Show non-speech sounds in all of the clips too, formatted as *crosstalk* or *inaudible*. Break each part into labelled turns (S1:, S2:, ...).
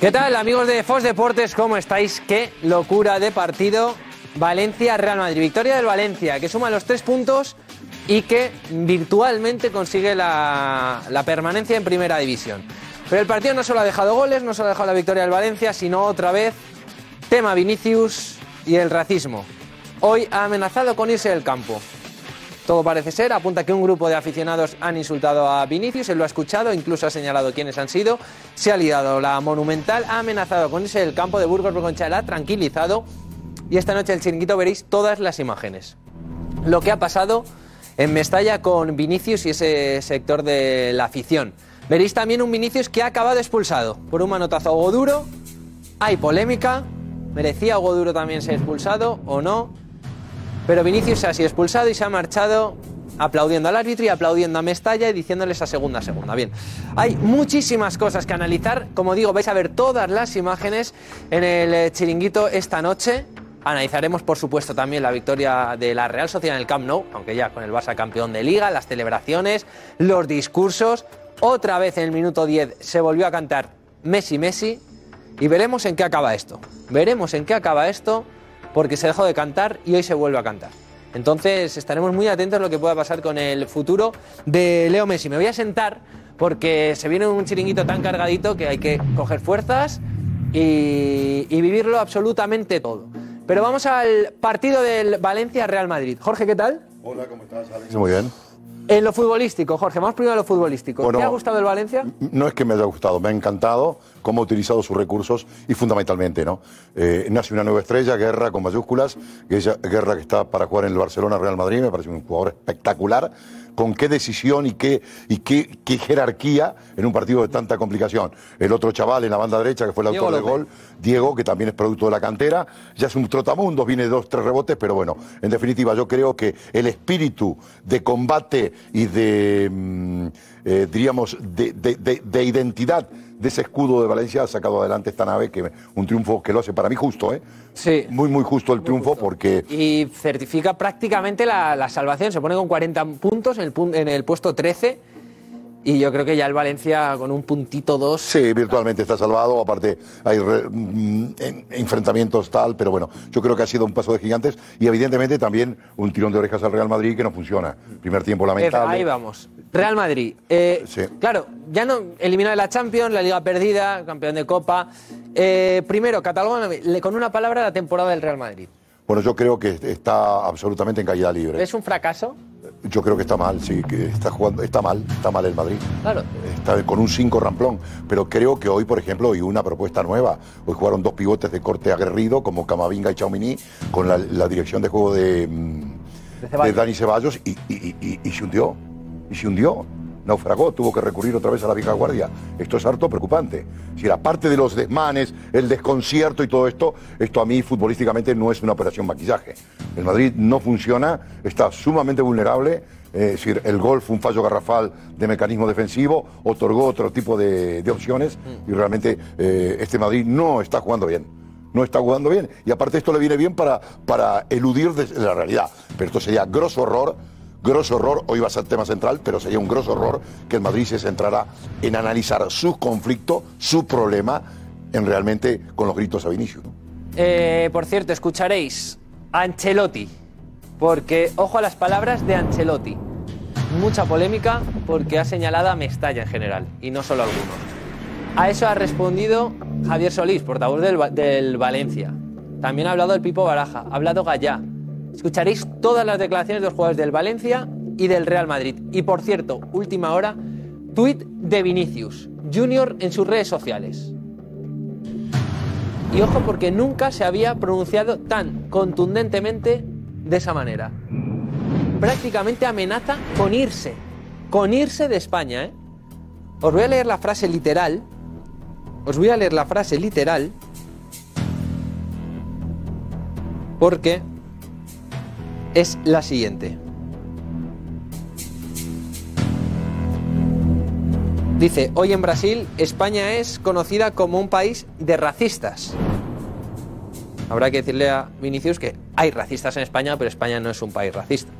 S1: ¿Qué tal, amigos de Fox Deportes? ¿Cómo estáis? Qué locura de partido. Valencia-Real Madrid. Victoria del Valencia, que suma los tres puntos y que virtualmente consigue la, la permanencia en primera división. Pero el partido no solo ha dejado goles, no solo ha dejado la victoria del Valencia, sino otra vez tema Vinicius y el racismo. Hoy ha amenazado con irse del campo. Todo parece ser, apunta que un grupo de aficionados han insultado a Vinicius, él lo ha escuchado, incluso ha señalado quiénes han sido, se ha liado la Monumental, ha amenazado con irse del campo de Burgos. Bergoncha, la ha tranquilizado. Y esta noche el chiringuito veréis todas las imágenes. Lo que ha pasado en Mestalla con Vinicius y ese sector de la afición. Veréis también un Vinicius que ha acabado expulsado. Por un manotazo a Hugo Duro, hay polémica, merecía Hugo Duro también ser expulsado o no, pero Vinicius ha sido expulsado y se ha marchado aplaudiendo al árbitro y aplaudiendo a Mestalla y diciéndole esa segunda segunda. Bien, hay muchísimas cosas que analizar. Como digo, vais a ver todas las imágenes en el eh, chiringuito esta noche. Analizaremos, por supuesto, también la victoria de la Real Sociedad en el Camp Nou, aunque ya con el Barça campeón de Liga, las celebraciones, los discursos. Otra vez en el minuto 10 se volvió a cantar Messi, Messi. Y veremos en qué acaba esto. Veremos en qué acaba esto porque se dejó de cantar y hoy se vuelve a cantar. Entonces estaremos muy atentos a lo que pueda pasar con el futuro de Leo Messi. Me voy a sentar porque se viene un chiringuito tan cargadito que hay que coger fuerzas y, y vivirlo absolutamente todo. Pero vamos al partido del Valencia-Real Madrid. Jorge, ¿qué tal?
S2: Hola, ¿cómo estás, Alex? Muy bien.
S1: En lo futbolístico, Jorge, vamos primero a lo futbolístico.
S2: Bueno,
S1: ¿Te ha gustado el Valencia?
S2: No es que me haya gustado, me ha encantado cómo ha utilizado sus recursos y fundamentalmente, ¿no? Eh, nace una nueva estrella, Guerra con mayúsculas, Guerra que está para jugar en el Barcelona Real Madrid, me parece un jugador espectacular. Con qué decisión y qué, y qué, qué jerarquía en un partido de tanta complicación. El otro chaval en la banda derecha, que fue el autor del gol, Diego, que también es producto de la cantera, ya es un trotamundos, viene dos, tres rebotes, pero bueno, en definitiva yo creo que el espíritu de combate y de, mm, eh, diríamos, de, de- de- de identidad de ese escudo de Valencia ha sacado adelante esta nave, que un triunfo que lo hace para mí justo, ¿eh?
S1: Sí.
S2: Muy, muy justo el triunfo porque...
S1: Y certifica prácticamente la, la salvación. Se pone con 40 puntos en el, en el puesto 13. Y yo creo que ya el Valencia con un puntito 2.
S2: Sí, virtualmente está salvado, aparte hay re- mm, en- enfrentamientos tal, pero bueno, yo creo que ha sido un paso de gigantes y evidentemente también un tirón de orejas al Real Madrid que no funciona. Primer tiempo lamentable.
S1: Ahí vamos. Real Madrid. Eh,
S2: Sí.
S1: Claro, ya no eliminado de la Champions, la Liga perdida, campeón de Copa. Eh, primero, catalógame con una palabra la temporada del Real Madrid.
S2: Bueno, yo creo que está absolutamente en caída libre.
S1: ¿Es un fracaso?
S2: Yo creo que está mal, sí, que está jugando, está mal, está mal el Madrid.
S1: Claro.
S2: Está con un 5 ramplón, pero creo que hoy, por ejemplo, hay una propuesta nueva. Hoy jugaron dos pivotes de corte aguerrido, como Camavinga y Chaumini, con la, la dirección de juego de, mm,
S1: De
S2: Dani Ceballos y, y- y- y se hundió. Y se hundió. Naufragó, tuvo que recurrir otra vez a la vieja guardia. Esto es harto preocupante. Si la parte de los desmanes, el desconcierto y todo esto, esto a mí futbolísticamente no es una operación maquillaje. El Madrid no funciona, está sumamente vulnerable. eh, es decir, el gol fue un fallo garrafal de mecanismo defensivo, otorgó otro tipo de, de opciones y realmente eh, este Madrid no está jugando bien no está jugando bien. Y aparte esto le viene bien para, para eludir de la realidad. Pero esto sería grosso horror, grosso horror, hoy va a ser tema central, pero sería un grosso horror que el Madrid se centrara en analizar su conflicto, su problema, en realmente con los gritos a Vinicius.
S1: Eh, por cierto, escucharéis Ancelotti, porque ojo a las palabras de Ancelotti. Mucha polémica porque ha señalado a Mestalla en general y no solo a algunos. A eso ha respondido Javier Solís, portavoz del, del Valencia. También ha hablado el Pipo Baraja, ha hablado Gallá. Escucharéis todas las declaraciones de los jugadores del Valencia y del Real Madrid. Y por cierto, última hora, tuit de Vinicius Junior en sus redes sociales. Y ojo porque nunca se había pronunciado tan contundentemente de esa manera. Prácticamente amenaza con irse, con irse de España. ¿eh? Os voy a leer la frase literal. Os voy a leer la frase literal. Porque es la siguiente. Dice, hoy en Brasil, España es conocida como un país de racistas. Habrá que decirle a Vinicius que hay racistas en España, pero España no es un país racista.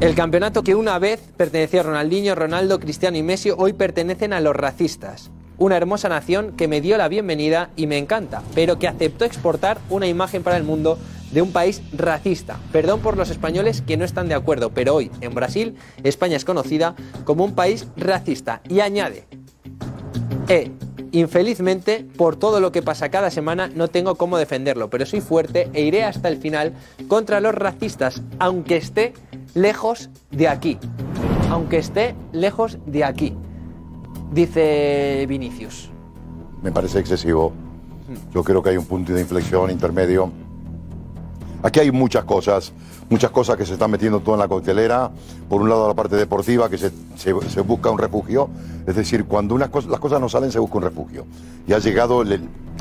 S1: El campeonato que una vez pertenecía a Ronaldinho, Ronaldo, Cristiano y Messi, hoy pertenecen a los racistas. una hermosa nación que me dio la bienvenida y me encanta, pero que aceptó exportar una imagen para el mundo de un país racista. Perdón por los españoles que no están de acuerdo, pero hoy en Brasil España es conocida como un país racista. Y añade, e, infelizmente, por todo lo que pasa cada semana, no tengo cómo defenderlo, pero soy fuerte e iré hasta el final contra los racistas, aunque esté lejos de aquí. Aunque esté lejos de aquí, dice Vinicius.
S2: Me parece excesivo. Yo creo que hay un punto de inflexión intermedio. Aquí hay muchas cosas, muchas cosas que se están metiendo todo en la coctelera. Por un lado la parte deportiva, que se, busca un refugio. Es decir, cuando unas las cosas no salen, se busca un refugio. Y ha llegado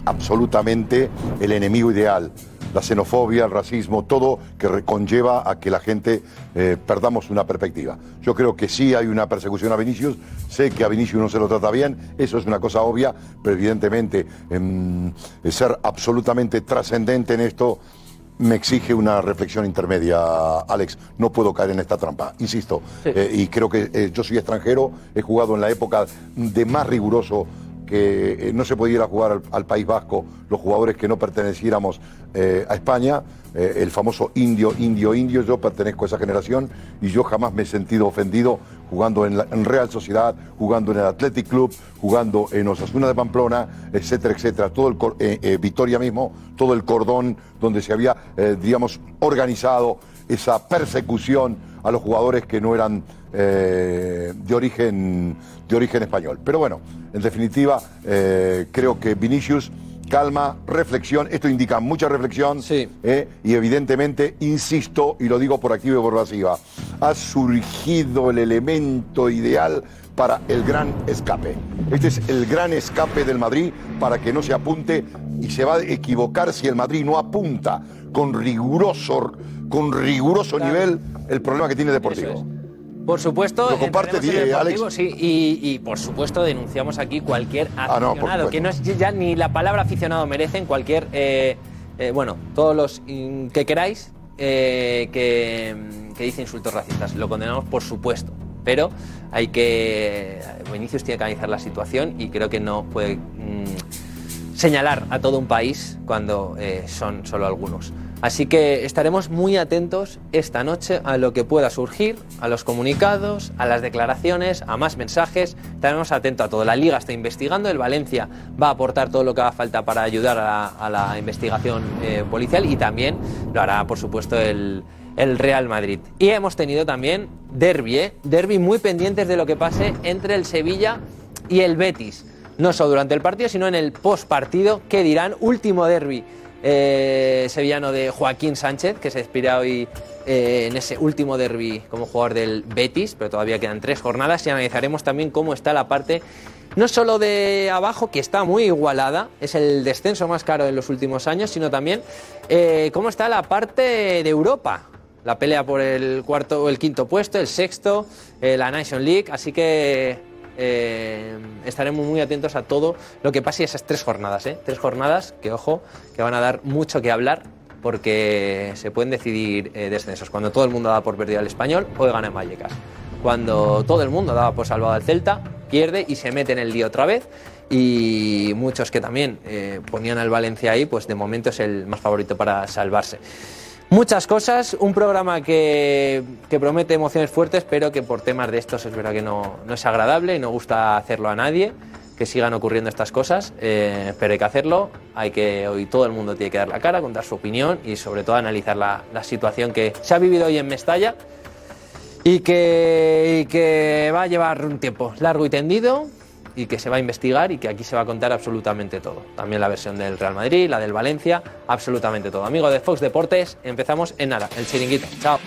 S2: absolutamente el enemigo ideal. La xenofobia, el racismo, todo que conlleva a que la gente eh, perdamos una perspectiva. Yo creo que sí hay una persecución a Vinicius, sé que a Vinicius no se lo trata bien, eso es una cosa obvia, pero evidentemente em, ser absolutamente trascendente en esto me exige una reflexión intermedia, Alex. No puedo caer en esta trampa, insisto. Eh, y creo que eh, yo soy extranjero, he jugado en la época de más riguroso que eh, no se podía ir a jugar al, al País Vasco los jugadores que no perteneciéramos a España. El famoso indio, indio, indio. Yo pertenezco a esa generación y yo jamás me he sentido ofendido jugando en, la- Real Sociedad, jugando en el Athletic Club, jugando en Osasuna de Pamplona, etcétera, etcétera. Todo el eh, eh, Vitoria mismo, todo el cordón donde se había, eh, digamos, organizado esa persecución a los jugadores que no eran de, origen, de origen español. Pero bueno, en definitiva, creo que Vinicius, calma, reflexión, esto indica mucha reflexión eh, y evidentemente, insisto, y lo digo por activa y por pasiva, ha surgido el elemento ideal para el gran escape. Este es el gran escape del Madrid para que no se apunte y se va a equivocar si el Madrid no apunta con riguroso, con riguroso nivel el problema que tiene Deportivo.
S1: Por supuesto,
S2: Lo comparte, Alex.
S1: sí, y, y, por supuesto denunciamos aquí cualquier
S2: Ah, no,
S1: aficionado, que no es ya ni la palabra aficionado merecen, cualquier, eh, eh, bueno, todos los que queráis eh, que, que dice insultos racistas, lo condenamos por supuesto, pero hay que, Vinicius tiene que analizar la situación y creo que no puede mm, señalar a todo un país cuando eh, son solo algunos. Así que estaremos muy atentos esta noche a lo que pueda surgir, a los comunicados, a las declaraciones, a más mensajes. Estaremos atentos a todo. La Liga está investigando, el Valencia va a aportar todo lo que haga falta para ayudar a la, investigación eh, policial y también lo hará, por supuesto, el, Real Madrid. Y hemos tenido también derby, ¿eh? derby muy pendientes de lo que pase entre el Sevilla y el Betis. No solo durante el partido, sino en el post partido. ¿Qué dirán? Último derby eh, sevillano de Joaquín Sánchez, que se despide hoy eh, en ese último derby como jugador del Betis, pero todavía quedan tres jornadas y analizaremos también cómo está la parte no solo de abajo, que está muy igualada, es el descenso más caro de los últimos años, sino también eh, cómo está la parte de Europa. La pelea por el cuarto o el quinto puesto, el sexto, la Nation League. Así que eh, estaremos muy atentos a todo lo que pase esas tres jornadas. ¿eh? Tres jornadas que, ojo, que van a dar mucho que hablar porque se pueden decidir eh, descensos. Cuando todo el mundo daba por perdido al español, hoy gana en Vallecas. Cuando todo el mundo daba por salvado al Celta, pierde y se mete en el lío otra vez. Y muchos que también ponían al Valencia ahí, pues de momento es el más favorito para salvarse. Muchas cosas, un programa que, que promete emociones fuertes, pero que por temas de estos es verdad que no, no es agradable y no gusta hacerlo a nadie, que sigan ocurriendo estas cosas, eh, pero hay que hacerlo, hay que, hoy todo el mundo tiene que dar la cara, contar su opinión y sobre todo analizar la, la situación que se ha vivido hoy en Mestalla y que, y que va a llevar un tiempo largo y tendido y que se va a investigar y que aquí se va a contar absolutamente todo. También la versión del Real Madrid, la del Valencia, absolutamente todo. Amigos de Fox Deportes, empezamos en nada, el chiringuito. Chao.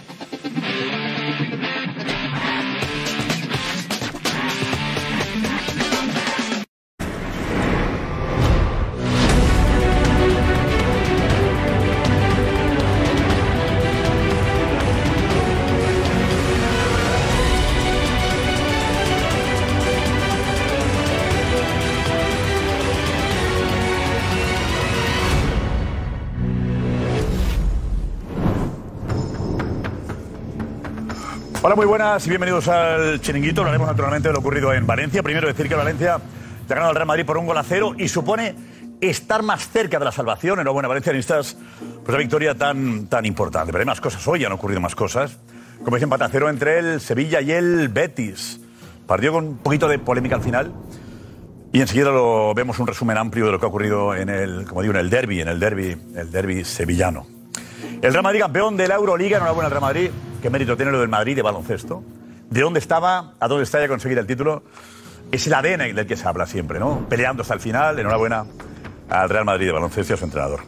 S3: Hola, muy buenas y bienvenidos al Chiringuito. Hablaremos naturalmente de lo ocurrido en Valencia. Primero decir que Valencia Le ha ganado al Real Madrid por un gol a cero y supone estar más cerca de la salvación. Enhorabuena, valencianistas, pues la victoria tan, tan importante. Pero hay más cosas hoy, han ocurrido más cosas. Como dice, empate a cero entre el Sevilla y el Betis. Partido con un poquito de polémica al final. Y enseguida lo vemos un resumen amplio de lo que ha ocurrido en el, como digo, en el derby, en el derby, el derby sevillano. El Real Madrid campeón de la Euroliga, enhorabuena al Real Madrid. Qué mérito tiene lo del Madrid de baloncesto. De dónde estaba, a dónde está ya conseguir el título. Es el ADN del que se habla siempre, ¿no? Peleando hasta el final. Enhorabuena al Real Madrid de baloncesto y a su entrenador.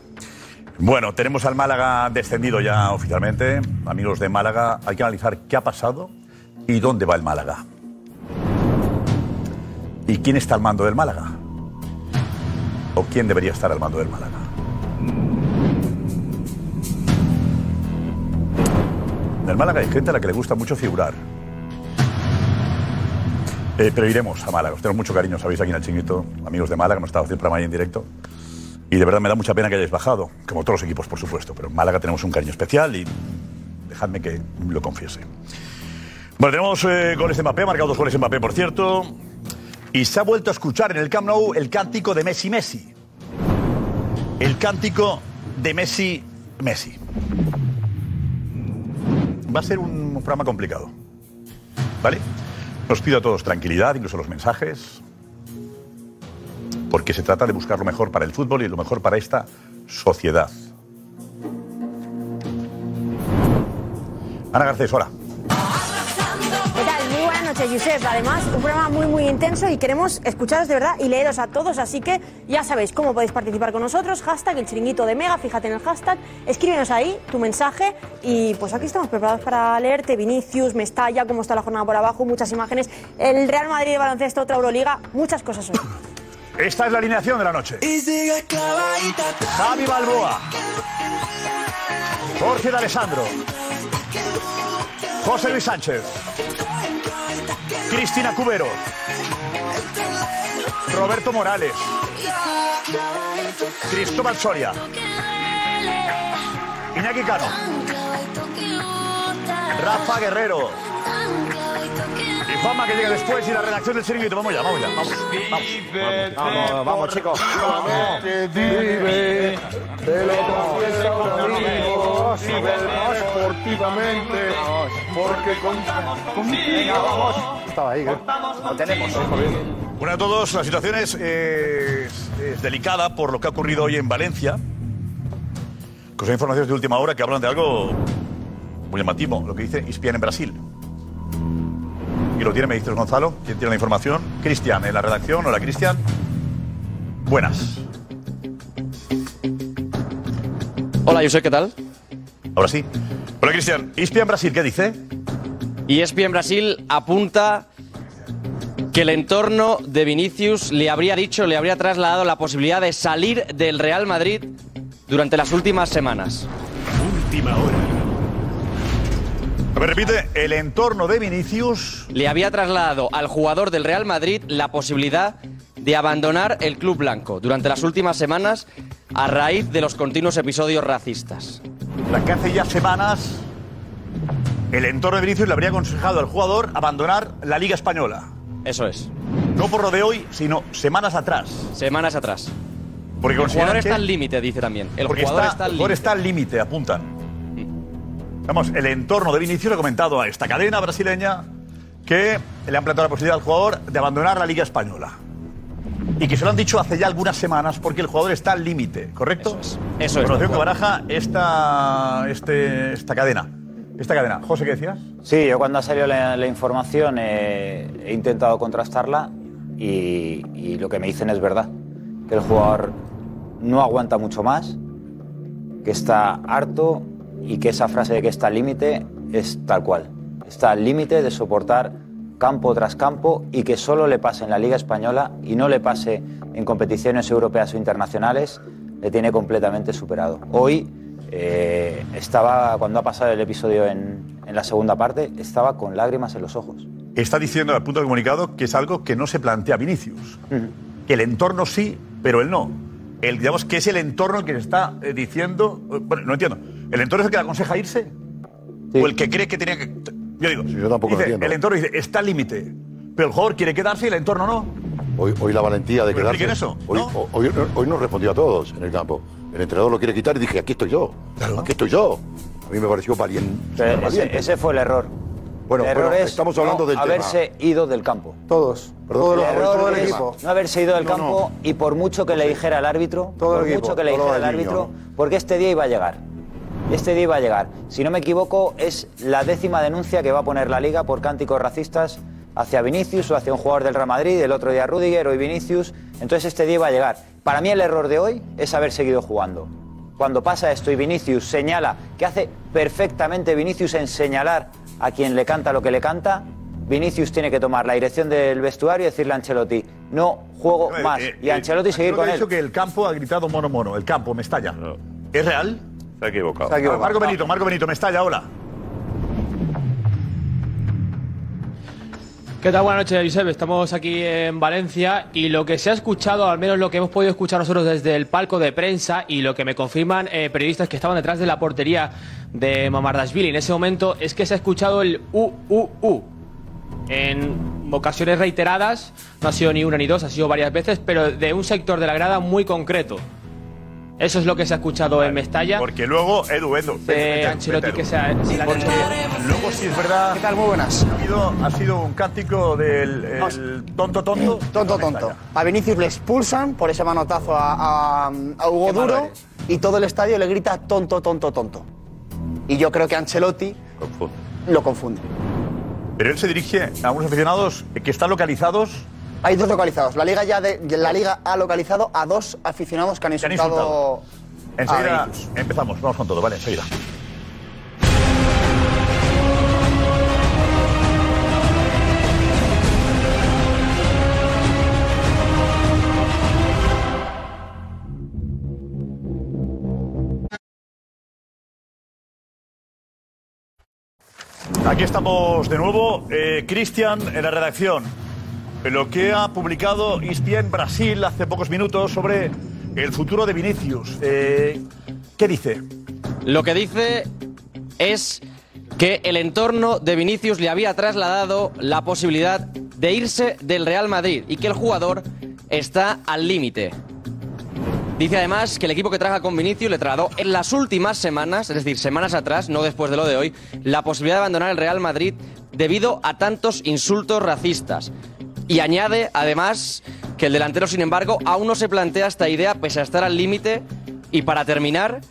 S3: Bueno, tenemos al Málaga descendido ya oficialmente. Amigos de Málaga, hay que analizar qué ha pasado y dónde va el Málaga. ¿Y quién está al mando del Málaga? ¿O quién debería estar al mando del Málaga? El Málaga hay gente a la que le gusta mucho figurar. Eh, pero iremos a Málaga. Os tengo mucho cariño, sabéis, aquí en el chinguito. Amigos de Málaga, hemos estado haciendo programa ahí en directo. Y de verdad me da mucha pena que hayáis bajado, como todos los equipos, por supuesto. Pero en Málaga tenemos un cariño especial y dejadme que lo confiese. Bueno, tenemos eh, goles de Mbappé, marcado dos goles de Mbappé, por cierto. Y se ha vuelto a escuchar en el Camp Nou el cántico de Messi Messi. El cántico de Messi Messi. Va a ser un programa complicado. ¿Vale? Os pido a todos tranquilidad, incluso los mensajes, porque se trata de buscar lo mejor para el fútbol y lo mejor para esta sociedad. Ana Garcés, hola.
S4: Noches, Josep. Además, un programa muy, muy intenso y queremos escucharos de verdad y leeros a todos. Así que ya sabéis cómo podéis participar con nosotros. Hashtag el chiringuito de Mega, fíjate en el hashtag. Escríbenos ahí tu mensaje y pues aquí estamos preparados para leerte. Vinicius, Mestalla, cómo está la jornada por abajo, muchas imágenes. El Real Madrid de baloncesto, otra Euroliga, muchas cosas hoy. *coughs*
S3: Esta es la alineación de la noche. Javi Balboa. Jorge de Alessandro. José Luis Sánchez. Cristina Cubero. Roberto Morales. Cristóbal Soria. Iñaki Cano. Rafa Guerrero. Y Juanma que llega después y la redacción del chiringuito. Vamos ya, vamos ya, vamos. Vamos, vamos, vamos, vamos chicos. Vamos.
S5: vive, te lo confiesa un amigo, vive más sportivamente, porque con, contigo vamos.
S3: Estaba ahí, ¿eh? Lo tenemos. Bueno, a todos, la situación es, es- es delicada por lo que ha ocurrido hoy en Valencia. Con informaciones de última hora que hablan de algo muy llamativo, lo que dice Ispian en Brasil. Y lo tiene, me dices Gonzalo, ¿quién tiene la información? Cristian, en la redacción. Hola, Cristian. Buenas.
S6: Hola, José, ¿qué tal?
S3: Ahora sí. Hola, Cristian. Ispian Brasil, ¿qué dice?
S6: Y ESPN Brasil apunta que el entorno de Vinicius le habría dicho, le habría trasladado la posibilidad de salir del Real Madrid durante las últimas semanas.
S3: Última hora. A ver, repite, el entorno de Vinicius
S6: Le había trasladado al jugador del Real Madrid la posibilidad de abandonar el club blanco durante las últimas semanas a raíz de los continuos episodios racistas.
S3: La que hace ya semanas el entorno de Vinicius le habría aconsejado al jugador abandonar la Liga Española.
S6: Eso es.
S3: No por lo de hoy, sino semanas atrás.
S6: Semanas atrás.
S3: Porque
S6: el jugador está al límite, dice también. El
S3: porque
S6: jugador
S3: está, el jugador
S6: límite.
S3: está al límite, apuntan. Vamos, el entorno de Vinicius le ha comentado a esta cadena brasileña que le han planteado la posibilidad al jugador de abandonar la Liga Española. Y que se lo han dicho hace ya algunas semanas porque el jugador está al límite, ¿correcto? Eso
S6: es. Eso es,
S3: Información que baraja esta, este, esta cadena. Esta cadena. José, ¿qué decías?
S7: Sí, yo cuando ha salido la, la información eh, he intentado contrastarla y, y lo que me dicen es verdad, que el jugador no aguanta mucho más, que está harto y que esa frase de que está al límite es tal cual. Está al límite de soportar campo tras campo y que solo le pase en la Liga Española y no le pase en competiciones europeas o internacionales, le tiene completamente superado. Hoy eh, estaba, cuando ha pasado el episodio en, en la segunda parte, estaba con lágrimas en los ojos.
S3: Está diciendo al punto de comunicado que es algo que no se plantea Vinicius. Que el entorno sí, pero él no. El, digamos que es el entorno el que está eh, diciendo. eh, Bueno, no entiendo. ¿El entorno es el que le aconseja irse? ¿O el que cree que tenía que.? Yo digo,
S2: yo tampoco lo
S3: dice,
S2: entiendo.
S3: el entorno dice, está al límite. Pero el jugador quiere quedarse y el entorno no.
S2: Hoy, hoy la valentía de
S3: Pero
S2: quedarse.
S3: eso,
S2: hoy,
S3: ¿no?
S2: hoy, hoy no respondió a todos en el campo. El entrenador lo quiere quitar y dije, aquí estoy yo. Aquí estoy yo. A mí me pareció valiente.
S7: Ese, ese fue el error.
S2: Bueno,
S7: el error
S2: bueno,
S7: es
S2: estamos hablando
S7: no
S2: del tema.
S7: haberse ido del campo.
S5: Todos.
S2: Perdón,
S7: El error
S5: todo el
S7: es
S5: equipo.
S7: no haberse ido del
S2: No,
S7: campo y por mucho que le dijera al árbitro,
S5: Todo el
S7: por
S5: equipo,
S7: mucho que le dijera al
S2: el
S7: árbitro, porque este día iba a llegar. Este día iba a llegar. Si no me equivoco, es la décima denuncia que va a poner la Liga por cánticos racistas hacia Vinicius o hacia un jugador del Real Madrid, el otro día Rudiger, hoy Vinicius. Entonces este día iba a llegar. Para mí el error de hoy es haber seguido jugando. Cuando pasa esto y Vinicius señala, que hace perfectamente Vinicius en señalar a quien le canta lo que le canta, Vinicius tiene que tomar la dirección del vestuario y decirle a Ancelotti, no juego
S3: Eh,
S7: más.
S3: eh,
S7: y a Ancelotti
S3: eh,
S7: seguir
S3: Ancelotti
S7: con él.
S3: dicho que el campo ha gritado mono mono. El campo, me estalla. ¿Es real?
S8: Se ha equivocado.
S5: Se ha equivocado.
S3: Marco Benito, Marco Benito, me estalla, hola.
S9: ¿Qué tal? Buenas noches, Josep. Estamos aquí en Valencia y lo que se ha escuchado, al menos lo que hemos podido escuchar nosotros desde el palco de prensa y lo que me confirman eh, periodistas que estaban detrás de la portería de Mamardashvili en ese momento es que se ha escuchado el U, U, U. En ocasiones reiteradas, no ha sido ni una ni dos, ha sido varias veces, pero de un sector de la grada muy concreto. Eso es lo que se ha escuchado en Mestalla.
S3: Porque luego, Edu, Edu. vete,
S9: Ancelotti
S3: vete,
S9: que
S3: Edu.
S9: se ha, se le ha
S3: Porque
S9: dicho-
S3: luego sí es verdad.
S10: ¿Qué tal? Muy buenas.
S3: Ha, sido un cántico del el tonto tonto.
S10: Tonto, tonto. A Vinicius le expulsan por ese manotazo a, a- a Hugo Duro y todo el estadio le grita tonto, tonto, tonto. Y yo creo que Ancelotti lo confunde.
S3: Pero él se dirige a unos aficionados que están localizados.
S10: Hay dos localizados. La Liga ya de, la Liga ha localizado a dos aficionados que han
S3: Que han
S10: insultado.
S3: Enseguida
S10: a
S3: empezamos, vamos con todo, vale, enseguida. Aquí estamos de nuevo. Eh, Cristian, en la redacción. Lo que ha publicado ESPN Brasil hace pocos minutos sobre el futuro de Vinicius. Eh, ¿Qué dice?
S6: Lo que dice es que el entorno de Vinicius le había trasladado la posibilidad de irse del Real Madrid y que el jugador está al límite. Dice además que el equipo que trabaja con Vinicius le trasladó en las últimas semanas, es decir, semanas atrás, no después de lo de hoy, la posibilidad de abandonar el Real Madrid debido a tantos insultos racistas. Y añade además que el delantero, sin embargo, aún no se plantea esta idea pese a estar al límite. Y para terminar,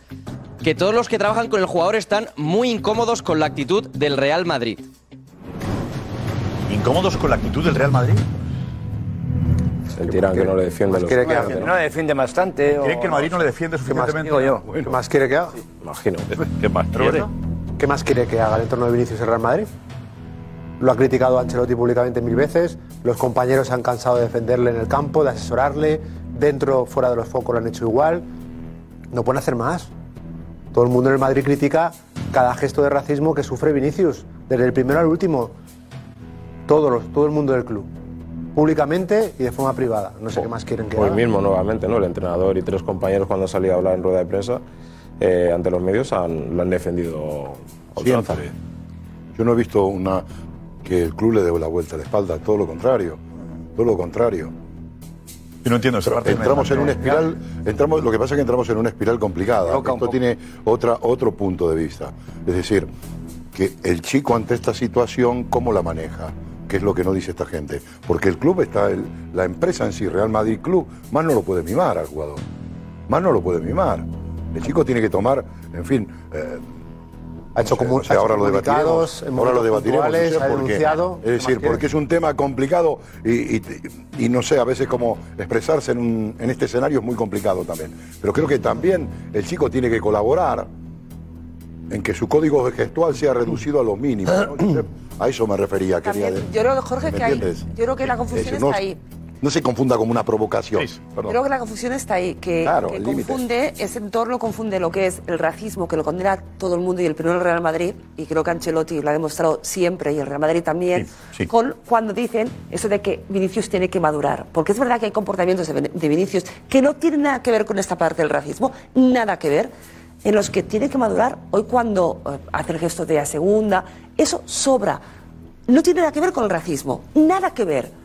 S6: que todos los que trabajan con el jugador están muy incómodos con la actitud del Real Madrid.
S3: ¿Incómodos con la actitud del Real Madrid?
S11: Sentirán que no le defiende los
S5: quiere que haga?
S7: No le defiende bastante. o-
S3: ¿Creen que el Madrid no le defiende
S5: ¿Qué más,
S3: suficientemente?
S5: digo yo? ¿Qué más quiere que haga?
S11: Imagino.
S8: ¿Qué más quiere?
S5: ¿Qué más quiere que haga el entorno de Vinicius el Real Madrid? Lo ha criticado Ancelotti públicamente mil veces, los compañeros se han cansado de defenderle en el campo, de asesorarle, dentro, fuera de los focos lo han hecho igual. No pueden hacer más. Todo el mundo en el Madrid critica cada gesto de racismo que sufre Vinicius, desde el primero al último. Todos los, todo el mundo del club. Públicamente y de forma privada. No sé qué más quieren que
S11: Hoy
S5: haga.
S11: mismo, nuevamente, ¿no? El entrenador y tres compañeros, cuando han salido a hablar en rueda de prensa eh, ante los medios, han- lo han defendido.
S2: Siempre. Yo no he visto una que el club le dé la vuelta a la espalda, todo lo contrario. Todo lo contrario.
S3: Yo no entiendo esa parte.
S2: Entramos en una espiral, entramos, lo que pasa es que entramos en una espiral complicada. Esto tiene otra, otro punto de vista. Es decir, que el chico ante esta situación, ¿cómo la maneja? ¿Qué es lo que no dice esta gente? Porque el club está, el- la empresa en sí, Real Madrid Club, más no lo puede mimar al jugador. Más no lo puede mimar. El chico tiene que tomar, en fin, eh,
S5: Ha hecho,
S2: sé,
S5: ha hecho
S2: ahora lo debatiremos. Ahora lo debatiremos.
S5: puntuales,
S2: no sé
S5: ha
S2: por qué.
S5: denunciado.
S2: Es
S5: ¿Qué
S2: decir, porque es un tema complicado y, y- y no sé, a veces como expresarse en, un- en este escenario es muy complicado también. Pero creo que también el chico tiene que colaborar en que su código gestual sea reducido a lo mínimo. *clears throat* A eso me refería. quería
S12: También,
S2: de-
S12: yo creo, Jorge,
S2: ¿me
S12: que hay, yo creo que la
S2: Es
S12: confusión
S2: no,
S12: está ahí.
S2: No se confunda como una provocación.
S12: Creo que la confusión está ahí, que,
S2: Claro,
S12: que
S2: el límite.
S12: confunde, ese entorno confunde lo que es el racismo, que lo condena todo el mundo y el primero el Real Madrid, y creo que Ancelotti lo ha demostrado siempre, y el Real Madrid también,
S3: Sí, sí.
S12: con cuando dicen eso de que Vinicius tiene que madurar. Porque es verdad que hay comportamientos de, de Vinicius que no tienen nada que ver con esta parte del racismo, nada que ver, en los que tiene que madurar. Hoy cuando eh, hace el gesto de a segunda, eso sobra. No tiene nada que ver con el racismo, nada que ver.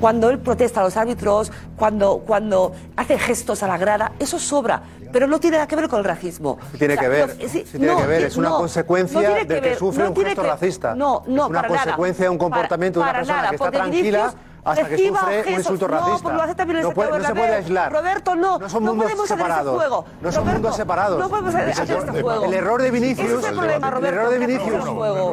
S12: Cuando él protesta a los árbitros, cuando, cuando hace gestos a la grada, eso sobra, pero no tiene nada que ver con el racismo.
S5: Tiene
S12: O sea,
S5: que ver,
S12: no,
S5: sí
S12: sí,
S5: tiene
S12: no,
S5: que ver, es una
S12: no,
S5: consecuencia del que
S12: ver,
S5: sufre un gesto
S12: que-
S5: racista.
S12: No, no,
S5: es una
S12: para nada.
S5: consecuencia de un
S12: Para-
S5: comportamiento de una persona
S12: nada,
S5: que está tranquila hasta que sufre un insulto
S12: No,
S5: racista.
S12: porque lo hace también
S5: no,
S12: el
S5: puede- no se puede aislar.
S12: Roberto, no,
S5: No son
S12: no
S5: mundos
S12: ese
S5: separados.
S12: juego.
S5: No son
S12: Roberto,
S5: mundos separados.
S12: No podemos hacer, hacer este juego.
S5: El error de Vinicius,
S12: Ese es el problema,
S5: el
S12: Roberto,
S5: error de Vinicius,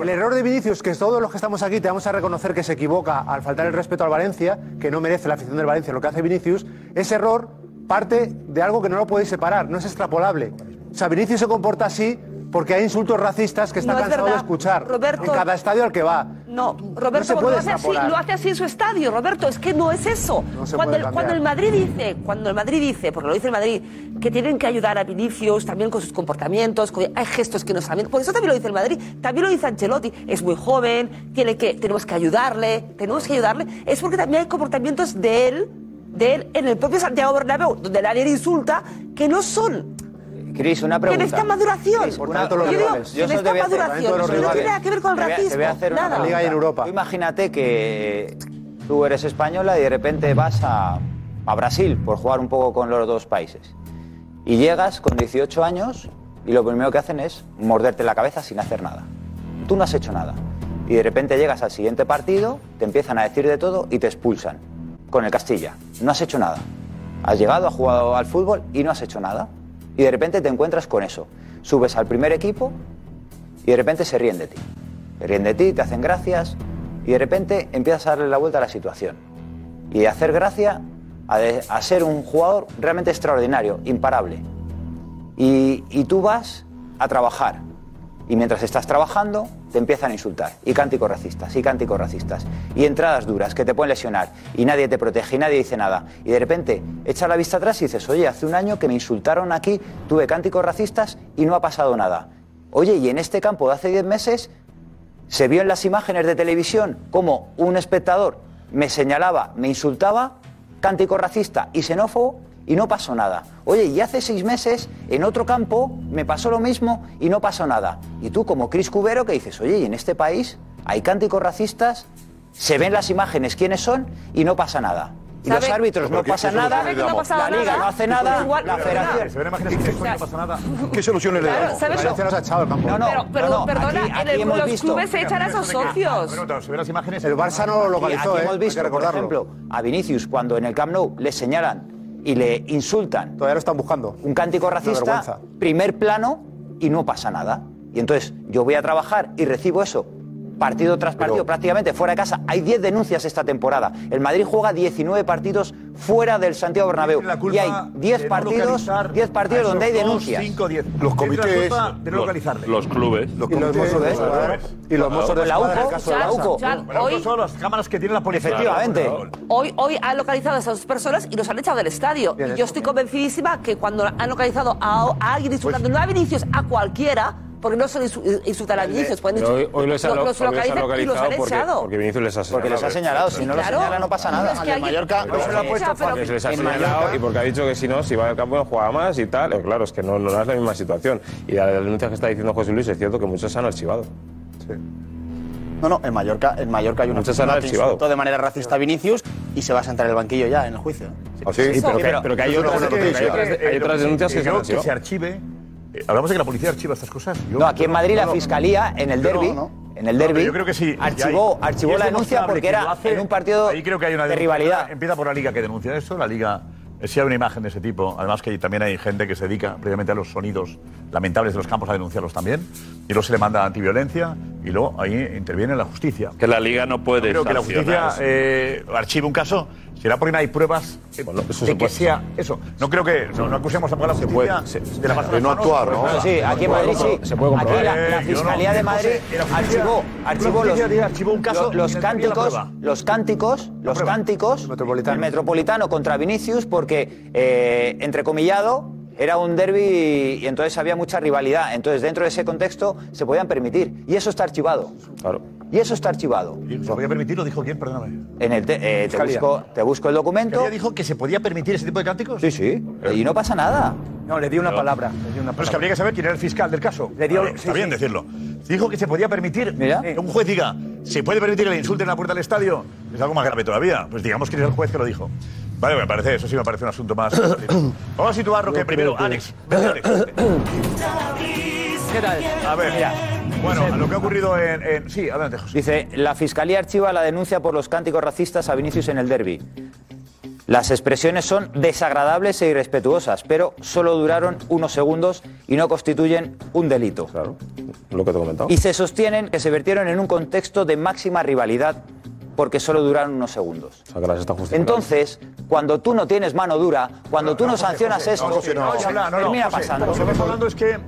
S12: el
S5: error de Vinicius, que todos los que estamos aquí te vamos a reconocer que se equivoca al faltar el respeto al Valencia, que no merece la afición del Valencia lo que hace Vinicius, ese error parte de algo que no lo podéis separar, no es extrapolable. O sea, Vinicius se comporta así porque hay insultos racistas que está
S12: No es
S5: cansado de escuchar
S12: Roberto-
S5: en cada estadio al que va.
S12: No, Roberto, lo hace, así, lo hace así en su estadio, Roberto, es que no es eso.
S5: No
S12: cuando, el,
S5: cambiar.
S12: cuando el Madrid dice, cuando el Madrid dice, porque lo dice el Madrid, que tienen que ayudar a Vinicius también con sus comportamientos, con- hay gestos que no saben, por eso también lo dice el Madrid, también lo dice Ancelotti, es muy joven, tiene que, tenemos que ayudarle, tenemos que ayudarle, es porque también hay comportamientos de él, de él en el propio Santiago Bernabéu, donde nadie insulta, que no son
S7: Cris, una
S12: que
S7: pregunta.
S12: maduración.
S7: Cris, una-
S12: Yo digo,
S7: Yo te voy
S12: maduración, no tiene nada que ver con el racismo.
S7: Te voy a hacer una
S12: nada.
S7: pregunta. Tú Imagínate que tú eres española y de repente vas a, a Brasil por jugar un poco con los dos países. Y llegas con 18 años y lo primero que hacen es morderte la cabeza sin hacer nada. Tú no has hecho nada. Y de repente llegas al siguiente partido, te empiezan a decir de todo y te expulsan. Con el Castilla. No has hecho nada. Has llegado, has jugado al fútbol y no has hecho nada. Y de repente te encuentras con eso. Subes al primer equipo y de repente se ríen de ti. Se ríen de ti, te hacen gracias y de repente empiezas a darle la vuelta a la situación. Y hacer gracia a, a ser un jugador realmente extraordinario, imparable. Y, y tú vas a trabajar. Y mientras estás trabajando, te empiezan a insultar. Y cánticos racistas, y cánticos racistas. Y entradas duras que te pueden lesionar. Y nadie te protege, y nadie dice nada. Y de repente echas la vista atrás y dices, oye, hace un año que me insultaron aquí, tuve cánticos racistas y no ha pasado nada. Oye, y en este campo de hace 10 meses se vio en las imágenes de televisión como un espectador me señalaba, me insultaba, cántico racista y xenófobo y no pasó nada. Oye, y hace seis meses en otro campo me pasó lo mismo y no pasó nada. Y tú como Cris Cubero que dices, oye, y en este país hay cánticos racistas, se ven las imágenes quiénes son y no pasa nada. Y los árbitros no
S2: ¿qué-
S7: pasa nada,
S2: damos?
S7: la liga no hace nada,
S12: Igual-
S7: la federación...
S3: Se ven imágenes que no pasa nada.
S2: ¿Qué soluciones le damos?
S12: ¿sabes?
S5: Valencia nos ha echado el campo.
S7: No, no,
S12: Pero, pero,
S7: no, no,
S12: perdona,
S7: aquí-
S12: en
S7: aquí
S12: el,
S7: hemos
S12: los
S7: visto-
S12: clubes se echan a esos socios.
S3: Se ven las imágenes.
S5: El Barça no lo localizó,
S7: aquí
S5: ¿eh?
S7: hemos visto,
S5: Hay que
S7: por ejemplo, a Vinicius cuando en el Camp Nou le señalan y le insultan.
S5: Todavía lo están buscando.
S7: Un cántico racista, primer plano y no pasa nada. Y entonces yo voy a trabajar y recibo eso partido tras partido, prácticamente fuera de casa. Hay 10 denuncias esta temporada. El Madrid juega 19 partidos fuera del Santiago Bernabéu. Y hay 10
S3: de no
S7: partidos,
S3: localizar
S7: 10 partidos donde hay
S3: dos,
S7: denuncias.
S3: cinco, diez.
S2: Los comités-
S3: de no
S8: Los,
S3: localizarle.
S8: los clubes.
S2: Los
S5: Y los
S2: comités-
S5: mozos de
S7: Eso
S5: escuadra.
S7: es.
S5: Y los mozos de
S7: La UCO,
S12: hoy,
S3: son las cámaras que tiene la policía.
S7: Efectivamente.
S12: hoy, hoy han localizado a esas dos personas y los han echado del estadio.
S5: Bien,
S12: y
S5: eso,
S12: yo estoy
S5: bien.
S12: convencidísima que cuando han localizado a, a alguien insultando,
S5: Pues
S12: no a Vinicius, a cualquiera, porque no insu- insultar a Vinicius, pueden
S11: Pero hoy, hoy los,
S12: lo-
S11: lo-
S12: los
S11: hoy los han
S12: localizan y los
S11: localizado
S12: han
S11: porque,
S12: echado.
S11: porque Vinicius les ha señalado.
S7: Porque les ha señalado, si no lo
S12: Claro.
S7: señala no pasa nada.
S12: Es que alguien-
S10: Mallorca,
S12: no se
S10: lo ha puesto
S12: pero-
S11: Porque se les ha
S10: En
S11: señalado
S10: Mallorca-
S11: y porque ha dicho que si no, si va al campo no juega más y tal. Eh, Claro, es que no, no es la misma situación. Y de las denuncias que está diciendo José Luis, es cierto que muchos se han archivado.
S10: No, no, en Mallorca, en Mallorca hay una persona que
S11: archivado.
S10: insultó de manera racista a Vinicius y se va a sentar en el banquillo ya en el juicio.
S2: ¿Ah, sí?
S11: pero, que, pero que hay otras,
S2: buena
S11: que hay otras, hay denuncias que se han
S3: que se archive. Eh, Hablamos de que la policía archiva estas cosas. Yo-
S7: No, aquí en Madrid la
S3: No.
S7: Fiscalía, en el
S10: no,
S7: derby,
S10: no.
S7: en el derby,
S3: yo creo que sí.
S7: archivó,
S3: hay-
S7: archivó la denuncia porque
S3: que
S7: era
S3: hace-
S7: en un partido
S3: Ahí creo que hay una
S7: de rivalidad.
S3: Empieza por la liga que denuncia eso, la liga. eh, Si hay una imagen de ese tipo, además que también hay gente que se dedica previamente a los sonidos lamentables de los campos a denunciarlos también, y luego se le manda antiviolencia y luego ahí interviene la justicia.
S8: Que la liga no puede
S3: Creo que la justicia eh, archive un caso, será porque no hay pruebas eh,
S11: Bueno, eso
S3: de que sea eso. No creo que no, no acusemos a la
S11: puede, se-
S3: de la
S2: de no actuar, ¿no?
S7: Sí, aquí en Madrid sí.
S11: se puede
S7: Aquí la, la
S3: Eh, no-
S7: Fiscalía de Madrid
S3: la justicia-
S7: archivó,
S3: la
S7: archivó los,
S3: archivó un caso
S7: lo- los
S3: la
S7: cánticos, los cánticos, los cánticos
S5: Metropolitano.
S7: Metropolitano contra Vinicius porque eh, entrecomillado era un derby y entonces había mucha rivalidad. Entonces dentro de ese contexto se podían permitir y eso está archivado.
S11: Claro.
S7: Y eso está archivado.
S3: ¿Se podía permitir? ¿Lo dijo quién? Perdóname.
S7: En el te, eh, te busco, te busco el documento.
S3: ¿Fiscalía dijo que se podía permitir ese tipo de cánticos?
S7: Sí, sí. Y no pasa nada.
S10: No, le dio una palabra. Le dio una
S3: Pero es que habría que saber quién era el fiscal del caso.
S10: Le dio-
S3: Vale, está
S10: sí,
S3: bien
S10: sí.
S3: decirlo. Dijo que se podía permitir que un juez diga, ¿se puede permitir que le insulten en la puerta del estadio? Es algo más grave todavía. Pues digamos quién es el juez que lo dijo. Vale, me parece, eso sí me parece un asunto más. *coughs* Vamos a situar lo que primero. Alex, vete, Alex. *coughs*
S1: ¿Qué tal?
S3: A ver, bueno, a lo que ha ocurrido en. en- sí, adelante, José.
S7: Dice, la Fiscalía archiva la denuncia por los cánticos racistas a Vinicius en el derby. Las expresiones son desagradables e irrespetuosas, pero solo duraron unos segundos y no constituyen un delito.
S11: Claro, lo que te he comentado.
S7: Y se sostienen que se vertieron en un contexto de máxima rivalidad porque solo duraron unos segundos.
S11: O sea, que las está justificando.
S7: Entonces, cuando tú no tienes mano dura, cuando tú no, sancionas
S3: José,
S7: esto,
S3: no, José, no,
S7: se
S3: habla, no, no,
S7: termina
S3: José,
S7: pasando.
S3: Lo que estamos hablando es que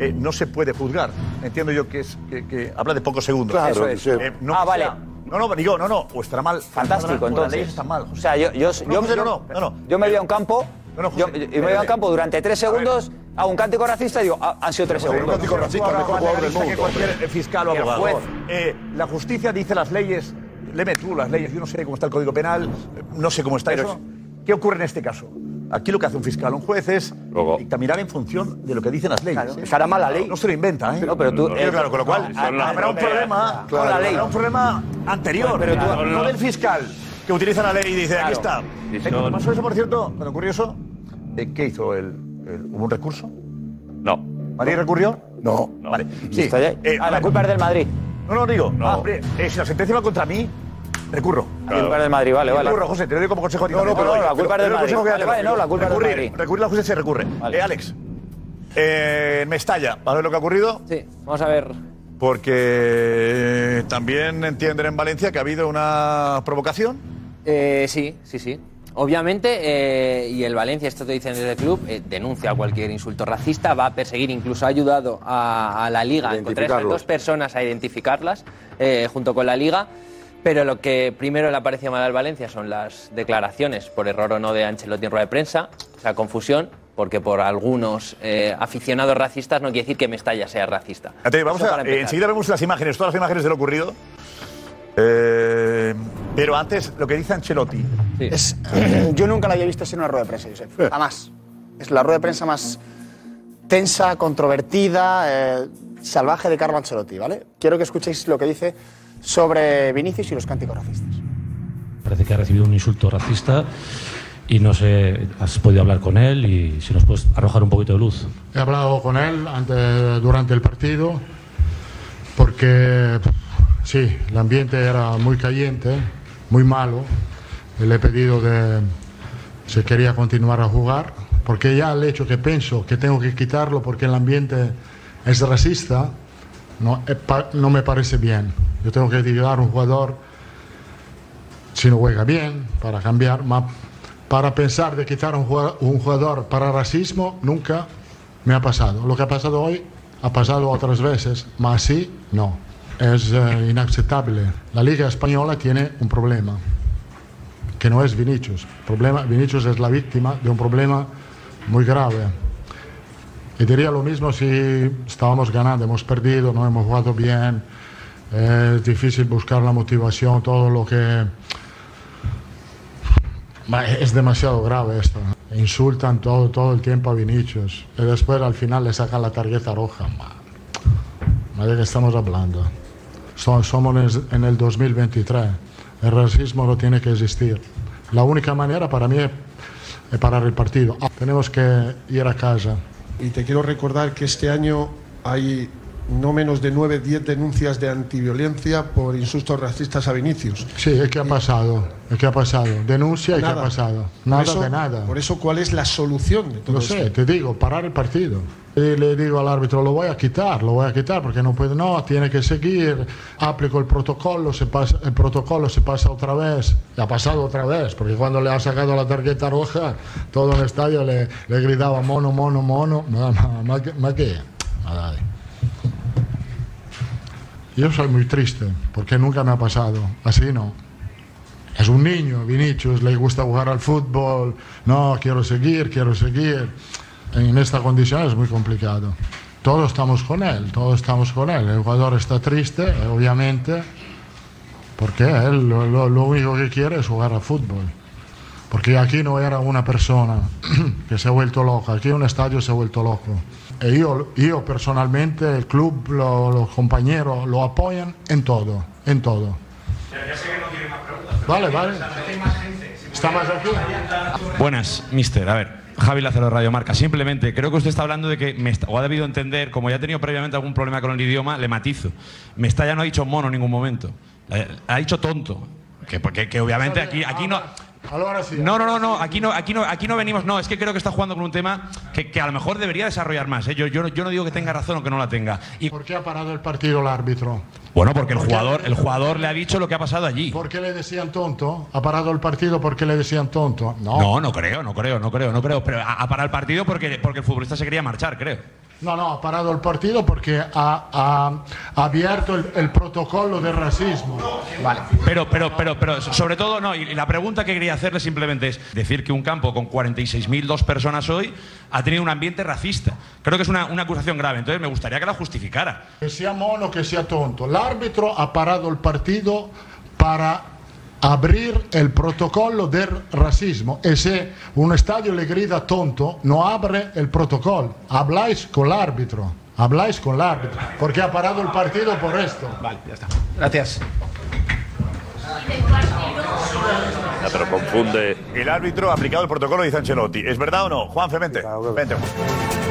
S3: eh, no se puede juzgar. Entiendo yo que es que, que habla de pocos segundos.
S7: Claro, Eso es.
S3: Eh, no
S7: Ah, vale.
S3: no, no, digo, no, no, o estará mal.
S7: Fantástico,
S3: o las
S7: entonces.
S3: leyes están mal.
S7: O sea, yo, yo,
S3: No,
S7: yo,
S3: José, no, no, no, no.
S7: yo me voy a un campo,
S3: No, no,
S7: yo,
S3: José,
S7: y me voy a un campo durante tres segundos, a un cántico racista y digo, ah, han sido tres
S3: José,
S7: segundos.
S3: cántico racista, mejor jugador del mundo. Que cualquier
S7: hombre.
S3: fiscal o abogado.
S7: juez.
S3: Eh, la justicia dice las leyes, léeme tú las leyes, yo no sé cómo está el Código Penal, eh, no sé cómo está
S7: Pero
S3: eso. ¿Qué ocurre en este caso? Aquí lo que hace un fiscal o un juez es dictaminar en función de lo que dicen las leyes.
S10: Claro, estará mal la ley.
S3: No se lo inventa, ¿eh?
S7: No, pero tú-
S3: Eh, claro, con lo cual
S7: No,
S3: habrá un problema
S7: con la ley.
S3: Habrá un problema anterior,
S7: Pero tú-
S3: no,
S7: no.
S3: del fiscal que utiliza la ley y dice, aquí está.
S7: Claro.
S3: Eh, Cuando pasó eso, por cierto, cuando ocurrió eso, eh, ¿qué hizo? El, el- ¿Hubo un recurso?
S8: No.
S3: ¿Madrid recurrió?
S2: No.
S3: Vale.
S7: Sí.
S3: Eh,
S7: ah,
S3: a
S7: la culpa es del Madrid.
S3: No, no, digo.
S7: No.
S3: ah, hombre, eh, si la sentencia va contra mí, recurro.
S7: La culpa es del Madrid, vale, vale.
S3: Recurro, José, te lo digo como consejo. a
S7: No, no, pero la culpa es del
S3: doy
S7: Madrid. Vale, vale, no, la culpa es del
S3: Recurrir,
S7: Madrid.
S3: A se recurre. Eh, Alex, eh, Mestalla, ¿vas a ver lo que ha ocurrido?
S1: Sí, vamos a ver.
S3: Porque también entienden en Valencia que ha habido una provocación.
S1: Eh, sí, sí, sí. Obviamente, eh, y el Valencia, esto te dicen desde el club, eh, denuncia cualquier insulto racista, va a perseguir, incluso ha ayudado a, a la Liga a encontrar estas
S2: Identificarlos.
S1: dos personas, a identificarlas eh, junto con la Liga. Pero lo que primero le ha parecido mal al Valencia son las declaraciones, por error o no, de Ancelotti en rueda de prensa, o sea, confusión, porque por algunos eh, aficionados racistas no quiere decir que Mestalla sea racista.
S3: Vamos a, eh, enseguida vemos las imágenes, todas las imágenes de lo ocurrido. Eh, pero antes, lo que dice Ancelotti.
S10: Es, *clears throat* yo nunca la había visto así en una rueda de prensa, Josep. Jamás. Es la rueda de prensa más tensa, controvertida, eh, salvaje de Carlo Ancelotti, ¿vale? Quiero que escuchéis lo que dice sobre Vinicius y los cánticos racistas.
S13: Parece que ha recibido un insulto racista y no sé, has podido hablar con él y si nos puedes arrojar un poquito de luz.
S14: He hablado con él antes, durante el partido porque sí, el ambiente era muy caliente, muy malo. Le he pedido de si quería continuar a jugar porque ya el hecho que pienso que tengo que quitarlo porque el ambiente es racista no, eh, no me parece bien. Yo tengo que tirar a un jugador si no juega bien para cambiar, para pensar de quitar un jugador, para racismo nunca me ha pasado. Lo que ha pasado hoy ha pasado otras veces, mas así no. Es eh, inaceptable. La Liga Española tiene un problema, que no es Vinicius. Problema, Vinicius es la víctima de un problema muy grave. Y diría lo mismo si estábamos ganando, hemos perdido, no hemos jugado bien, es difícil buscar la motivación, todo lo que... Es demasiado grave esto. Insultan todo, todo el tiempo a Vinicius y después al final le sacan la tarjeta roja. Ma, ma, ¿De qué estamos hablando? So- Somos en el 2023. El racismo no tiene que existir. La única manera para mí es es parar el partido. Ah, Tenemos que ir a casa.
S15: Y te quiero recordar que este año hay no menos de 9, 10 denuncias de antiviolencia por insultos racistas a Vinicius.
S14: Sí, ¿qué ha pasado? ¿Qué ha pasado? Denuncia y ¿qué ha pasado? Nada
S15: eso-
S14: de nada.
S15: Por eso, ¿cuál es la solución de todo
S14: Lo
S15: esto?
S14: sé, te digo, parar el partido. Y le digo al árbitro, lo voy a quitar, lo voy a quitar porque no puede, no, tiene que seguir, aplico el protocolo, se pasa, el protocolo se pasa otra vez, y ha pasado otra vez, porque cuando le ha sacado la tarjeta roja, todo el estadio le, le gritaba mono, mono, mono, ma, que-. Yo soy muy triste, porque nunca me ha pasado, así no. Es un niño, Vinicius, le gusta jugar al fútbol, no, quiero seguir, quiero seguir. En esta condición es muy complicado. Todos estamos con él, todos estamos con él. El jugador está triste, obviamente, porque él lo, lo- lo único que quiere es jugar al fútbol. Porque aquí no era una persona *clears throat* que se ha vuelto loca, aquí un estadio se ha vuelto loco. E io, io personalmente, il club, lo- los compañeros lo apoyan en todo, en todo. Vale, vale. ¿Está más aquí?
S8: Buenas, mister. A ver, Javi Lázaro de Radio Marca. Simplemente, creo que usted está hablando de que me está- o ha debido entender, como ya ha tenido previamente algún problema con el idioma, le matizo. Mestalla no ha dicho mono en ningún momento. Ha dicho tonto. Que, porque, que obviamente aquí, aquí no.
S14: Sí.
S8: No, no, no, no, aquí no, aquí no, aquí no venimos. No, es que creo que está jugando con un tema que, que a lo mejor debería desarrollar más. ¿eh? Yo, yo, no- yo no digo que tenga razón o que no la tenga. Y,
S14: ¿Por qué ha parado el partido el árbitro?
S8: bueno, porque el jugador, el jugador le ha dicho lo que ha pasado allí.
S14: ¿Por qué le decían tonto? ¿Ha parado el partido porque le decían tonto? No.
S8: No, no creo, no creo, no creo, no creo. Pero ha, ha parado el partido porque, porque el futbolista se quería marchar, creo.
S14: No, no, ha parado el partido porque ha, ha- ha abierto el, el protocolo de racismo.
S8: Vale. Pero, pero, pero, pero, sobre todo, no. Y la pregunta que quería hacerle simplemente es decir que un campo con 46.002 personas hoy ha tenido un ambiente racista. Creo que es una, una acusación grave. Entonces me gustaría que la justificara.
S14: Que sea mono, que sea tonto. El árbitro ha parado el partido para abrir el protocolo del racismo. Y si un estadio le grita tonto, no abre el protocolo. Habláis con el árbitro. Habláis con el árbitro. Porque ha parado el partido por esto.
S8: Vale, ya está.
S9: Gracias.
S3: Ya, pero confunde. El árbitro ha aplicado el protocolo, dice Ancelotti. ¿Es verdad o no? Juan Femente. Vente, Juan.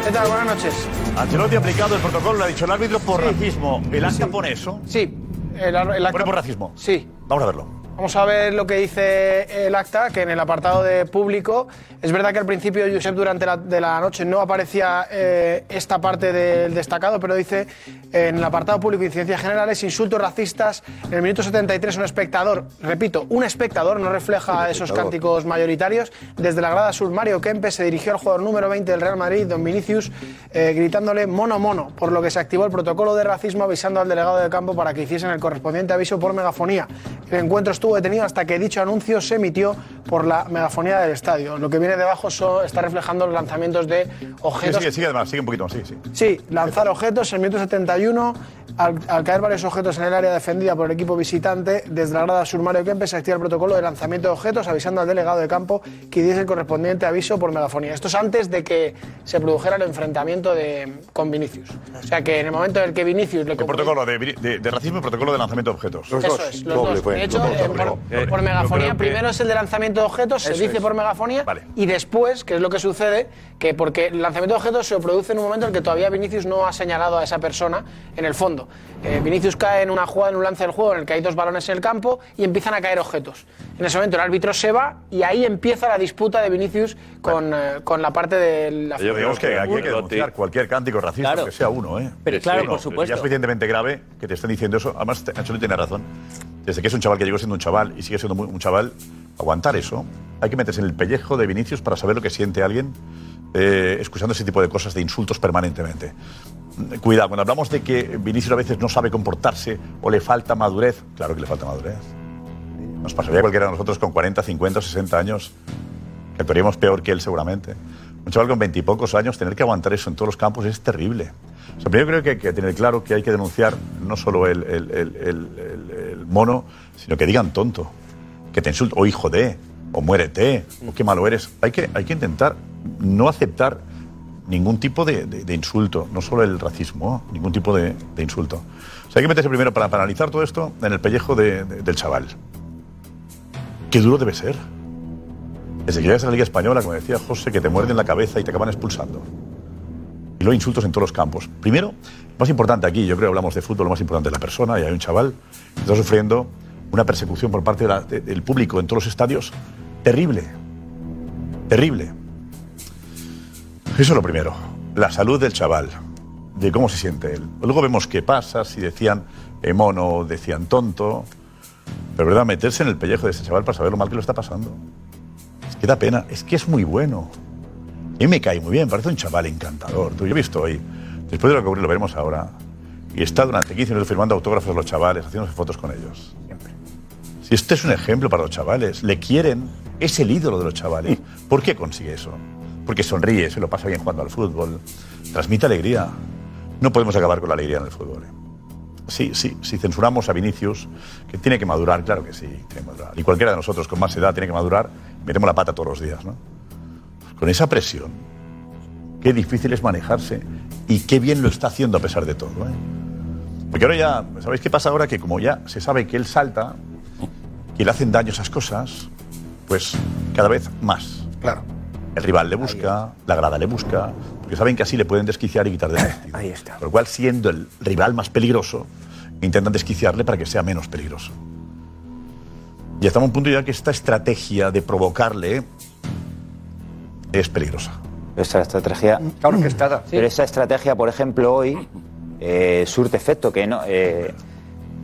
S10: ¿Qué tal? Buenas noches.
S3: Ancelotti ha aplicado el protocolo, lo ha dicho el árbitro por racismo. ¿El acta pone eso?
S10: Sí. El, ar- el acta-
S3: ¿Pone por racismo?
S10: Sí.
S3: Vamos a verlo.
S10: Vamos a ver lo que dice el acta, que en el apartado de público, es verdad que al principio, Josep, durante la, de la noche no aparecía eh, esta parte del destacado, pero dice en el apartado público, incidencias generales, insultos racistas, en el minuto 73 un espectador, repito, un espectador, no refleja esos cánticos mayoritarios, desde la grada sur, Mario Kempe se dirigió al jugador número 20 del Real Madrid, don Vinicius, eh, gritándole mono mono, por lo que se activó el protocolo de racismo avisando al delegado de campo para que hiciesen el correspondiente aviso por megafonía. El encuentro estuvo detenido hasta que dicho anuncio se emitió por la megafonía del estadio. Lo que viene debajo so- está reflejando los lanzamientos de
S3: Sigue,
S10: objetos
S3: sigue, sigue además, sigue un poquito más, sí, sí.
S10: Sí, lanzar objetos en el minuto 71. Al, al caer varios objetos en el área defendida por el equipo visitante, desde la grada sur Mario Kempes se activa el protocolo de lanzamiento de objetos, avisando al delegado de campo que diese el correspondiente aviso por megafonía. Esto es antes de que se produjera el enfrentamiento de, con Vinicius. O sea que en el momento en el que Vinicius le
S3: El protocolo de, de- de racismo y protocolo de lanzamiento de objetos.
S10: Eso es, los dos. De hecho, eh, por, por megafonía, primero es el de lanzamiento de objetos, se
S3: Eso
S10: dice
S3: es.
S10: por megafonía, y después, que es lo que sucede, que porque el lanzamiento de objetos se produce en un momento en que todavía Vinicius no ha señalado a esa persona en el fondo. Eh, Vinicius cae en una jugada, en un lance del juego en el que hay dos balones en el campo y empiezan a caer objetos. En ese momento el árbitro se va y ahí empieza la disputa de Vinicius con, eh, con la parte de la
S3: Yo digamos que aquí hay que denunciar cualquier cántico racista,
S10: Claro.
S3: que sea uno, ¿eh?
S10: Pero claro, por supuesto.
S3: Ya es suficientemente grave que te estén diciendo eso. Además, Ancelotti tiene razón. Desde que es un chaval que llegó siendo un chaval y sigue siendo un chaval, aguantar eso. Hay que meterse en el pellejo de Vinicius para saber lo que siente alguien eh, escuchando ese tipo de cosas, de insultos permanentemente. Cuidado, cuando hablamos de que Vinicius a veces no sabe comportarse o le falta madurez, claro que le falta madurez. Nos pasaría a cualquiera de nosotros con 40, 50 o 60 años, que actuaríamos peor que él seguramente. Un chaval con 20 y pocos años, tener que aguantar eso en todos los campos es terrible. Primero creo que hay que tener claro que hay que denunciar no solo el, el- el- mono, sino que digan tonto, que te insulte, o hijo de, o muérete, o qué malo eres. Hay que, hay que intentar no aceptar ningún tipo de, de- insulto, no solo el racismo, ningún tipo de, de insulto. O hay que meterse primero para, para analizar todo esto en el pellejo de- de- del chaval. Qué duro debe ser. Desde que llegas a la Liga Española, como decía José, que te muerden la cabeza y te acaban expulsando. Y luego insultos en todos los campos. Primero, lo más importante aquí, yo creo que hablamos de fútbol, lo más importante es la persona, y hay un chaval que está sufriendo una persecución por parte del público en todos los estadios terrible. Terrible. Eso es lo primero. La salud del chaval, de cómo se siente él. Luego vemos qué pasa, si decían eh, mono, decían tonto. Pero verdad, meterse en el pellejo de ese chaval para saber lo mal que lo está pasando. Es que da pena, es que es muy bueno. Mí me cae muy bien, parece un chaval encantador. Tú, yo he visto hoy, después de lo que ocurrió, lo veremos ahora, y está durante 15 minutos firmando autógrafos a los chavales, haciéndose fotos con ellos. Si este es un ejemplo para los chavales, le quieren, es el ídolo de los chavales. ¿Por qué consigue eso? Porque sonríe, se lo pasa bien jugando al fútbol, transmite alegría. No podemos acabar con la alegría en el fútbol. ¿eh? sí, sí, si censuramos a Vinicius, que tiene que madurar, claro que sí, tiene que madurar. Y cualquiera de nosotros con más edad tiene que madurar, metemos la pata todos los días, ¿no? Con esa presión, qué difícil es manejarse y qué bien lo está haciendo a pesar de todo, ¿eh? Porque ahora ya, ¿sabéis qué pasa ahora? Que como ya se sabe que él salta, que le hacen daño esas cosas, pues cada vez más.
S2: Claro.
S3: El rival le busca, la grada le busca, porque saben que así le pueden desquiciar y quitar de *coughs* partido.
S10: Ahí está.
S3: Por lo cual, siendo el rival más peligroso, intentan desquiciarle para que sea menos peligroso. Y estamos a un punto ya que esta estrategia de provocarle es peligrosa.
S7: Esa estrategia.
S10: Claro orquestada. *clears throat*
S7: Pero esa estrategia, por ejemplo, hoy eh, surte efecto, que no. eh,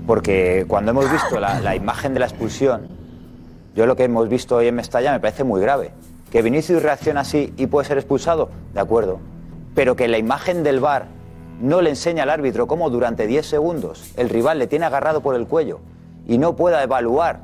S7: porque cuando hemos visto la, la imagen de la expulsión, yo lo que hemos visto hoy en Mestalla me parece muy grave. Que Vinicius reacciona así y puede ser expulsado, de acuerdo. Pero que la imagen del VAR no le enseña al árbitro cómo durante 10 segundos el rival le tiene agarrado por el cuello y no pueda evaluar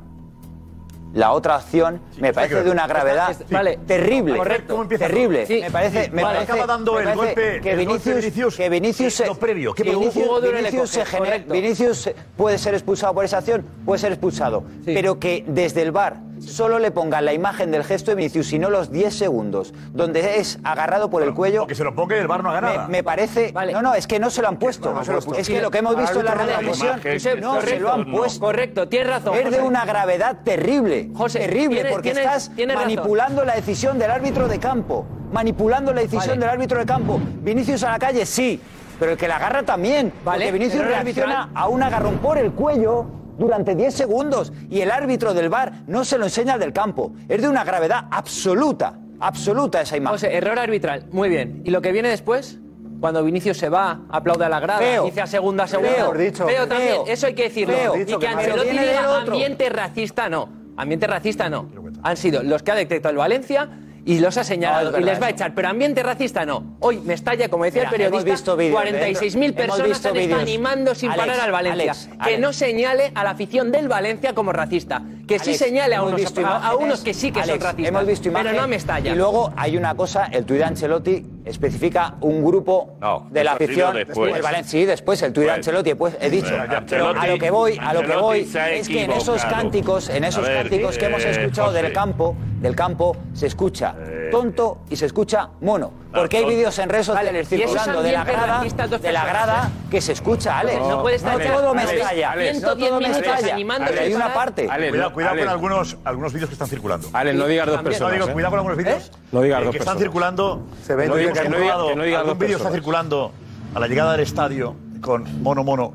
S7: la otra acción, me parece de una gravedad
S6: Está- está- vale.
S7: terrible.
S6: Correcto. ¿Cómo empieza
S7: terrible.
S6: Sí.
S7: Me parece,
S6: Sí.
S7: me
S6: Vale.
S7: parece-
S3: Acaba dando
S7: me
S3: el
S7: parece
S3: golpe-
S7: que
S3: el golpe
S7: Vinicius,
S3: de Vinicius.
S7: que Vinicius,
S3: Sí, lo previo, ¿qué
S7: que Vinicius,
S3: el
S7: Vinicius se genera-. Vinicius puede ser expulsado por esa acción, puede ser expulsado, pero que desde el VAR solo le pongan la imagen del gesto de Vinicius y no los 10 segundos, donde es agarrado por el cuello.
S3: Que se lo ponga y el VAR no haga nada.
S7: Me, me parece. No, no, es que no se lo han puesto.
S3: No se lo han puesto.
S7: Es que lo que hemos visto en la
S6: no
S7: televisión no se lo han
S6: no.
S7: puesto.
S6: Correcto, tienes razón,
S7: Es de una gravedad terrible.
S6: José,
S7: terrible,
S6: tienes-
S7: porque
S6: tienes-
S7: estás
S6: tienes razón.
S7: manipulando la decisión del árbitro de campo. Manipulando la decisión
S6: Vale.
S7: del árbitro de campo. Vinicius a la calle, sí. Pero el que la agarra también.
S6: Vale,
S7: Porque Vinicius reacciona a un agarrón por el cuello durante 10 segundos. Y el árbitro del VAR no se lo enseña al del campo. Es de una gravedad absoluta. Absoluta esa imagen.
S6: José, error arbitral. Muy bien. ¿Y lo que viene después? Cuando Vinicius se va, aplaude a la grada,
S7: Feo.
S6: dice a segunda, segunda.
S7: Feo. Mejor dicho.
S6: Feo también,
S7: Feo.
S6: eso hay que decirlo.
S7: Feo.
S6: Y que Ancelotti diga ambiente racista, no. Ambiente racista no. Han sido los que ha detectado el Valencia y los ha señalado
S7: No,
S6: y les va a echar. Pero ambiente racista no. Hoy Mestalla, como decía
S7: Mira,
S6: el periodista,
S7: hemos visto vídeos,
S6: 46.000
S7: ¿eh? Hemos
S6: personas
S7: visto
S6: han estado
S7: vídeos.
S6: animando sin
S7: Alex,
S6: parar al Valencia.
S7: Alex,
S6: que
S7: Alex.
S6: no señale a la afición del Valencia como racista. Que sí señale a unos,
S7: visto
S6: a- a,
S7: imágenes.
S6: unos que sí que son racistas.
S7: Hemos visto
S6: pero
S7: imágenes.
S6: no a Mestalla.
S7: Y luego hay una cosa, el tuit de Ancelotti especifica un grupo de la afición.
S16: después.
S7: El Valencia, sí, después el tuit de
S16: Después.
S7: Ancelotti, pues he dicho. Pero a lo que voy, a lo que voy es que en esos cánticos, en esos
S16: ver,
S7: cánticos que hemos
S16: eh,
S7: escuchado del campo, del campo se escucha tonto y se escucha mono. Porque hay vídeos en redes sociales
S6: Vale, y esos
S7: circulando de la
S6: ambientes
S7: grada,
S6: racistas, dos
S7: de la
S6: personas,
S7: grada
S6: ¿eh?
S7: que se escucha, Alex.
S6: No, no puede estar
S7: no
S6: ya-
S7: todo me
S6: Alex,
S7: estalla.
S6: Alex,
S7: No todo
S6: 110
S7: me
S6: minutos
S7: estalla. hay una parte.
S3: cuidado cuidado con algunos, algunos vídeos que están circulando.
S11: Ale, no digas dos
S3: También-
S11: personas,
S3: No digo,
S11: ¿eh?
S3: cuidado con algunos vídeos.
S11: No digas
S3: eh,
S11: dos
S3: que están
S11: personas.
S3: circulando.
S11: Se ven,
S3: Lo
S11: no digas- que no diga-
S3: comprobado.
S11: que no digas
S3: Algún
S11: dos
S3: vídeo está
S11: personas.
S3: circulando a la llegada del estadio con mono mono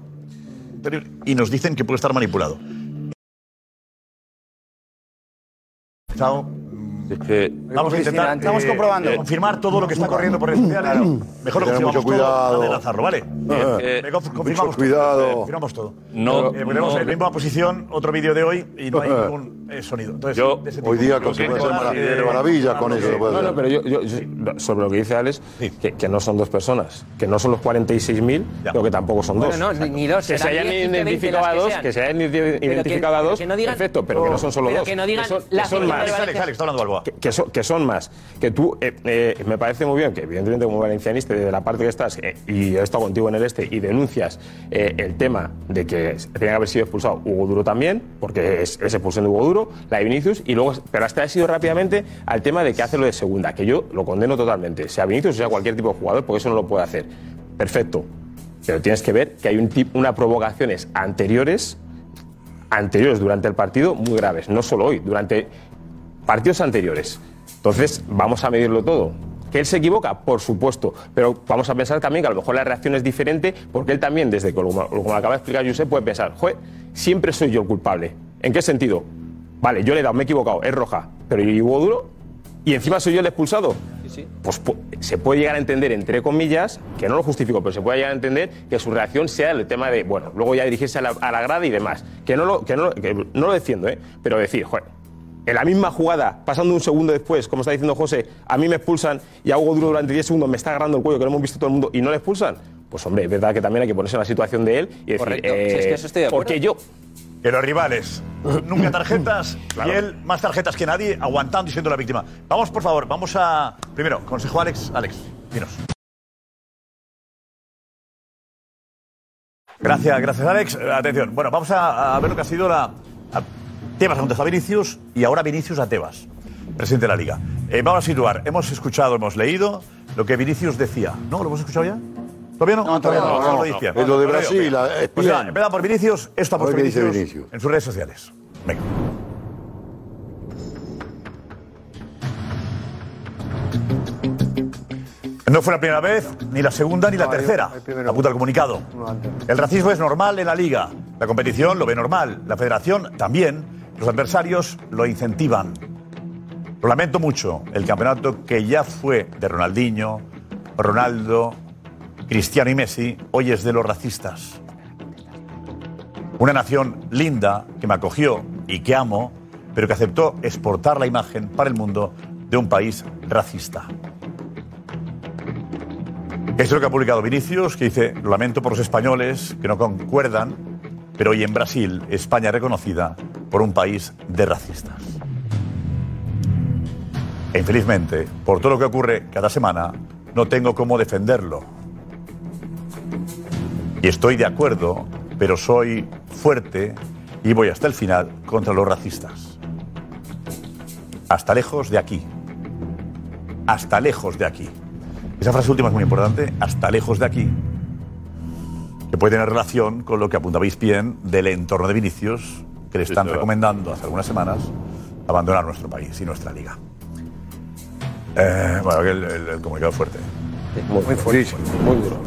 S3: y nos dicen que puede estar manipulado. Chao. Vamos a intentar
S10: Estamos comprobando.
S3: eh, confirmar todo lo que está corriendo por redes sociales. Mejor lo confirmamos
S2: mucho
S3: todo
S2: cuidado.
S3: antes de lanzarlo, ¿vale?
S2: Eh,
S3: Eh, conf-
S2: mucho
S3: confirmamos todo.
S2: cuidado.
S3: Eh, confirmamos todo.
S16: No,
S3: Eh, tenemos
S16: no.
S3: en misma posición otro vídeo de hoy y no hay ningún eh, sonido. Entonces,
S16: Yo-
S3: de ese
S2: Hoy
S3: tipo.
S2: día
S3: Lo
S2: con-
S3: que
S2: puede hacer
S3: considero-
S2: mara- maravillas con eso.
S11: No, no, pero yo, yo- yo- sobre lo que dice Alex, que, que no son dos personas, que no son los 46.000, pero que tampoco son
S6: Bueno,
S11: dos.
S6: no, ni- ni dos,
S11: Que se hayan
S6: 10, 15,
S11: identificado a
S6: 20 las
S11: dos,
S6: que
S11: que se hayan
S6: que-
S11: identificado a dos,
S6: que
S11: perfecto, pero que no son solo dos.
S6: que no digan la
S11: que
S6: del
S3: Alex, Alex, está hablando
S11: Que, son, más. Que tú, eh, eh, me parece muy bien que, evidentemente, como valencianista, desde la parte que estás, eh, y he estado contigo en el este, y denuncias el tema de que tenía que haber sido expulsado Hugo Duro también, porque es, es expulsión de Hugo Duro, la de Vinicius, y luego, pero hasta he sido rápidamente al tema de que hace lo de segunda, que yo lo condeno totalmente, sea Vinicius o sea cualquier tipo de jugador, porque eso no lo puede hacer. Perfecto. Pero tienes que ver que hay un tip, unas provocaciones anteriores anteriores durante el partido muy graves, no solo hoy, durante partidos anteriores. Entonces, vamos a medirlo todo. ¿Que él se equivoca? Por supuesto. Pero vamos a pensar también que a lo mejor la reacción es diferente porque él también, desde que, como acaba de explicar Josep, puede pensar, joder, siempre soy yo el culpable. ¿En qué sentido? Vale, yo le he dado, me he equivocado, es roja, pero ¿y hubo duro? ¿Y encima soy yo el expulsado? Pues pu- se puede llegar a entender, entre comillas, que no lo justifico, pero se puede llegar a entender que su reacción sea el tema de, bueno, luego ya dirigirse a la, a la grada y demás. Que no lo, que no, lo- que no lo defiendo, ¿eh? Pero decir, joder, en la misma jugada, pasando un segundo después, como está diciendo José, a mí me expulsan y a Hugo Duro durante 10 segundos me está agarrando el cuello, que lo hemos visto todo el mundo, y no le expulsan. Pues hombre, es verdad que también hay que ponerse en la situación de él y decir,
S6: Correcto. Sí, es que eso estoy de acuerdo.
S11: porque yo,
S3: Que los rivales, nunca tarjetas, *laughs* y él más tarjetas que nadie, aguantando y siendo la víctima. Vamos, por favor, vamos a. Primero, consejo Alex. Alex, dinos. Gracias, gracias Alex. Eh, Atención, bueno, vamos a, a ver lo que ha sido la... a- Tebas ha contestado a Vinicius y ahora Vinicius a Tebas, presidente de la Liga. Eh, vamos a situar, hemos escuchado, hemos leído lo que Vinicius decía. ¿No? ¿Lo hemos escuchado ya? ¿Todavía no?
S2: No, todavía no, no,
S3: oís
S2: no.
S3: bien.
S2: Es lo de
S3: Lo oís
S2: Brasil, la- es
S3: Pues nada, empezamos por Vinicius, esto ha puesto Vinicius,
S2: Vinicius.
S3: en sus redes sociales. Venga. No fue la primera vez, ni la segunda, ni la
S5: No,
S3: tercera. Apunta el comunicado. El racismo es normal en la liga. La competición lo ve normal. La federación también. Los adversarios lo incentivan. Lo lamento mucho. El campeonato que ya fue de Ronaldinho, Ronaldo, Cristiano y Messi, hoy es de los racistas. Una nación linda que me acogió y que amo, pero que aceptó exportar la imagen para el mundo de un país racista. Es lo que ha publicado Vinicius, que dice, lo lamento por los españoles que no concuerdan, pero hoy en Brasil, España es reconocida por un país de racistas. Infelizmente, por todo lo que ocurre cada semana, no tengo cómo defenderlo. Y estoy de acuerdo, pero soy fuerte y voy hasta el final contra los racistas. Hasta lejos de aquí. Hasta lejos de aquí. Esa frase última es muy importante, hasta lejos de aquí, que puede tener relación con lo que apuntabais bien del entorno de Vinicius, que le están recomendando hace algunas semanas abandonar nuestro país y nuestra liga. Eh, bueno, el, el- el comunicado es fuerte.
S2: Muy, fuerte. Muy duro.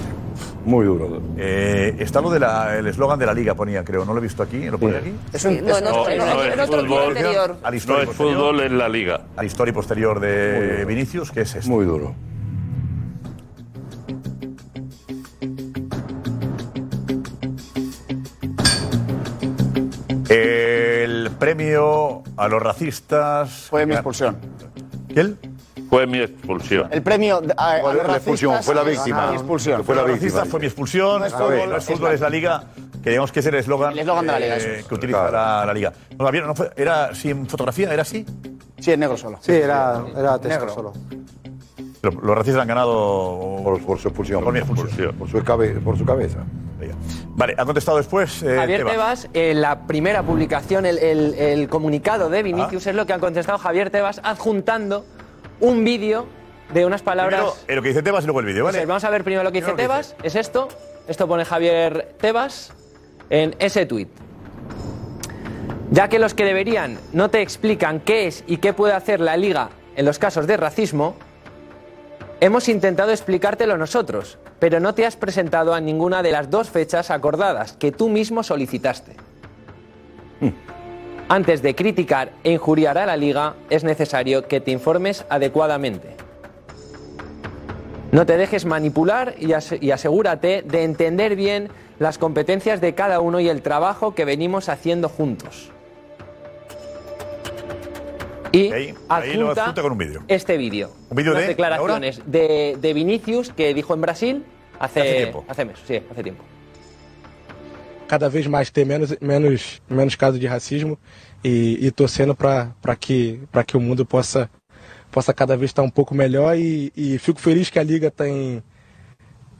S2: Muy duro.
S3: Eh, está lo del eslogan de la liga, ponía, creo. ¿No lo he visto aquí? ¿Lo ponía aquí?
S12: Es un- no, en otro- en otro- en otro
S3: fútbol.
S12: interior.
S3: Al
S16: No es fútbol, es la liga.
S3: Al historia posterior de Vinicius, que es este.
S2: Muy duro.
S3: El premio a los racistas.
S17: Fue mi expulsión.
S3: ¿Quién?
S16: Fue mi expulsión.
S17: El premio a, a
S2: ¿Cuál
S17: los
S2: la expulsión?
S17: racistas
S2: Fue la víctima.
S17: Mi expulsión.
S2: Fue la
S3: Los
S2: víctima.
S3: racistas fue mi expulsión.
S17: No es
S3: No
S17: fútbol,
S3: es
S17: es
S3: fútbol, es la liga. Que digamos que es el eslogan.
S17: El eslogan de la liga,
S3: eh,
S17: eso es.
S3: que utiliza la, la liga. No, Javier, no fue- ¿Era en fotografía? ¿Era así?
S17: Sí, en negro solo.
S5: Sí, era, era texto
S17: Negro.
S5: solo.
S3: Pero los racistas han ganado.
S2: Por, por su expulsión.
S3: Por mi expulsión.
S2: Por su, cabe- por su cabeza.
S3: Vale, ha contestado después. eh,
S1: Javier
S3: Tebas.
S1: La primera publicación, el, el- el comunicado de Vinicius es lo que ha contestado Javier Tebas adjuntando un vídeo de unas palabras.
S3: Primero, eh, lo que dice Tebas y luego el vídeo, ¿vale?
S1: Vamos a ver primero lo que dice
S3: Primero lo que
S1: Tebas. Es esto. Esto pone Javier Tebas en ese tuit. Ya que los que deberían no te explican qué es y qué puede hacer la liga en los casos de racismo, hemos intentado explicártelo nosotros, pero no te has presentado a ninguna de las dos fechas acordadas que tú mismo solicitaste. Antes de criticar e injuriar a la liga, es necesario que te informes adecuadamente. No te dejes manipular y, y asegúrate de entender bien las competencias de cada uno y el trabajo que venimos haciendo juntos. Y
S3: Ahí, ahí lo
S1: adjunta
S3: con un vídeo.
S1: este vídeo.
S3: ¿Un vídeo de
S1: declaraciones de, de Vinicius que dijo en Brasil hace,
S18: Hace tiempo.
S1: hace meses, sí, hace tiempo.
S18: cada vez mais ter menos, menos, menos casos de racismo e, e torcendo para que, pra que o mundo possa, possa cada vez estar um pouco melhor e, e fico feliz que a Liga tem,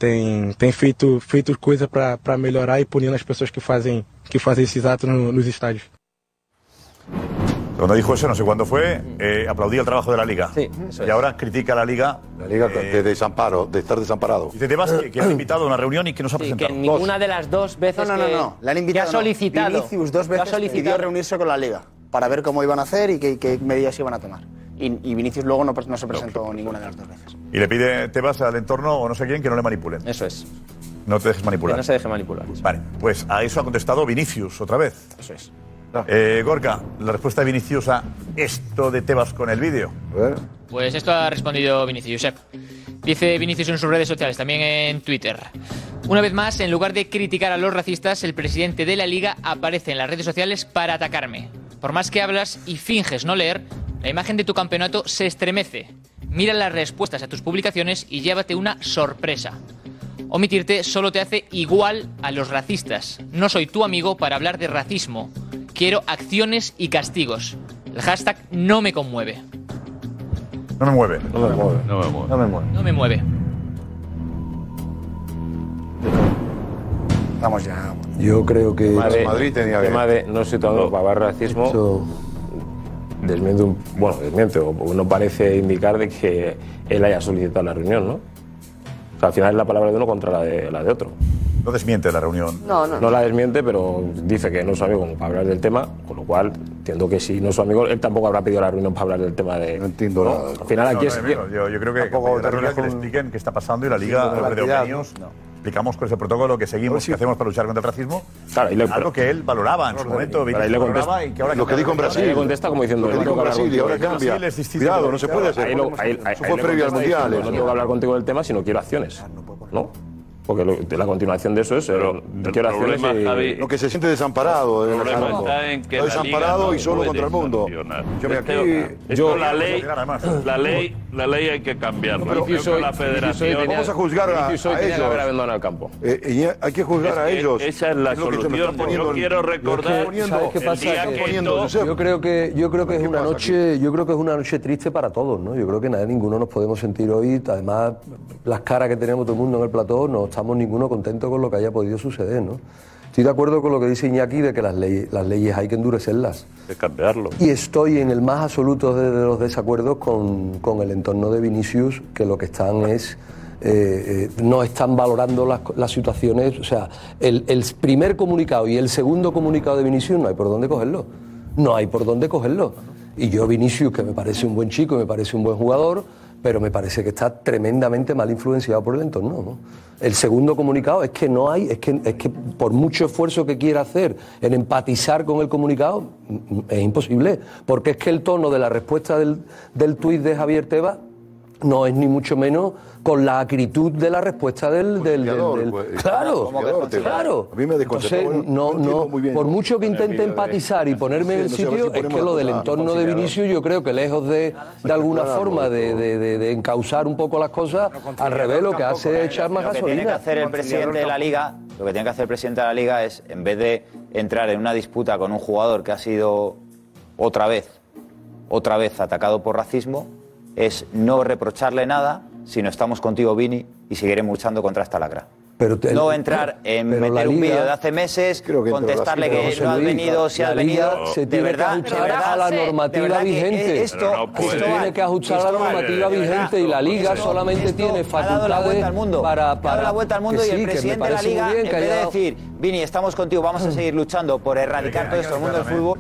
S18: tem, tem feito, feito coisa para melhorar e punindo as pessoas que fazem, que fazem esses atos no- nos estádios.
S3: Cuando dijo eso, no sé cuándo fue, eh, aplaudía el trabajo de la liga. y ahora critica a la liga.
S2: La liga de desamparo, de estar desamparado.
S3: Dice Tebas que, que ha invitado a una reunión y que no se ha
S1: Sí,
S3: presentado.
S1: que ninguna de las dos veces
S17: No, no, no,
S1: que,
S17: no. Le han
S1: que
S17: invitado.
S1: ha
S17: no.
S1: solicitado.
S17: Vinicius dos
S1: que ha
S17: veces pidió reunirse con la liga para ver cómo iban a hacer y qué, qué medidas iban a tomar. Y, y Vinicius luego no, no se presentó ninguna de las dos veces.
S3: Y le pide Tebas al entorno o no sé quién que no le manipulen.
S1: Eso es.
S3: No te dejes manipular.
S1: Que no se deje manipular.
S3: Vale, pues a eso ha contestado Vinicius otra vez.
S17: Eso es.
S3: Eh, Gorka, la respuesta de Vinicius a esto de Tebas con el vídeo.
S9: Pues esto ha respondido Vinicius. Josep. Dice Vinicius en sus redes sociales, también en Twitter. Una vez más, en lugar de criticar a los racistas, el presidente de la liga aparece en las redes sociales para atacarme. Por más que hablas y finges no leer, la imagen de tu campeonato se estremece. Mira las respuestas a tus publicaciones y llévate una sorpresa. Omitirte solo te hace igual a los racistas. No soy tu amigo para hablar de racismo. Quiero acciones y castigos. El hashtag no me conmueve.
S3: No me mueve.
S2: No me mueve.
S16: No me mueve.
S5: No me mueve.
S9: No me mueve.
S10: Vamos ya.
S19: Yo creo que.
S11: Madre, Tema de no se todo para racismo. Eso... Bueno, desmiente, o no parece indicar de que él haya solicitado la reunión, ¿no? Al final es la palabra de uno contra la de, la de otro.
S3: No desmiente la reunión.
S12: No, no.
S11: No la desmiente, pero dice que no es su amigo como para hablar del tema, con lo cual entiendo que si no es su amigo, él tampoco habrá pedido la reunión para hablar del tema de. No
S2: entiendo ¿no?
S11: Nada. Al final aquí es.
S3: yo, yo creo que,
S11: tampoco
S3: que, que, que le expliquen qué está pasando y la Liga de
S11: Opiniones.
S3: No explicamos cuál es el protocolo que seguimos, sí. que hacemos para luchar contra el racismo.
S11: Claro, y le,
S3: algo que él valoraba en su momento. Y
S11: le contesta,
S3: y que ahora
S2: lo que dijo en Brasil.
S11: Le contesta como diciendo.
S2: Lo que dijo en Brasil y ahora cambia. Cuidado, no se puede hacer. Eso fue previo al Mundial.
S11: No
S2: ¿eh?
S11: tengo que hablar contigo del tema, sino quiero acciones. Ah, ¿No? Porque lo, de la continuación de eso es pero, eh, pero
S16: problema,
S11: y,
S16: Javi,
S2: lo que se siente desamparado.
S16: El problema está en que la
S2: desamparado Liga
S16: no
S2: y solo contra el mundo. Yo me aquí,
S16: esto, yo, la ley, la ley, la ley hay que cambiarla.
S2: No, pero
S16: Creo soy, la Federación.
S2: Tenía, vamos a juzgar a,
S11: soy,
S2: a ellos.
S11: Abandonado el campo.
S2: Eh, eh, hay que juzgar
S16: es
S2: a ellos.
S16: Esa es la
S2: es
S16: solución.
S2: Poniendo,
S16: yo quiero recordar.
S19: ¿Sabes qué pasa? Yo creo que yo creo que es una noche, yo creo que es una noche triste para todos, ¿no? Yo creo que nadie, ninguno nos podemos sentir hoy. Además, las caras que tenemos todo el mundo en el plató no está estamos ninguno contentos con lo que haya podido suceder, ¿no? Estoy de acuerdo con lo que dice Iñaki de que las leyes, las leyes hay que endurecerlas.
S16: Hay que cambiarlo.
S19: Y estoy en el más absoluto de, los desacuerdos con, con, el entorno de Vinicius, que lo que están es. Eh, eh, no están valorando las, situaciones. O sea, el, el, primer comunicado y el segundo comunicado de Vinicius no hay por dónde cogerlo. No hay por dónde cogerlo. Y yo, Vinicius, que me parece un buen chico, y me parece un buen jugador pero me parece que está tremendamente mal influenciado por el entorno. ¿no? El segundo comunicado es que no hay, es que, es que por mucho esfuerzo que quiera hacer en empatizar con el comunicado, mm, mm, es imposible, porque es que el tono de la respuesta del, del tuit de Javier Tebas no es ni mucho menos con la acritud de la respuesta del... del, claro, claro.
S2: A mí me
S19: Entonces, no,
S2: no,
S19: por mucho que intente empatizar y ponerme en el sitio, es que lo del entorno de Vinicius yo creo que lejos de, de alguna forma de, de, encauzar un poco las cosas, al revés lo que hace es eh, echar más gasolina.
S7: Lo que tiene que hacer el presidente de la Liga, lo que tiene que hacer el presidente de la Liga es, en vez de entrar en una disputa con un jugador que ha sido otra vez, otra vez atacado por racismo, es no reprocharle nada, sino estamos contigo, Vini, y seguiremos luchando contra esta lacra.
S19: Pero
S7: no entrar en meter un vídeo de hace meses,
S2: creo que
S7: contestarle que, no has venido, si
S19: ha
S7: venido.
S19: Se tiene de
S7: verdad,
S19: que ajustar a la normativa vigente.
S7: Esto,
S19: tiene que ajustar a la normativa vigente y la Liga
S7: esto,
S19: solamente
S7: esto
S19: tiene facultades
S7: al mundo,
S19: para, para.
S7: la vuelta al mundo y el presidente de la Liga,
S19: bien,
S7: decir, Vini, estamos contigo, vamos a seguir luchando por erradicar todo esto del mundo del fútbol.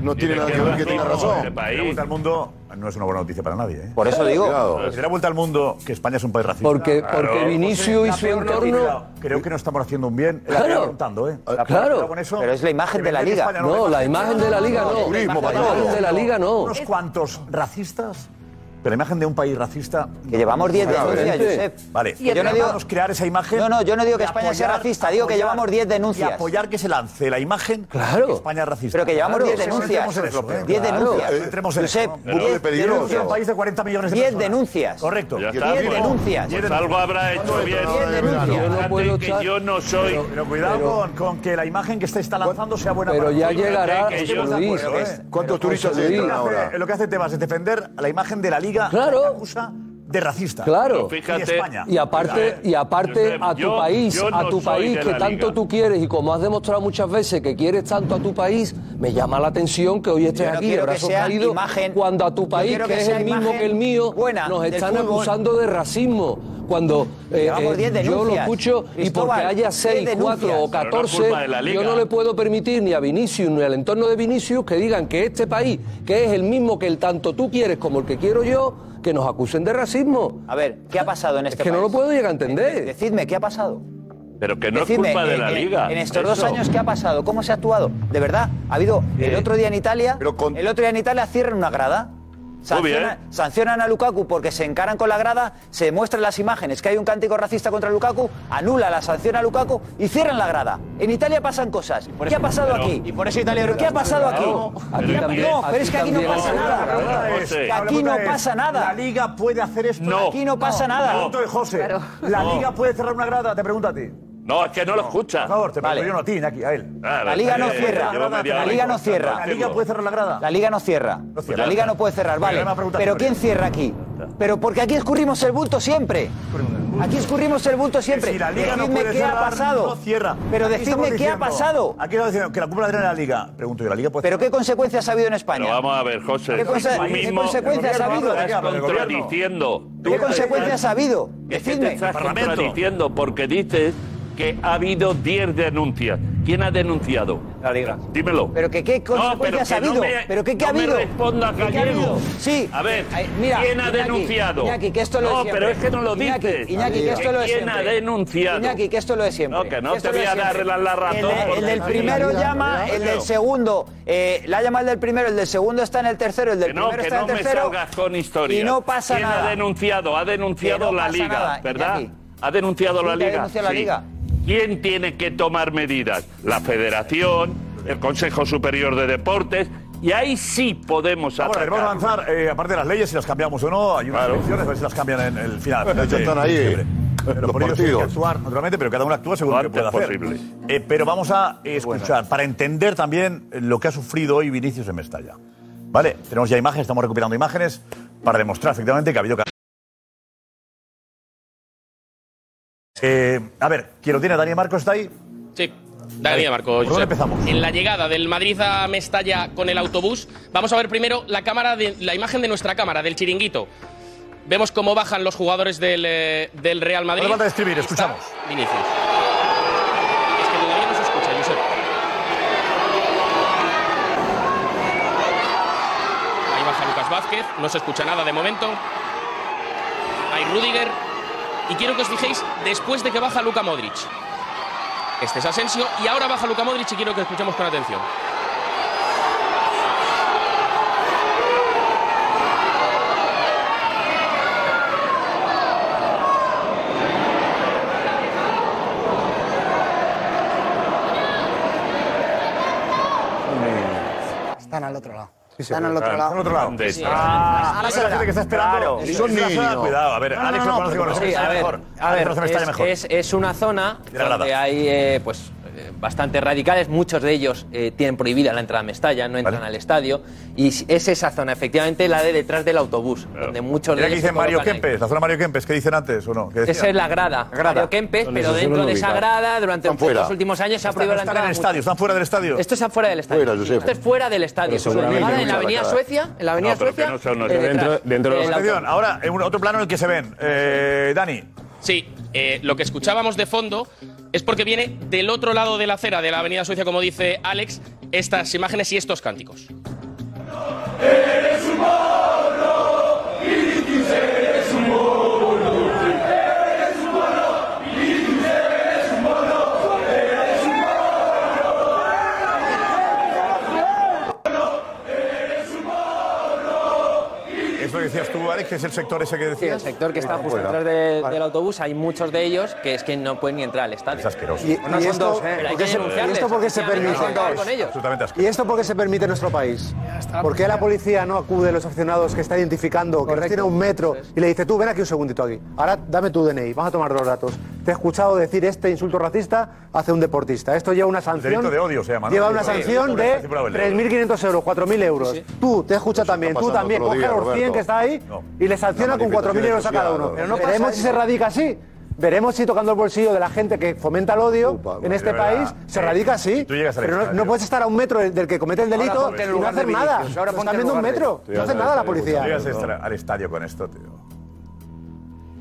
S2: no tiene nada que ver que tenga razón.
S3: Al mundo no es una buena noticia para nadie. ¿eh?
S7: Por eso digo.
S2: Claro.
S3: Si da vuelta al mundo que España es un país racista.
S19: Porque, claro. porque pues Vinicio
S3: y
S19: su entorno.
S3: Creo que no estamos haciendo un bien. La
S19: claro.
S3: Contando, ¿eh?
S19: Ah, la
S3: claro. Con eso,
S7: Pero es la imagen de la liga.
S19: No, la imagen de la liga no. La imagen de la liga no.
S3: Unos cuantos racistas pero la imagen de un país racista.
S7: Que no llevamos 10 denuncias,
S19: ¿eh?
S7: Josep.
S3: Vale,
S7: y yo no digo
S3: crear esa imagen.
S7: No, no, yo no digo que España sea racista, digo que llevamos 10 denuncias.
S3: Y apoyar que se lance la imagen
S19: claro.
S3: de España racista.
S7: Pero que llevamos 10
S3: claro,
S7: denuncias. 10 denuncias.
S3: Entremos en
S7: Josep,
S3: denuncias. un país de 40 millones de
S7: 10 denuncias.
S3: Correcto.
S16: 10
S7: denuncias.
S16: Algo habrá hecho bien.
S7: 10 denuncias.
S19: Yo no
S16: soy.
S3: Pero cuidado con que la imagen que se está lanzando sea buena
S19: Pero ya llegará.
S3: ¿eh?
S2: ¿Cuántos turistas
S3: se
S2: ahora?
S3: Lo que hace Tebas es defender la imagen de la Liga
S19: Claro.
S3: le de racista.
S19: Claro.
S16: Fíjate,
S3: y, España.
S19: y aparte, y aparte a tu país, a tu país que tanto tú quieres y como has demostrado muchas veces que quieres tanto a tu país, me llama la atención que hoy estés
S7: no
S19: aquí de brazos cuando a tu país, que,
S7: que
S19: es el mismo que el mío, nos están acusando de racismo cuando eh, eh, yo lo escucho y porque haya 6, 4 o 14, yo no le puedo permitir ni a Vinicius ni al entorno de Vinicius que digan que este país, que es el mismo que el tanto tú quieres como el que quiero yo, que nos acusen de racismo.
S7: A ver, ¿qué ha pasado en este es
S19: que no lo puedo llegar a entender.
S7: Eh, decidme, ¿qué ha pasado?
S16: Pero que no es culpa de la liga.
S7: En estos dos años, ¿qué ha pasado? ¿Cómo se ha actuado? De verdad, ha habido. El otro día en Italia. El otro día en Italia cierran una grada. Sancionan, a Lukaku porque se encaran con la grada, se muestran las imágenes que hay un cántico racista contra Lukaku, anula la sanción a Lukaku y cierran la grada. En Italia pasan cosas. ¿Qué ha pasado aquí?
S20: Y por eso Italia
S7: ¿Qué ha pasado aquí? No, pero es que aquí no pasa nada. Aquí no pasa nada.
S3: La liga puede hacer esto.
S7: Aquí no pasa nada.
S3: La liga puede cerrar una grada, te pregunto a ti.
S16: No, es que no, lo escucha.
S3: Por favor, te
S7: vale.
S3: yo no a ti, a él.
S16: Ah,
S7: la Liga no
S16: eh,
S7: cierra. La Liga no cierra.
S3: La Liga puede cerrar la grada.
S7: La Liga no cierra. La Liga no puede cerrar, vale. Pero ¿quién cierra aquí?
S17: Pero porque aquí escurrimos el bulto siempre. Aquí escurrimos el bulto siempre.
S3: Si la Liga
S17: decidme no
S3: puede
S17: qué ha pasado. Pero
S3: aquí
S17: decidme qué ha pasado.
S3: Aquí estamos diciendo que la culpa de la Liga. Pregunto yo, ¿la Liga puede
S17: ¿Pero qué consecuencias ha habido en España?
S16: Vamos a ver, José.
S17: ¿Qué, consecuencias ha habido?
S16: Contradiciendo.
S17: ¿Qué consecuencias ha habido? Decidme.
S16: Porque dices que ha habido 10 denuncias. ¿Quién ha denunciado?
S17: La Liga.
S16: Dímelo.
S17: ¿Pero que qué consecuencias
S16: que
S17: ha habido?
S16: No me,
S17: ¿Pero qué, qué
S16: no
S17: ha habido?
S16: me respondas,
S17: ¿Qué, qué ha habido? Sí.
S16: A ver,
S17: Ay, mira,
S16: ¿quién ha
S17: Iñaki,
S16: denunciado?
S17: Iñaki, que esto lo
S16: no,
S17: siempre.
S16: pero es que no lo
S17: Iñaki,
S16: dices.
S17: Iñaki, que esto lo de
S16: ¿Quién
S17: siempre.
S16: ha denunciado?
S17: Iñaki, que esto lo de siempre.
S16: No, que no te voy a dar la razón
S17: El, el del primero llama, el del segundo eh, la llama el del primero, el del segundo está en el tercero, el del
S16: Que no,
S17: primero
S16: que
S17: está en
S16: no
S17: el
S16: me
S17: tercero.
S16: salgas con historias.
S17: Y no pasa
S16: ¿Quién
S17: nada.
S16: ha denunciado? Ha denunciado
S17: Que no
S16: la Liga, ¿verdad? ¿Ha denunciado la
S17: que ha
S16: Liga?
S17: denunciado la. Liga.
S16: ¿Quién tiene que tomar medidas? La Federación, el Consejo Superior de Deportes, y ahí sí podemos
S3: Vamos a ver,
S16: atacar.
S3: vamos a avanzar. eh, aparte de las leyes, si las cambiamos o no, hay unas elecciones, a ver si las cambian en el final. *laughs*
S2: De hecho, están ahí,
S3: Siempre. Pero
S2: los
S3: por ello sí hay que
S2: partidos.
S3: actuar, naturalmente, pero cada uno actúa según lo que
S16: Lo
S3: pueda
S16: antes
S3: hacer.
S16: posible.
S3: Eh, pero vamos a escuchar, para entender también lo que ha sufrido hoy Vinicius en Mestalla. ¿Vale? Tenemos ya imágenes, estamos recuperando imágenes para demostrar efectivamente que ha habido... Eh, a ver, ¿quién lo tiene? ¿Daniel Marcos está ahí?
S21: Sí. Dani Marco.
S3: ¿Por dónde empezamos?
S21: En la llegada del Madrid a Mestalla con el autobús, vamos a ver primero la cámara de, la imagen de nuestra cámara, del chiringuito. Vemos cómo bajan los jugadores del, eh, del Real Madrid.
S3: No falta escribir, escuchamos.
S21: Vinicius. Es que todavía no se escucha, Josep. Ahí baja Lucas Vázquez, no se escucha nada de momento. Hay Rudiger. Y quiero que os fijéis después de que baja Luka Modric. Este es Asensio y ahora baja Luka Modric y quiero que escuchemos con atención.
S10: Están al otro lado. Están al otro lado.
S3: están al otro lado.
S10: ¿Dónde
S3: Sí.
S10: están?
S3: Ah,
S10: Ahora
S3: hay
S10: se verá.
S3: gente que está esperando.
S10: Claro.
S3: Es una zona, cuidado, a ver,
S1: No, no,
S3: Alex
S1: no,
S3: lo conoce
S1: pero
S3: con
S1: sí, a ver,
S3: mejor.
S1: a
S3: Alex
S1: ver,
S3: conoce Mestalla
S1: es,
S3: mejor.
S1: es- es una zona
S3: la
S1: donde hay eh, pues eh, bastante radicales, muchos de ellos eh, tienen prohibida la entrada a Mestalla, no entran al estadio, y es esa zona, efectivamente, la de detrás del autobús, donde muchos de ellos
S3: dicen Mario
S1: ahí.
S3: Kempes, la zona Mario Kempes, ¿qué dicen antes o no? ¿Qué
S1: Esa es la grada, Mario Kempes, pero dentro de esa grada, durante los últimos años se ha prohibido la
S3: están
S1: entrada.
S3: en el estadio, están fuera del estadio.
S1: Esto está fuera del estadio.
S3: Fuera.
S1: Esto es fuera del estadio. En la avenida. Suecia, en la avenida
S3: No, pero que
S1: Suecia.
S3: no son los-
S1: eh,
S3: Dentro de
S1: del
S3: Atención, ahora, en un- otro plano en el que se ven. Eh, Dani.
S21: Sí, eh, lo que escuchábamos de fondo es porque viene del otro lado de la acera de la Avenida Suecia, como dice Alex, estas imágenes y estos cánticos.
S22: Eres mono, Vinicius eres un mono. Eres un mono, Vinicius eres un mono. Eres un mono. Eres un mono.
S3: Es lo que decías tú, Alex, que es el sector ese que
S1: Sí,
S3: decías.
S1: el sector que está justo
S3: Fuera.
S1: detrás de- del autobús, hay muchos de ellos que es que no pueden ni entrar al estadio. Es
S3: asqueroso.
S5: Y,
S1: no
S5: y
S1: son
S5: esto,
S1: dos, ¿eh? Pero hay
S5: ¿por
S1: que
S5: qué se-
S1: denunciarles.
S5: ¿y esto por qué se permite? ¿Y esto por qué se permite en nuestro país? ¿Por qué la policía no acude a los aficionados que está identificando, que los tiene a un metro y le dice, tú ven aquí un segundito aquí, ahora dame tu DNI, vamos a tomar los datos. Te he escuchado decir este insulto racista hacia un deportista. Esto lleva una sanción.
S3: delito de odio se llama, ¿no?
S5: Lleva una sanción de
S3: sí, bravo, el de
S5: 3.500 euros, 4.000 euros. Tú, te he escuchado también, tú también, coge
S2: día,
S5: a los 100
S2: Roberto.
S5: que está ahí y le sanciona con 4.000 euros a cada uno.
S2: Pero no
S5: Veremos si se radica así. Veremos si tocando el bolsillo de la gente que fomenta el odio en este país se
S3: Eh,
S5: radica así.
S3: tú llegas al
S5: Pero no, puedes estar a un metro del que comete el delito y no hacer nada. Ahora están viendo un metro. No hace nada la policía.
S3: Llegas al- al estadio con esto, tío.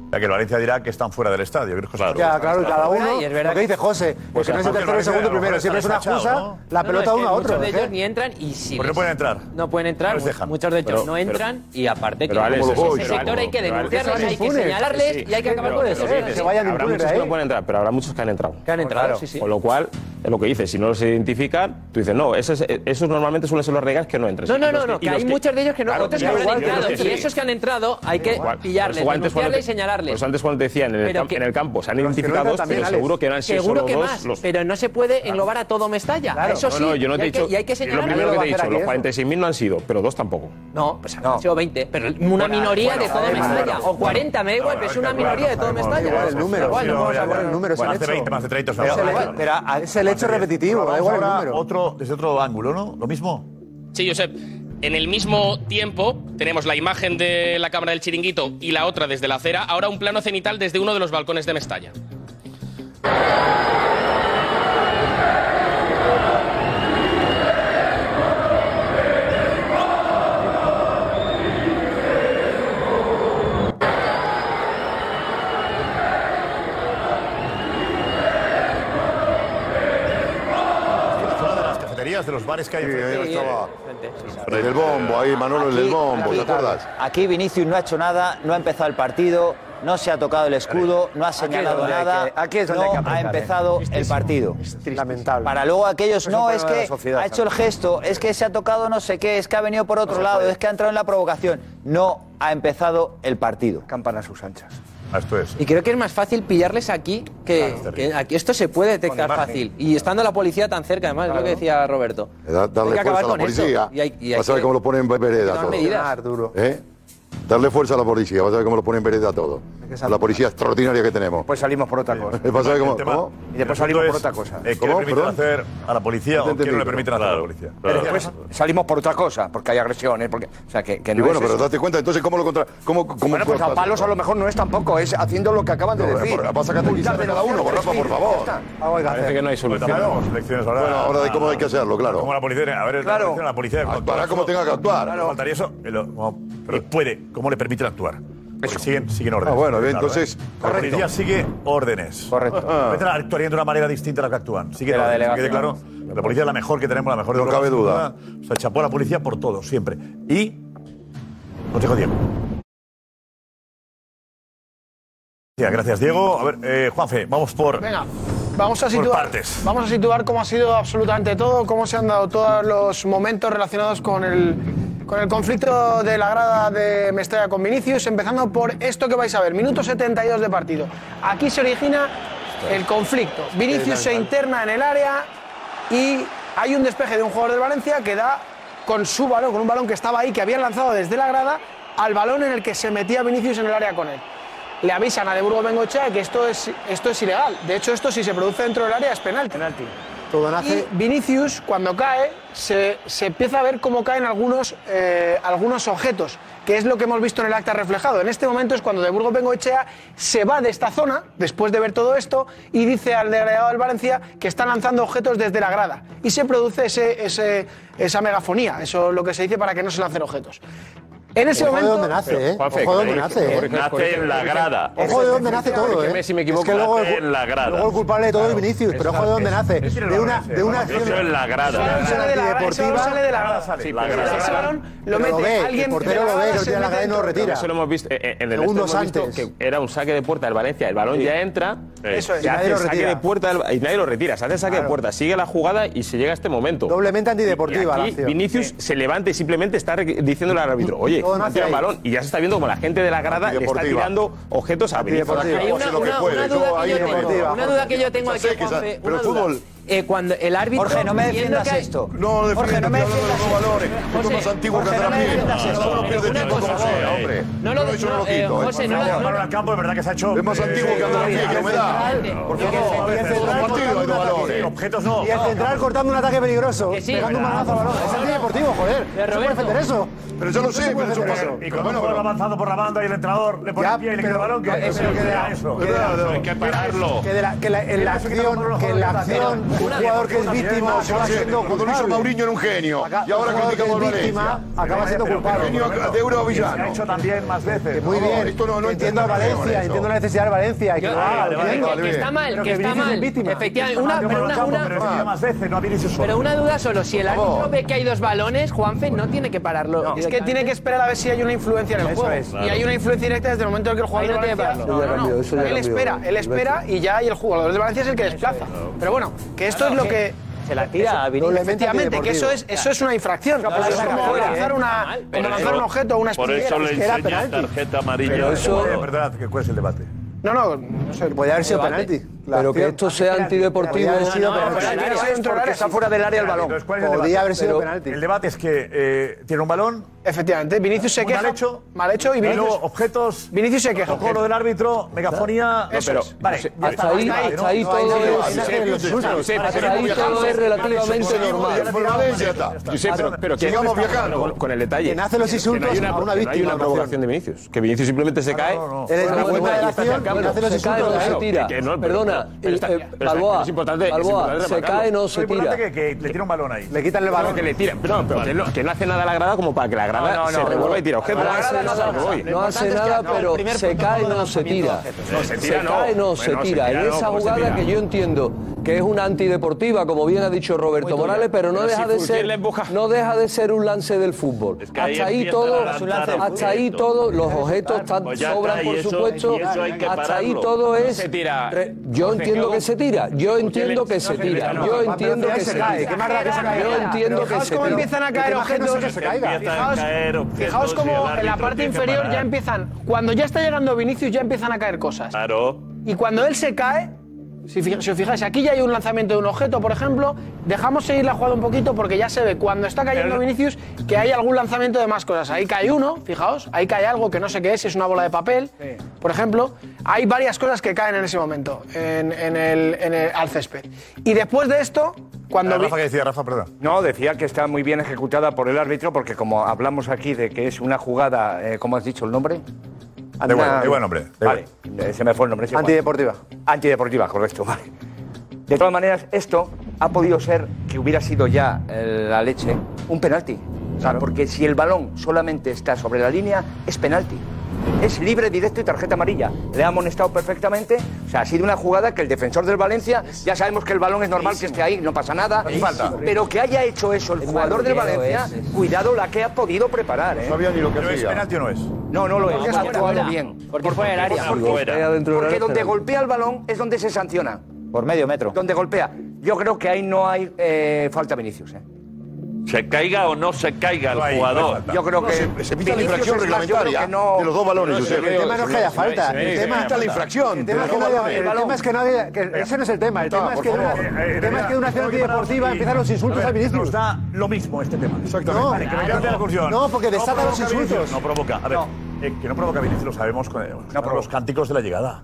S3: Sea, que el Valencia dirá que están fuera del estadio. Que es
S5: Ya, claro, y cada uno,
S1: Y es verdad
S5: lo que dice José,
S3: Pues
S5: no es el tercero y
S3: Valencia
S5: segundo primero, siempre es una excusa, la pelota
S1: no, es
S5: uno a otro.
S1: Muchos de
S5: ¿eh?
S1: ellos ni entran y si
S3: Pues no pueden entrar.
S1: No pueden entrar,
S3: No les dejan.
S1: muchos de ellos
S11: Pero-
S1: no
S11: pero-
S1: entran y aparte que
S11: pero, Alex,
S1: ese sector
S11: pero-
S1: hay que denunciarles, hay que señalarles
S11: Sí,
S1: y hay que acabar con eso.
S11: dices,
S5: que vayan
S11: Habrá muchos
S5: de
S11: que no pueden entrar, pero habrá muchos que han entrado.
S1: Que han entrado, sí, sí.
S11: Con lo cual, es lo que dices, si no los identifican, tú dices, no, esos, normalmente suelen ser los legales que no entren.
S1: No, no, no, no,
S11: y
S1: que hay muchos de ellos que no,
S11: Claro,
S1: que entrado. Y esos que han entrado hay que pillarles, denunciarles y señalarles.
S11: Por eso antes cuando te decían en el, campo,
S1: que-
S11: en el campo se han
S5: no
S11: identificado dos,
S5: también,
S11: pero
S5: Alex.
S11: seguro que eran sido
S1: Seguro
S11: solo
S1: que
S11: dos.
S1: más,
S11: los-
S1: pero no se puede englobar a todo Mestalla.
S5: Claro.
S1: Eso sí,
S11: no, no, yo no te he
S1: hay que-
S11: dicho.
S1: y hay que
S11: lo
S1: señalarles.
S11: primero que te he dicho, los
S5: aquí
S11: 46.000 no han sido, pero dos tampoco.
S1: No, pues han sido 20, pero una minoría de todo
S11: bueno,
S1: Mestalla. O 40, me da igual, pero es una minoría de todo Mestalla.
S5: igual el número,
S1: Igual,
S5: no
S1: no
S5: vamos a número, el.
S3: 20, más de 30.
S5: Pero
S3: es
S5: el- hecho repetitivo, da igual el número.
S3: Desde otro ángulo, ¿no? Lo mismo.
S21: Sí, Josep. En el mismo tiempo, tenemos la imagen de la cámara del chiringuito y la otra desde la acera. Ahora un plano cenital desde uno de los balcones de Mestalla.
S3: De los bares que hay.
S2: Sí, ahí
S3: enfrente.
S2: estaba. En el bombo, ahí Manolo, en el bombo, ¿te acuerdas?
S17: Aquí Vinicius no ha hecho nada, no ha empezado el partido, no se ha tocado el escudo, no ha señalado nada, que- aquí es donde no hay que ha ¿eh? empezado el partido.
S5: Lamentable.
S17: Para luego aquellos, no, es que
S5: sociedad
S17: ha hecho el gesto, es que se ha tocado no sé qué, es que ha venido por otro lado,
S5: puede.
S17: es que ha entrado en la provocación. No ha empezado el partido.
S5: Campana a sus anchas.
S3: Esto es.
S1: Y creo que es más fácil pillarles aquí que, que aquí esto se puede detectar
S2: Con imagen.
S1: fácil. Y estando la policía tan cerca, además, es lo que decía Roberto.
S2: Da-
S1: Hay
S2: darle
S1: que
S2: fuerza
S1: acabar
S2: a la
S1: con esto.
S2: policía.
S1: Y hay- y hay
S2: Vas a ver cómo lo ponen en vereda todo. ¿Eh? Darle fuerza a la policía, vas a ver cómo lo ponen en vereda todo. La policía extraordinaria que tenemos.
S23: Pues salimos por otra cosa.
S2: A ver cómo.
S3: El tema-
S2: ¿cómo?
S23: Y después salimos por otra cosa.
S3: eh, ¿Qué
S2: ¿Cómo?
S3: le permiten
S2: Perdón.
S3: hacer a la policía
S2: No te
S3: o qué no le permiten hacer a la policía?
S23: Y después salimos por otra cosa, porque hay agresiones, porque, o sea, que, que
S2: Y
S23: no
S2: bueno,
S23: es
S2: pero
S23: eso.
S2: date cuenta, entonces, ¿cómo lo contra.? ¿Cómo, cómo
S23: Bueno, pues a palos a lo mejor no es tampoco, es haciendo lo que acaban de
S2: No,
S23: decir.
S2: por- vas a sacar
S23: Multar
S2: de cada uno, por Rafa, por favor.
S11: Parece que no hay solución.
S2: Bueno, ahora de cómo hay que hacerlo, claro.
S3: Como la policía, a ver,
S2: Claro.
S3: la policía, policía
S2: Actuará como tenga que actuar.
S3: Faltaría eso. pero puede, ¿cómo le permiten actuar? Siguen, siguen órdenes.
S2: Ah, bueno, bien, entonces,
S3: ¿eh? La
S2: correcto.
S3: policía sigue órdenes.
S23: Correcto.
S3: La policía actuaría de una manera distinta a la que actúan. Sigue
S23: De la
S3: órdenes, que quede
S23: delegación.
S3: claro. La policía es la mejor que tenemos, la mejor de
S2: No
S3: Europa,
S2: cabe duda.
S3: O sea, chapó a la policía por todo, siempre. Y. Consejo Diego. Gracias, Diego. A ver, eh, Juanfe, vamos por.
S10: Venga, vamos a
S3: Por
S10: situar,
S3: partes.
S10: vamos a situar cómo ha sido absolutamente todo, cómo se han dado todos los momentos relacionados con el, con el conflicto de la grada de Mestalla con Vinicius, empezando por esto que vais a ver, minuto 72 de partido. Aquí se origina el conflicto. Vinicius se interna en el área y hay un despeje de un jugador del Valencia que da con su balón, con un balón que estaba ahí, que habían lanzado desde la grada, al balón en el que se metía Vinicius en el área con él le avisan a De Burgos Bengochea que esto es, esto es ilegal. De hecho, esto si se produce dentro del área es penalti.
S5: Todo
S10: Y
S5: nace.
S10: Vinicius, cuando cae, se, se empieza a ver cómo caen algunos, eh, algunos objetos, que es lo que hemos visto en el acta reflejado. En este momento es cuando De Burgos Bengoechea se va de esta zona, después de ver todo esto, y dice al delegado del Valencia que están lanzando objetos desde la grada. Y se produce ese, ese- esa megafonía, eso es lo que se dice para que no se lancen objetos. En ese
S5: Ojo de
S10: momento.
S5: dónde nace, ¿eh?
S11: Juanfe,
S5: Ojo de dónde nace, ¿eh?
S16: Nace en la grada.
S5: Ojo de dónde nace todo, ¿eh?
S11: si me equivoco.
S5: Es que luego,
S16: Nace
S5: el,
S16: en la grada.
S5: luego el culpable de todo es Vinicius, pero ojo de dónde nace.
S3: es
S5: De una, de una acción.
S16: Eso en la grada.
S10: Balón sale de la grada, sale de la grada.
S16: Sí,
S3: la grada.
S10: Ese balón lo mete
S5: lo ve,
S10: alguien.
S5: el portero
S10: de
S5: lo ve, lo tira la grada y no retira.
S11: Eso lo hemos visto. eh, eh, En el
S5: Segundos
S11: este
S5: antes.
S11: que era un saque de puerta del Valencia. El balón ya entra.
S10: Eso es.
S5: Y nadie lo retira.
S11: de y nadie lo retira. Se hace el saque de puerta. Sigue la jugada y se llega a este momento.
S5: Doblemente antideportiva.
S11: Vinicius se levanta y simplemente está diciéndole al árbitro, oye,
S5: Todo nace
S11: tira el
S5: ahí.
S11: balón. Y ya se está viendo como la gente de la grada le está tirando objetos a Vinicius.
S1: Hay una, una-
S2: puede,
S1: una duda que yo
S2: no
S1: tengo,
S5: deportiva,
S1: una duda que yo tengo
S2: Ya
S1: aquí, Juanfe,
S2: pero fútbol-
S1: Eh, cuando el árbitro
S17: Jorge, no me defiendas
S1: que hay-
S17: esto.
S2: No,
S17: Jorge,
S2: defiende,
S17: no me defiendas
S2: los valores.
S1: José,
S2: Esto es más antiguo que
S17: Jorge, no me
S2: a
S17: esto.
S2: Cada uno pierde tiempo como sea,
S1: eh,
S2: hombre.
S1: no lo-
S2: Yo eso no
S1: no,
S2: lo
S1: eh.
S2: ¿eh?
S1: José, no lo-
S3: Manuel Campo, es verdad que se ha hecho.
S2: Es más antiguo que a pie, que humedad. Por favor, los partidos hay dos valores.
S3: Objetos no.
S5: Y el central cortando un ataque peligroso,
S1: Que sí.
S5: pegando un manotazo al balón. Es antideportivo, joder. No puede defender eso.
S2: Pero yo lo sé, pero eso pasa.
S3: Y cuando uno va avanzando por la banda y el entrenador le pone pie y le
S5: pero-
S3: el balón, que eso
S5: que
S3: era
S5: da-
S3: eso.
S5: que da-
S3: Eso,
S16: Hay que pararlo.
S5: Que, de la, que la- en la acción, un jugador que es víctima acaba siendo
S2: Cuando lo hizo. Mauriño era un genio.
S5: Acá-
S2: Y ahora criticamos
S5: que
S2: a
S5: es víctima
S2: Valencia.
S5: acaba siendo culpable.
S2: genio de Euro
S3: Se ha
S2: Villano.
S3: hecho también más veces.
S5: Que muy bien,
S2: esto no- no
S5: entiendo a Valencia, entiendo la necesidad de Valencia, que
S1: está mal,
S5: Pero
S1: que está mal.
S5: víctima.
S1: Efectivamente, una, pero una, duda solo, si el árbitro ve que hay dos balones, Juanfe no tiene que pararlo.
S10: Es que tiene que esperar a ver si hay una influencia en el juego. Y hay una influencia directa desde el momento en que el jugador
S1: no tiene que pararlo.
S10: Él espera, él espera y ya y el jugador de Valencia es el que desplaza. Pero bueno, que esto es lo que.
S17: Se la tira a Vinicius.
S10: Efectivamente, que eso es, eso es una infracción.
S17: No,
S10: es
S17: no,
S10: como
S17: no,
S10: lanzar,
S17: no,
S10: una, como lanzar
S16: eso-
S10: un objeto o una
S16: Por eso le enseñas
S10: penalti.
S16: tarjeta amarilla.
S19: Pero eso-
S3: Es verdad, que ¿cuál es el debate?
S10: No, no, no sé.
S5: Podría haber sido penalti. La
S19: Pero que esto sea antideportivo.
S5: Podría haber sido
S10: no,
S5: penalti.
S10: pero
S17: Penalti porque está fuera del área el balón.
S3: Entonces, ¿cuál es el
S5: Podría
S3: debate?
S5: haber sido
S3: Pero
S5: penalti.
S3: El debate es que eh, tiene un balón,
S10: Efectivamente, Vinicius se queja.
S3: mal hecho.
S10: Mal hecho y
S3: Y
S10: Vinicius.
S3: luego, objetos.
S10: Vinicius se queja.
S3: Protocolo del árbitro, megafonía.
S10: Eso
S3: pero,
S10: es.
S3: Vale, ya
S10: hasta ahí- hasta ahí todo es- hasta ahí todo es- es relativamente normal.
S3: Josep, Josep,
S11: pero, que
S3: Sigamos viajando.
S11: Con, el detalle.
S10: Quien hace los insultos
S11: una,
S10: a una
S11: no hay
S10: víctima,
S11: una provocación de Vinicius. Que Vinicius simplemente se cae. Y está
S19: federación,
S11: en el campo.
S19: hace los
S11: Se cae,
S19: insultos,
S11: no se
S19: claro.
S11: tira. Que no, pero-
S19: Perdona,
S11: está- está-
S19: Balboa,
S11: es importante- es
S19: se cae, no se
S3: importante
S19: tira.
S3: le tira un balón ahí.
S5: Le quitan el balón.
S11: Que le tira. Pero, no, pero que, no, que no hace nada a la grada como para que la
S19: No, no,
S11: se
S19: no.
S11: y tire objetos.
S19: No hace nada, no hace nada, pero se cae, no se tira.
S11: Se tira,
S19: cae, no se
S11: se
S19: tira.
S11: tira,
S19: En esa
S11: ¿cómo se
S19: jugada
S11: tira?
S19: que yo entiendo que es una antideportiva, como bien ha dicho Roberto. Morales, pero no deja de ser no deja de ser un lance del fútbol.
S16: que
S19: Hasta ahí todo, hasta ahí todo, los objetos
S16: Pues
S19: sobran por supuesto.
S16: que
S19: Hasta ahí todo es.
S16: se tira.
S19: Yo entiendo que se tira. Yo entiendo que se tira. Yo entiendo que se tira. Yo entiendo que
S10: Fijaos
S19: se tira.
S10: Caer. Fijaos, fijaos cómo en la parte inferior ya empiezan. Cuando ya está llegando Vinicius, ya empiezan a caer cosas.
S16: Claro.
S10: Y cuando él se cae, si, si os fijáis, aquí ya hay un lanzamiento de un objeto, por ejemplo. Dejamos seguir la jugada un poquito porque ya se ve cuando está cayendo Vinicius que hay algún lanzamiento de más cosas. Ahí cae uno, fijaos, ahí cae algo que no sé qué es, si es una bola de papel, por ejemplo. Hay varias cosas que caen en ese momento, en, en el, en el- al césped. Y después de esto, cuando. vi-
S3: Rafa, ¿qué decía Rafa? Perdón.
S23: No, decía que está muy bien ejecutada por el árbitro porque como hablamos aquí de que es una jugada, eh, ¿cómo has dicho el nombre?
S3: Da igual, da igual nombre, da
S23: Vale, eh, se me fue el nombre. es igual.
S5: Antideportiva.
S23: Antideportiva, correcto, vale. De todas maneras, esto ha podido ser que hubiera sido ya eh, la leche un penalti. O sea, porque si el balón solamente está sobre la línea, es penalti. Es libre, directo y tarjeta amarilla. Le ha amonestado perfectamente. O sea, ha sido una jugada que el defensor del Valencia, ya sabemos que el balón es normal que esté ahí, no pasa nada.
S3: Falta.
S23: Pero que haya hecho eso el jugador del Valencia, cuidado la que ha podido preparar. ¿eh?
S2: No sabía ni lo que
S3: ¿Pero es penalti o no es?
S23: No, no lo es. Ha actuado bien.
S17: Porque fuera del área.
S23: Porque,
S16: Fuera.
S23: porque donde golpea el balón es donde se sanciona.
S17: Por medio metro.
S23: Donde golpea. Yo creo que ahí no hay eh, falta Vinicius. ¿eh?
S16: Se caiga o no se caiga el jugador.
S23: Yo creo
S2: No,
S23: que.
S2: se, se pita la infracción reglamentaria de los dos balones.
S5: El tema no es que haya falta.
S11: sí,
S5: El
S11: sí,
S5: tema
S2: Está la infracción.
S5: El tema es que no haya- el tema es que no haya- que ese no es el tema. El tema es que de una- el tema es que de una acción antideportiva empiezan los insultos a
S3: Nos
S5: Vinicius.
S3: da lo mismo este tema. Exactamente.
S5: No, porque desata los insultos.
S3: No provoca. A ver, eh, que no provoca Vinicius lo sabemos con, con los cánticos de la llegada.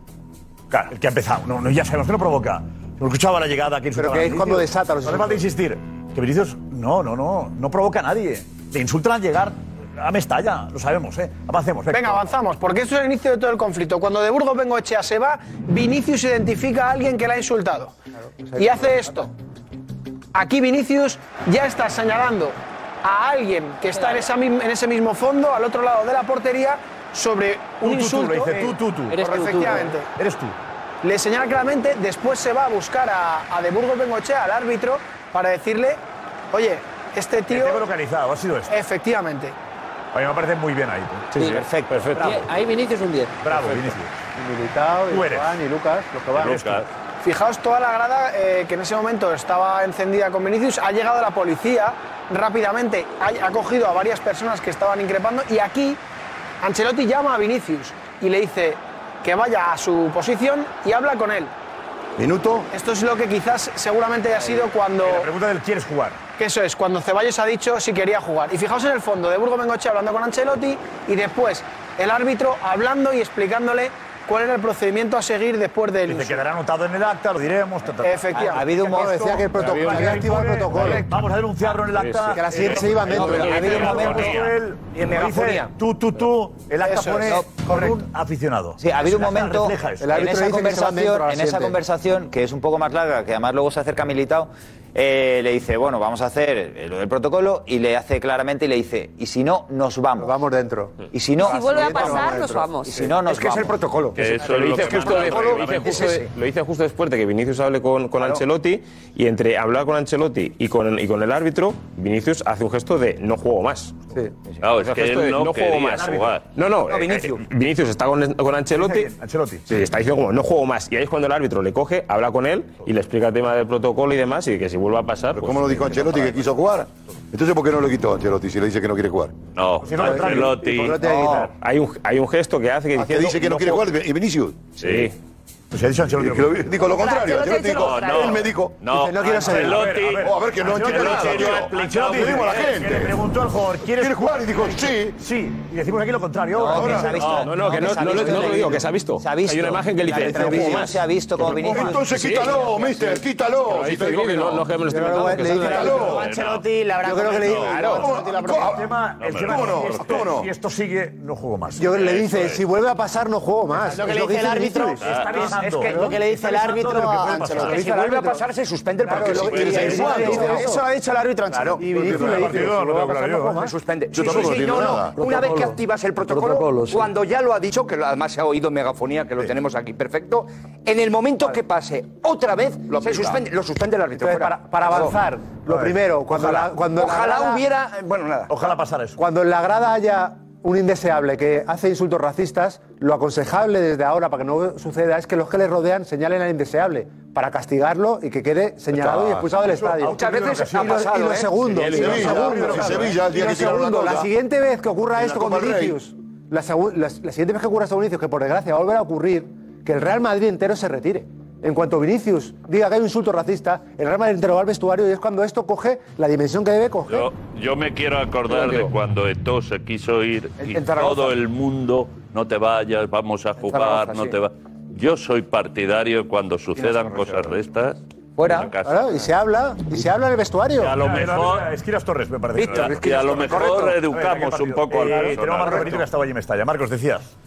S3: Claro, el que ha empezado. No, no, ya sabemos que no provoca. Hemos escuchado a la llegada
S5: Pero que es cuando desata los
S3: No hace falta
S5: insultos.
S3: insistir. Que Vinicius, no, no, no, no provoca a nadie. Le insultan al llegar a Mestalla, lo sabemos, ¿eh? Avancemos.
S10: Venga, avanzamos, porque esto es el inicio de todo el conflicto. Cuando de Burgos Bengoechea se va, Vinicius identifica a alguien que le ha insultado. y hace esto. Aquí Vinicius ya está señalando a alguien que está en, esa mim- en ese mismo fondo, al otro lado de la portería, sobre un
S3: Tú, tú, tú,
S10: insulto.
S3: le dice, tú, tú, tú.
S10: Eres tú, Efectivamente.
S3: Eres tú.
S10: Le señala claramente, después se va a buscar a, a de Burgos Bengoechea, al árbitro, para decirle, oye, este
S3: El
S10: tío...
S3: tema localizado, ha sido esto.
S10: Efectivamente.
S3: A mí me parece muy bien ahí. tú.
S19: Sí, perfecto, perfecto. Ahí Vinicius un 10.
S3: Bravo, Vinicius.
S5: Y Militao, y. Juan, y Lucas, los que van.
S16: Lucas.
S10: Fijaos toda la grada eh, que en ese momento estaba encendida con Vinicius. Ha llegado la policía rápidamente, ha, ha cogido a varias personas que estaban increpando y aquí Ancelotti llama a Vinicius y le dice que vaya a su posición y habla con él.
S2: Minuto.
S10: Esto es lo que quizás seguramente haya sido cuando...
S3: La pregunta del ¿quieres jugar?
S10: Que eso es, cuando Ceballos ha dicho si quería jugar. Y fijaos en el fondo de Burgo Bengoche hablando con Ancelotti y después el árbitro hablando y explicándole cuál era el procedimiento a seguir después del
S3: Dice,
S10: insulto.
S3: quedará anotado en el acta, lo diremos. ta, ta, ta.
S10: Efectivamente.
S17: Ha habido un momento.
S5: decía que el protocolo, había activado el protocolo.
S3: Vamos a denunciarlo en el acta.
S5: Que la siguiente se iban dentro.
S17: pero ha habido un momento-
S3: Él,
S17: Y en megafonía.
S3: tú, tú, tú. El acta
S10: Eso
S3: pone un aficionado.
S17: Sí, ha habido un momento en esa conversación, en esa conversación que es un poco más larga, que además luego se acerca Militao, eh, le dice, bueno, vamos a hacer lo del protocolo y le hace claramente y le dice, y si no, nos vamos.
S5: Vamos dentro.
S17: Y si no,
S12: Si vuelve a
S17: Vamos
S12: pasar,
S17: dentro.
S12: nos vamos.
S17: Y si no, nos
S11: Es que es el
S17: vamos.
S11: protocolo.
S16: Que eso
S11: lo
S16: es
S11: dice justo,
S16: el
S11: lo dice
S16: reglamento.
S11: justo,
S17: Es
S11: de-
S17: ese.
S11: lo dice justo después de que Vinicius hable con, con Ancelotti y entre hablar con Ancelotti y con, y con el árbitro, Vinicius hace un gesto de no juego más.
S5: Sí.
S16: Claro, es que él
S11: de
S16: no
S11: juego más.
S16: jugar.
S11: No, no,
S17: No,
S11: eh,
S17: Vinicius.
S11: eh, Vinicius está con, con Ancelotti.
S3: Ancelotti.
S11: Sí, está diciendo como no juego más. Y ahí es cuando el árbitro le coge, habla con él y le explica el tema del protocolo y demás y que si vuelve a pasar. pues,
S2: ¿Cómo lo dijo Ancelotti que quiso jugar? Entonces, ¿por qué no lo quitó Ancelotti si le dice que no quiere jugar?
S16: No,
S3: Si no.
S16: Ancelotti.
S5: ¿Por qué no?
S11: Hay un, hay un gesto que hace que
S2: Ah,
S11: diciendo,
S2: dice que no quiere
S11: juego-
S2: jugar y Vinicius.
S11: Sí.
S3: Pues si ha dicho Ancelotti.
S2: Que lo- dijo lo contrario.
S3: Ancelotti
S2: Ancelotti dijo,
S3: no, no.
S2: él me dijo.
S3: No,
S2: Dice, no quiero ser.
S3: Ancelotti-
S2: Oh, a ver, que no entiende nada. Tío. Le dimos a la
S3: bien.
S2: gente.
S3: Que le preguntó al jugador, ¿quieres
S2: ¿Quieres jugar? Y dijo, sí.
S3: Sí. Y decimos aquí lo contrario.
S11: No,
S3: Ahora-
S11: que se ha visto. No, no, que no- lo-
S3: visto
S11: no lo
S3: en el
S11: digo, que se ha visto.
S17: Se ha visto.
S11: Hay una imagen que le
S17: La
S11: dice,
S17: se ha visto como Vinicius.
S2: Entonces
S11: Sí.
S2: quítalo, mister, quítalo. No.
S11: no, que me lo estoy inventando.
S10: Ancelotti le habrá
S5: Yo creo que le
S3: El tema,
S2: ¿Cómo no?
S3: es si esto-
S2: ¿Cómo no?
S3: Si esto sigue, no juego más.
S5: Yo le dice, si vuelve a pasar, no juego más.
S10: Es lo que le dice el árbitro.
S3: Está
S10: Es- es que lo que le dice el árbitro
S3: lo
S10: a Ancelotti.
S23: Si vuelve a pasar, se suspende el partido.
S5: lo
S10: eso, eso ha dicho el árbitro Ancelotti.
S5: Y le
S23: suspende. Una vez que activas el protocolo, cuando ya lo ha dicho, que lo- además se ha oído en megafonía, que lo tenemos aquí perfecto, en el momento que pase otra vez, se suspende, lo suspende el árbitro.
S5: Para, avanzar, lo primero, cuando
S3: ojalá.
S23: hubiera. Bueno, nada.
S3: Ojalá pasara eso.
S5: Cuando en la grada haya un indeseable que hace insultos racistas, lo aconsejable desde ahora para que no suceda es que los que le rodean señalen al indeseable para castigarlo y que quede señalado y expulsado del estadio.
S3: muchas veces
S5: y
S3: ha
S5: lo,
S3: pasado,
S5: y lo
S3: ¿eh?
S5: segundo,
S3: Sí,
S5: y lo
S3: Sevilla,
S5: segundo,
S2: sí, Sevilla, el día
S5: y lo
S2: que tiraron la
S5: siguiente vez que ocurra esto con. Vinicius, la, segu- la- la siguiente vez que ocurra esto con Vinicius, que por desgracia va a volver a ocurrir, que el Real Madrid entero se retire. En cuanto Vinicius diga que hay un insulto racista, el Real Madrid entero va al vestuario y es cuando esto coge la dimensión que debe coger.
S16: Yo, yo me quiero acordar de cuando Eto'o se quiso ir y
S5: en
S16: todo el mundo, no te vayas, vamos a jugar,
S23: Zaragoza,
S16: no
S23: sí.
S16: te va. Yo soy partidario cuando sucedan cosas de estas.
S23: Fuera.
S5: Claro, y se habla, y se habla en el vestuario.
S16: Y a lo mejor-
S3: mira, Esquinas Torres, me parece.
S16: Víctor,
S3: Y a lo mejor
S16: correcto.
S3: educamos
S16: A ver, ¿qué
S3: un poco al personal. Tenemos a Marcos. Benito que estaba allí en Mestalla. Marcos, decías.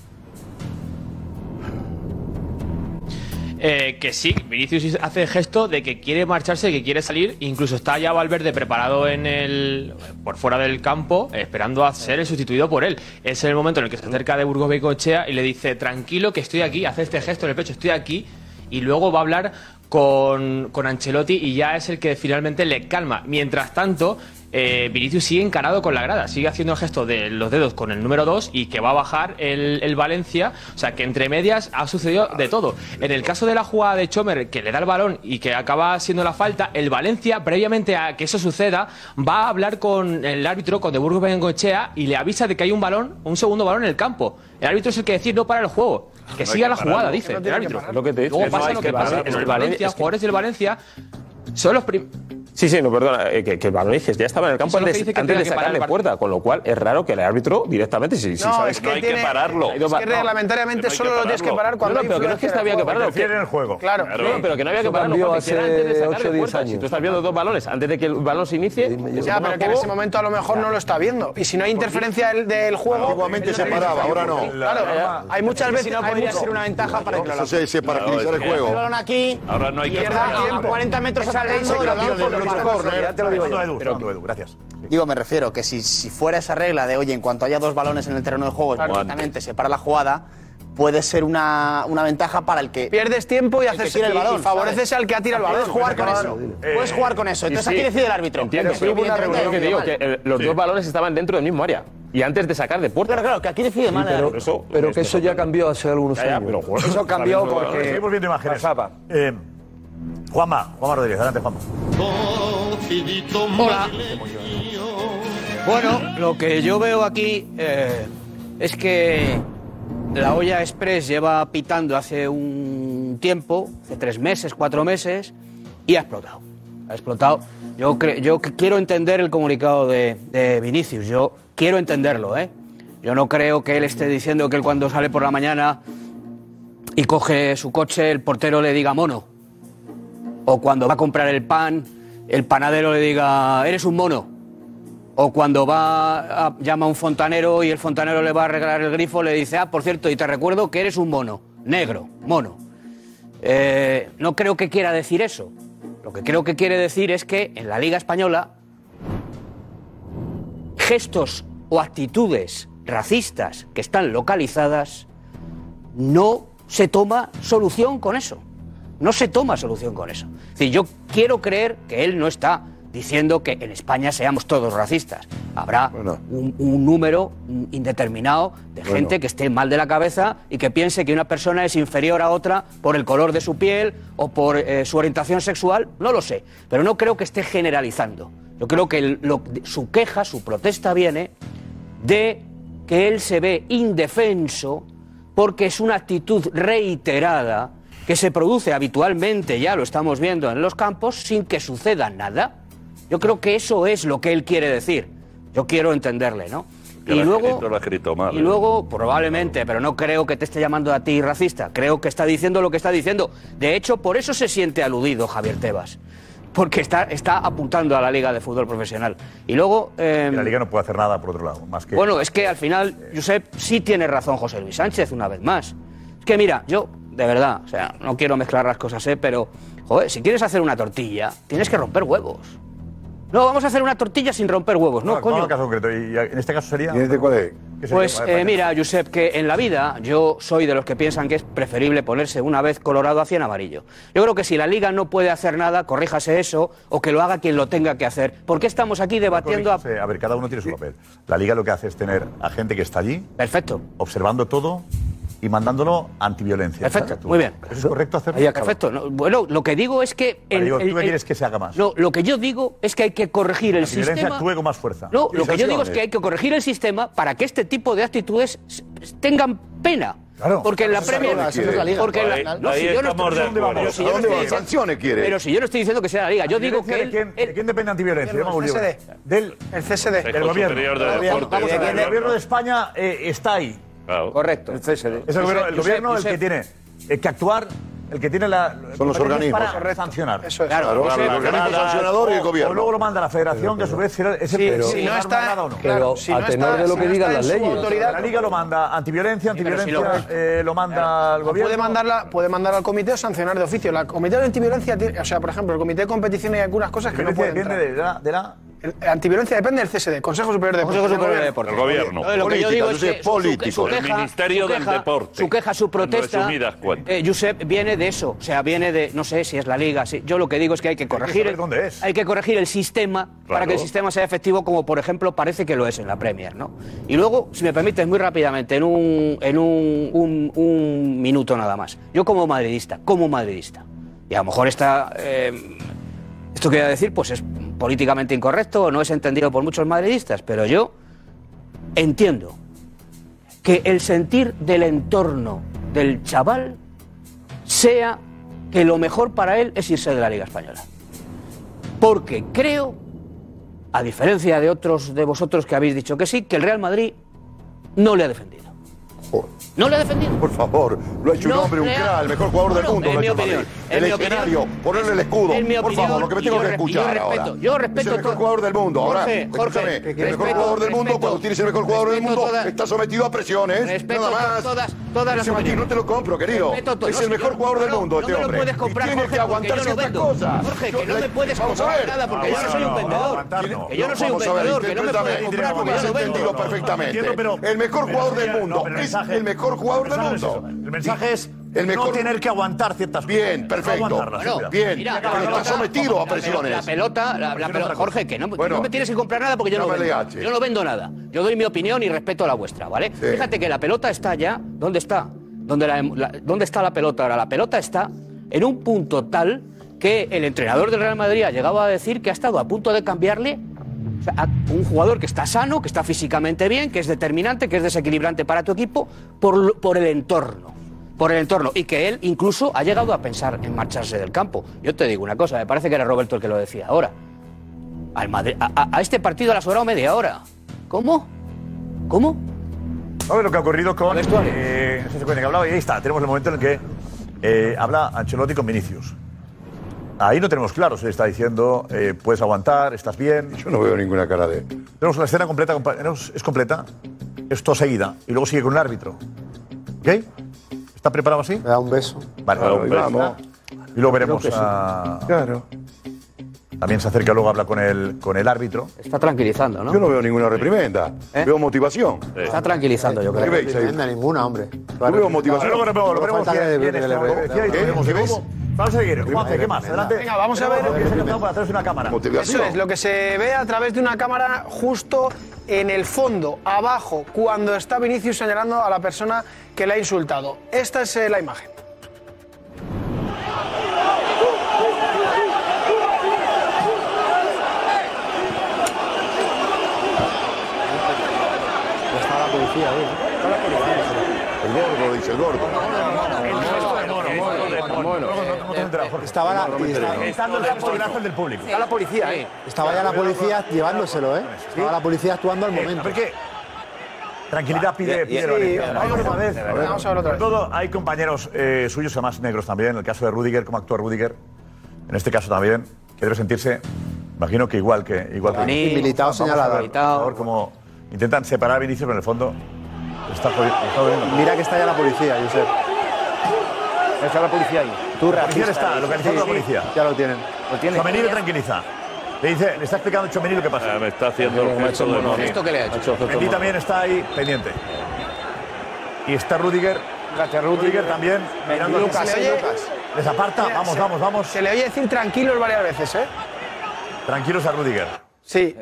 S9: Eh, que sí, Vinicius hace el gesto de que quiere marcharse, que quiere salir, incluso está ya Valverde preparado en el por fuera del campo, esperando a ser el sustituido por él. Es el momento en el que se acerca de Burgos Becochea y le dice, tranquilo que estoy aquí, hace este gesto en el pecho, estoy aquí, y luego va a hablar con, con Ancelotti y ya es el que finalmente le calma. Mientras tanto, eh, Vinicius sigue encarado con la grada, sigue haciendo el gesto de los dedos con el número 2 y que va a bajar el, el Valencia. O sea que entre medias ha sucedido de todo. En el caso de la jugada de Chomer, que le da el balón y que acaba siendo la falta, el Valencia, previamente a que eso suceda, va a hablar con el árbitro, con De Burgos Bengochea, y le avisa de que hay un balón, un segundo balón en el campo. El árbitro es el que decide no para el juego. Que
S11: No
S9: siga
S11: que
S9: la jugada, dice
S11: no
S9: el árbitro.
S11: Lo que te dicho,
S9: Luego
S11: no
S9: pasa lo
S11: que
S9: que pasa. el
S11: Valencia-
S9: jugadores del Valencia son los prim-
S11: Sí, sí, no, perdona, eh, que, que el balón dices, ya estaba en el campo
S9: que
S11: antes,
S9: que
S11: de
S9: que
S11: sacarle puerta, con lo cual es raro que el árbitro directamente, si, si
S10: No,
S11: sabes
S10: es que tiene- Es que reglamentariamente solo lo tienes que parar cuando
S11: no,
S10: hay
S11: no, pero que no es que había que
S10: el
S11: pararlo.
S10: juego.
S11: que-
S10: el juego. Claro.
S11: No, pero que no había que pararlo
S19: cambió
S11: porque era
S19: hace
S11: antes de sacarle
S19: 8 o 10
S11: puerta. Si tú estás viendo dos balones antes de que el balón se inicie, se
S10: Ya, pero que en ese momento a lo mejor no lo está viendo. Y si no hay interferencia del, juego.
S2: Antiguamente se paraba, ahora no.
S10: Claro, hay muchas
S2: Es que
S10: veces.
S2: no
S10: hay
S2: podría ser una
S10: ventaja para que lo
S2: Eso se- para
S16: Claro,
S2: el
S16: que-
S2: juego.
S10: El balón aquí.
S16: Ahora no hay que
S10: Pierda
S16: parar.
S10: tiempo, 40 metros Esa
S3: gracias.
S10: Digo, me refiero que si, si fuera esa regla de, oye, en cuanto haya dos balones en el terreno de juego, exactamente se para la jugada, puede ser una, una ventaja para el que. Pierdes tiempo y
S24: haces-
S10: el balón.
S24: y favoreces
S10: al que ha tirado el balón. Puedes jugar con eso. Puedes jugar con eso. Entonces aquí decide el árbitro.
S11: Entiendo,
S10: Pero
S11: sí, hubo una reunión que digo que
S10: mal.
S11: eh, los dos balones estaban dentro del mismo área. Y antes de sacar de puerta.
S10: Claro, claro, que aquí decide mal el
S19: pero, pero que eso ya cambió hace algunos
S11: Ya, ya,
S19: años.
S11: pero,
S10: Eso *laughs* cambió porque-
S3: Seguimos viendo imágenes. Juanma, Juanma Rodríguez, adelante, Juanma.
S24: Hola. Bueno, lo que yo veo aquí eh, es que la olla express lleva pitando hace un tiempo, hace tres meses, cuatro meses, y ha explotado. Ha explotado. Yo, cre- yo quiero entender el comunicado de, de Vinicius, yo quiero entenderlo, ¿eh? Yo no creo que él esté diciendo que él cuando sale por la mañana y coge su coche, el portero le diga mono. O cuando va a comprar el pan, el panadero le diga, eres un mono. O cuando va a, llama a un fontanero y el fontanero le va a regalar el grifo, le dice, ah, por cierto, y te recuerdo que eres un mono, negro, mono. Eh, no creo que quiera decir eso. Lo que creo que quiere decir es que en la Liga Española gestos o actitudes racistas que están localizadas no se toma solución con eso. No se toma solución con eso. Es decir, yo quiero creer que él no está diciendo que en España seamos todos racistas. Habrá un, un número indeterminado de
S2: Bueno.
S24: gente que esté mal de la cabeza y que piense que una persona es inferior a otra por el color de su piel o por eh, su orientación sexual. No lo sé, pero no creo que esté generalizando. Yo creo que el- lo- su queja, su protesta viene de que él se ve indefenso porque es una actitud reiterada que se produce habitualmente, ya lo estamos viendo en los campos, sin que suceda nada. Yo creo que eso es lo que él quiere decir. Yo quiero entenderle, ¿no?
S16: Que
S24: Y luego,
S16: lo ha escrito mal.
S24: y
S16: ¿eh?
S24: luego, probablemente, pero no creo que te esté llamando a ti racista. Creo que está diciendo lo que está diciendo. De hecho, por eso se siente aludido Javier Tebas. Porque está, está apuntando a la Liga de Fútbol Profesional. Y luego. eh,
S3: La liga no puede hacer nada por otro lado, más que.
S24: bueno, es que al final, Josep, sí tiene razón José Luis Sánchez, una vez más. Es que mira, yo, de verdad, o sea, no quiero mezclar las cosas, ¿eh? pero, joder, si quieres hacer una tortilla, tienes que romper huevos. No, vamos a hacer una tortilla sin romper huevos, ¿no,
S3: No,
S24: coño?
S3: vamos al caso concreto. Y en este caso sería.
S2: ¿Y este cuál es?
S3: ¿Qué sería?
S24: Pues eh, mira, Josep, que en la vida yo soy de los que piensan que es preferible ponerse una vez colorado a 100 amarillo. Yo creo que si la liga no puede hacer nada, corríjase eso o que lo haga quien lo tenga que hacer. ¿Por qué estamos aquí debatiendo a...
S3: A ver, cada uno tiene su papel. La liga lo que hace es tener a gente que está allí.
S24: Perfecto.
S3: Observando todo y mandándolo antiviolencia.
S24: Perfecto, muy bien.
S3: ¿Eso es correcto hacerlo?
S24: Perfecto. No, bueno, lo que digo es que... El-
S3: digo,
S24: el-
S3: ¿Tú
S24: el-
S3: quieres que se haga más?
S24: No, lo que yo digo es que hay que corregir el
S3: La violencia
S24: sistema...
S3: actúe con más fuerza.
S24: No, lo que yo digo es que hay que corregir el sistema para que este tipo de actitudes tengan pena.
S3: Claro.
S24: Porque en la Premier.
S2: liga, esa es la liga.
S24: Porque en la- no, si yo no estoy-
S2: de acuerdo.
S24: pero si yo
S2: ¿A
S24: no
S2: dónde
S24: estoy
S2: ¿Sanciones quiere?
S24: Pero si yo no estoy diciendo que sea la liga, yo digo que.
S3: ¿De
S24: él-
S3: quién, de quién depende antiviolencia?
S24: El.
S3: Del,
S10: El CSD.
S3: del gobierno. Del el gobierno de España eh, está ahí.
S23: Correcto, el CSD.
S3: Es el gobierno, el,
S23: Josep,
S3: gobierno el
S23: Josep.
S3: que tiene eh, que actuar, el que tiene la.
S2: Son los organismos.
S3: Para sancionar.
S2: Eso es. Claro, el organismo sancionador y el
S3: O-
S2: gobierno.
S3: O luego lo manda la federación, que a su vez será ese
S2: Sí,
S3: si
S2: si no está-
S3: o no.
S2: Pero
S19: si no a tenor está- de lo si que no digan las leyes. autoridad-
S3: La liga lo manda antiviolencia,
S10: pero si
S3: antiviolencia eh, lo manda al gobierno.
S10: Puede, mandarla, puede mandar al comité o sancionar de oficio. La comité de antiviolencia, tiene- o sea, por ejemplo, el comité de competición hay algunas cosas que no pueden
S3: depende de la,
S10: El- antiviolencia depende del CSD, Consejo Superior de Deportes.
S24: Consejo Superior de Deportes.
S16: El gobierno.
S24: No, lo que yo digo es que su- su, su
S16: El
S24: queja,
S16: Ministerio
S24: su
S16: del
S24: queja-
S16: Deporte.
S24: Su queja, su protesta,
S16: resumidas cuentas.
S24: eh, Josep, viene de eso. O sea, viene de, no sé si es la liga. si- yo lo que digo es que hay que corregir,
S3: saber dónde es.
S24: hay que corregir el sistema para que el sistema sea efectivo, como por ejemplo parece que lo es en la Premier, ¿no? Y luego, si me permites, muy rápidamente, en un, en un, un- un minuto nada más. Yo como madridista, como madridista, y a lo mejor está eh, esto que voy a decir, pues es políticamente incorrecto no es entendido por muchos madridistas, pero yo entiendo que el sentir del entorno del chaval sea que lo mejor para él es irse de la Liga Española. Porque creo, a diferencia de otros de vosotros que habéis dicho que sí, que el Real Madrid no le ha defendido. No le ha defendido.
S2: Por favor, lo ha hecho
S24: No
S2: un hombre, un crack, el mejor jugador del mundo.
S24: en
S2: lo ha
S24: mi opinión, en
S2: El escenario,
S24: opinión,
S2: ponerle el escudo.
S24: en mi
S2: Por favor, lo que me tengo que
S24: y yo
S2: escuchar
S24: respeto-
S2: ahora.
S24: yo respeto
S2: Es el mejor jugador del mundo. Ahora,
S24: Jorge, Jorge,
S2: escúchame, el mejor jugador del mundo,
S24: respeto-
S2: cuando tienes el mejor jugador del mundo, está sometido a presiones.
S24: Respeto
S2: nada más.
S24: todas- todas las opiniones.
S2: no te lo compro, querido. Es
S24: no,
S2: el mejor
S24: yo-
S2: jugador del mundo,
S24: no
S2: este
S24: lo
S2: hombre.
S24: puedes comprar,
S2: y tiene
S24: Jorge,
S2: que aguantar ciertas cosas.
S24: Jorge, que no me puedes comprar nada, porque yo no soy un vendedor. Que yo no soy un vendedor, que no me puedes comprar porque yo no vendo.
S2: entendido perfectamente. El mejor jugador del mundo es el mejor jugador
S3: el
S2: del
S3: mensaje no es
S2: mundo.
S3: El mensaje es
S2: el mejor
S3: no tener que aguantar ciertas cosas.
S2: Bien, perfecto. Bueno, bien,
S24: Mira,
S2: pero está sometido a presiones.
S24: La pelota, la, la pelota, Jorge, que no,
S2: Bueno,
S24: no me tienes que comprar nada porque yo no vendo. Yo no vendo nada. Yo doy mi opinión y respeto la vuestra, ¿vale?
S2: Sí.
S24: Fíjate que la pelota está ya. ¿Dónde está? ¿Dónde, la- la- ¿Dónde está la pelota ahora? La pelota está en un punto tal que el entrenador del Real Madrid ha llegado a decir que ha estado a punto de cambiarle o sea, a un jugador que está sano, que está físicamente bien, que es determinante, que es desequilibrante para tu equipo, por, el entorno. Por el entorno. Y que él incluso ha llegado a pensar en marcharse del campo. Yo te digo una cosa, me parece que era Roberto el que lo decía ahora. Al Madrid- a, este partido le ha sobrado media hora. ¿Cómo? ¿Cómo?
S3: A ver lo que ha ocurrido con eh, esa secuencia que hablaba y ahí está, tenemos el momento en el que eh, habla Ancelotti con Vinicius. Ahí no tenemos claro, se le está diciendo, eh, puedes aguantar, estás bien.
S2: Yo no veo ninguna cara de.
S3: Tenemos la escena completa, compañeros, es completa, es todo seguida, y luego sigue con el árbitro. ¿Ok? ¿Está preparado así?
S5: Me da un beso.
S3: Vale,
S2: Claro,
S3: un beso.
S2: vamos.
S3: Y luego veremos
S5: sí.
S3: a...
S2: Claro.
S3: También se acerca luego, habla con el, con el árbitro.
S24: Está tranquilizando, ¿no?
S2: Yo no veo ninguna reprimenda. Veo motivación.
S24: Está tranquilizando, yo
S2: ¿Qué
S24: creo.
S2: veis ahí?
S5: Tremenda ninguna, hombre.
S2: Yo veo motivación.
S3: Luego, luego, lo
S2: ¿Qué?
S3: veremos. Vamos a seguir. Juanfe, ¿qué más? Adelante.
S10: Venga, vamos a ver.
S3: Tenemos que se ha captado para través de una cámara.
S10: Eso es, lo que se ve a través de una cámara justo en el fondo, abajo, cuando está Vinicius señalando a la persona que le ha insultado. Esta es eh, la imagen.
S5: Está la policía ahí.
S2: El gordo, dice el gordo.
S5: Estaba la, y estaba-
S3: Estando el fotograzo del público.
S23: Está la policía, ¿eh?
S5: estaba ya la policía llevándoselo, ¿eh? Estaba la policía actuando al momento.
S3: ¿Por qué? Tranquilidad pide, pide
S5: sí, vamos a
S3: otra
S5: ver,
S3: vez.
S5: otra
S3: todo hay compañeros eh, suyos, además negros también, en el caso de Rudiger, cómo actúa Rudiger, en este caso también, que debe sentirse, imagino que igual que igual que ver,
S5: señalado.
S3: Por favor, cómo intentan separar a Vinicius, pero en el fondo está jodido.
S5: Mira que está ya la policía, Josep.
S23: Está la policía ahí.
S3: Tú la policía está, localizando a la policía.
S5: Ya lo tienen.
S23: Lo tiene.
S3: Chomení le tranquiliza. Le dice, le está explicando Chomení lo que pasa.
S16: me está haciendo el gesto de morir.
S3: ¿Esto qué le ha hecho? Mendy también está ahí pendiente. Y está Rudiger. Rudiger también. mirando
S10: Lucas. ¿se le oye? Lucas.
S3: Les aparta.
S10: Mira,
S3: Vamos,
S10: se-
S3: vamos, vamos.
S10: Se le oye decir tranquilos varias veces, ¿eh?
S3: Tranquilos a Rudiger.
S10: Sí.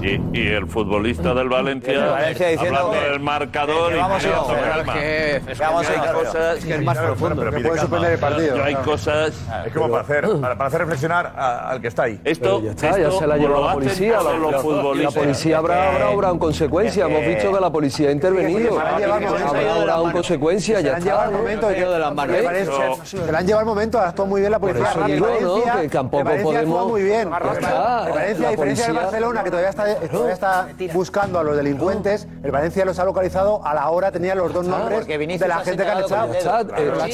S16: Y, y el futbolista del Valencia,
S17: El Valencia diciendo
S16: hablando
S17: que-
S16: del marcador
S17: que
S16: y
S17: vamos ir a
S16: diciendo,
S17: hacer.
S16: calma.
S17: Es que Vamos a ir a hacer.
S16: cosas
S17: Es que es más profundo,
S3: Pero
S17: que puede suspender el partido,
S16: Yo hay
S17: claro.
S16: cosas.
S3: Es como para hacer, para, para hacer reflexionar a- al que está ahí.
S16: Esto,
S19: Ya está, ya se la ha llevado la policía. La, la- la policía habrá, habrá obrado en consecuencia. Hemos visto que la policía ha intervenido.
S5: se la han llevado, se la han
S19: Habrá obrado en consecuencia,
S5: Se
S19: ya
S5: la han llevado al
S19: está.
S5: momento de que
S19: de las manos.
S5: el Se la han llevado al momento, actuó muy bien la
S19: Por
S5: policía.
S19: eso
S5: El
S19: digo, ¿no?
S5: Valencia-
S19: Que tampoco
S5: el
S19: podemos-
S5: muy bien. El
S19: está,
S5: Valencia, a
S19: la
S5: diferencia del
S19: policía-
S5: Barcelona, que todavía está, todavía está buscando a los delincuentes, el Valencia los ha localizado a la hora, tenía los dos nombres de la gente que han echado.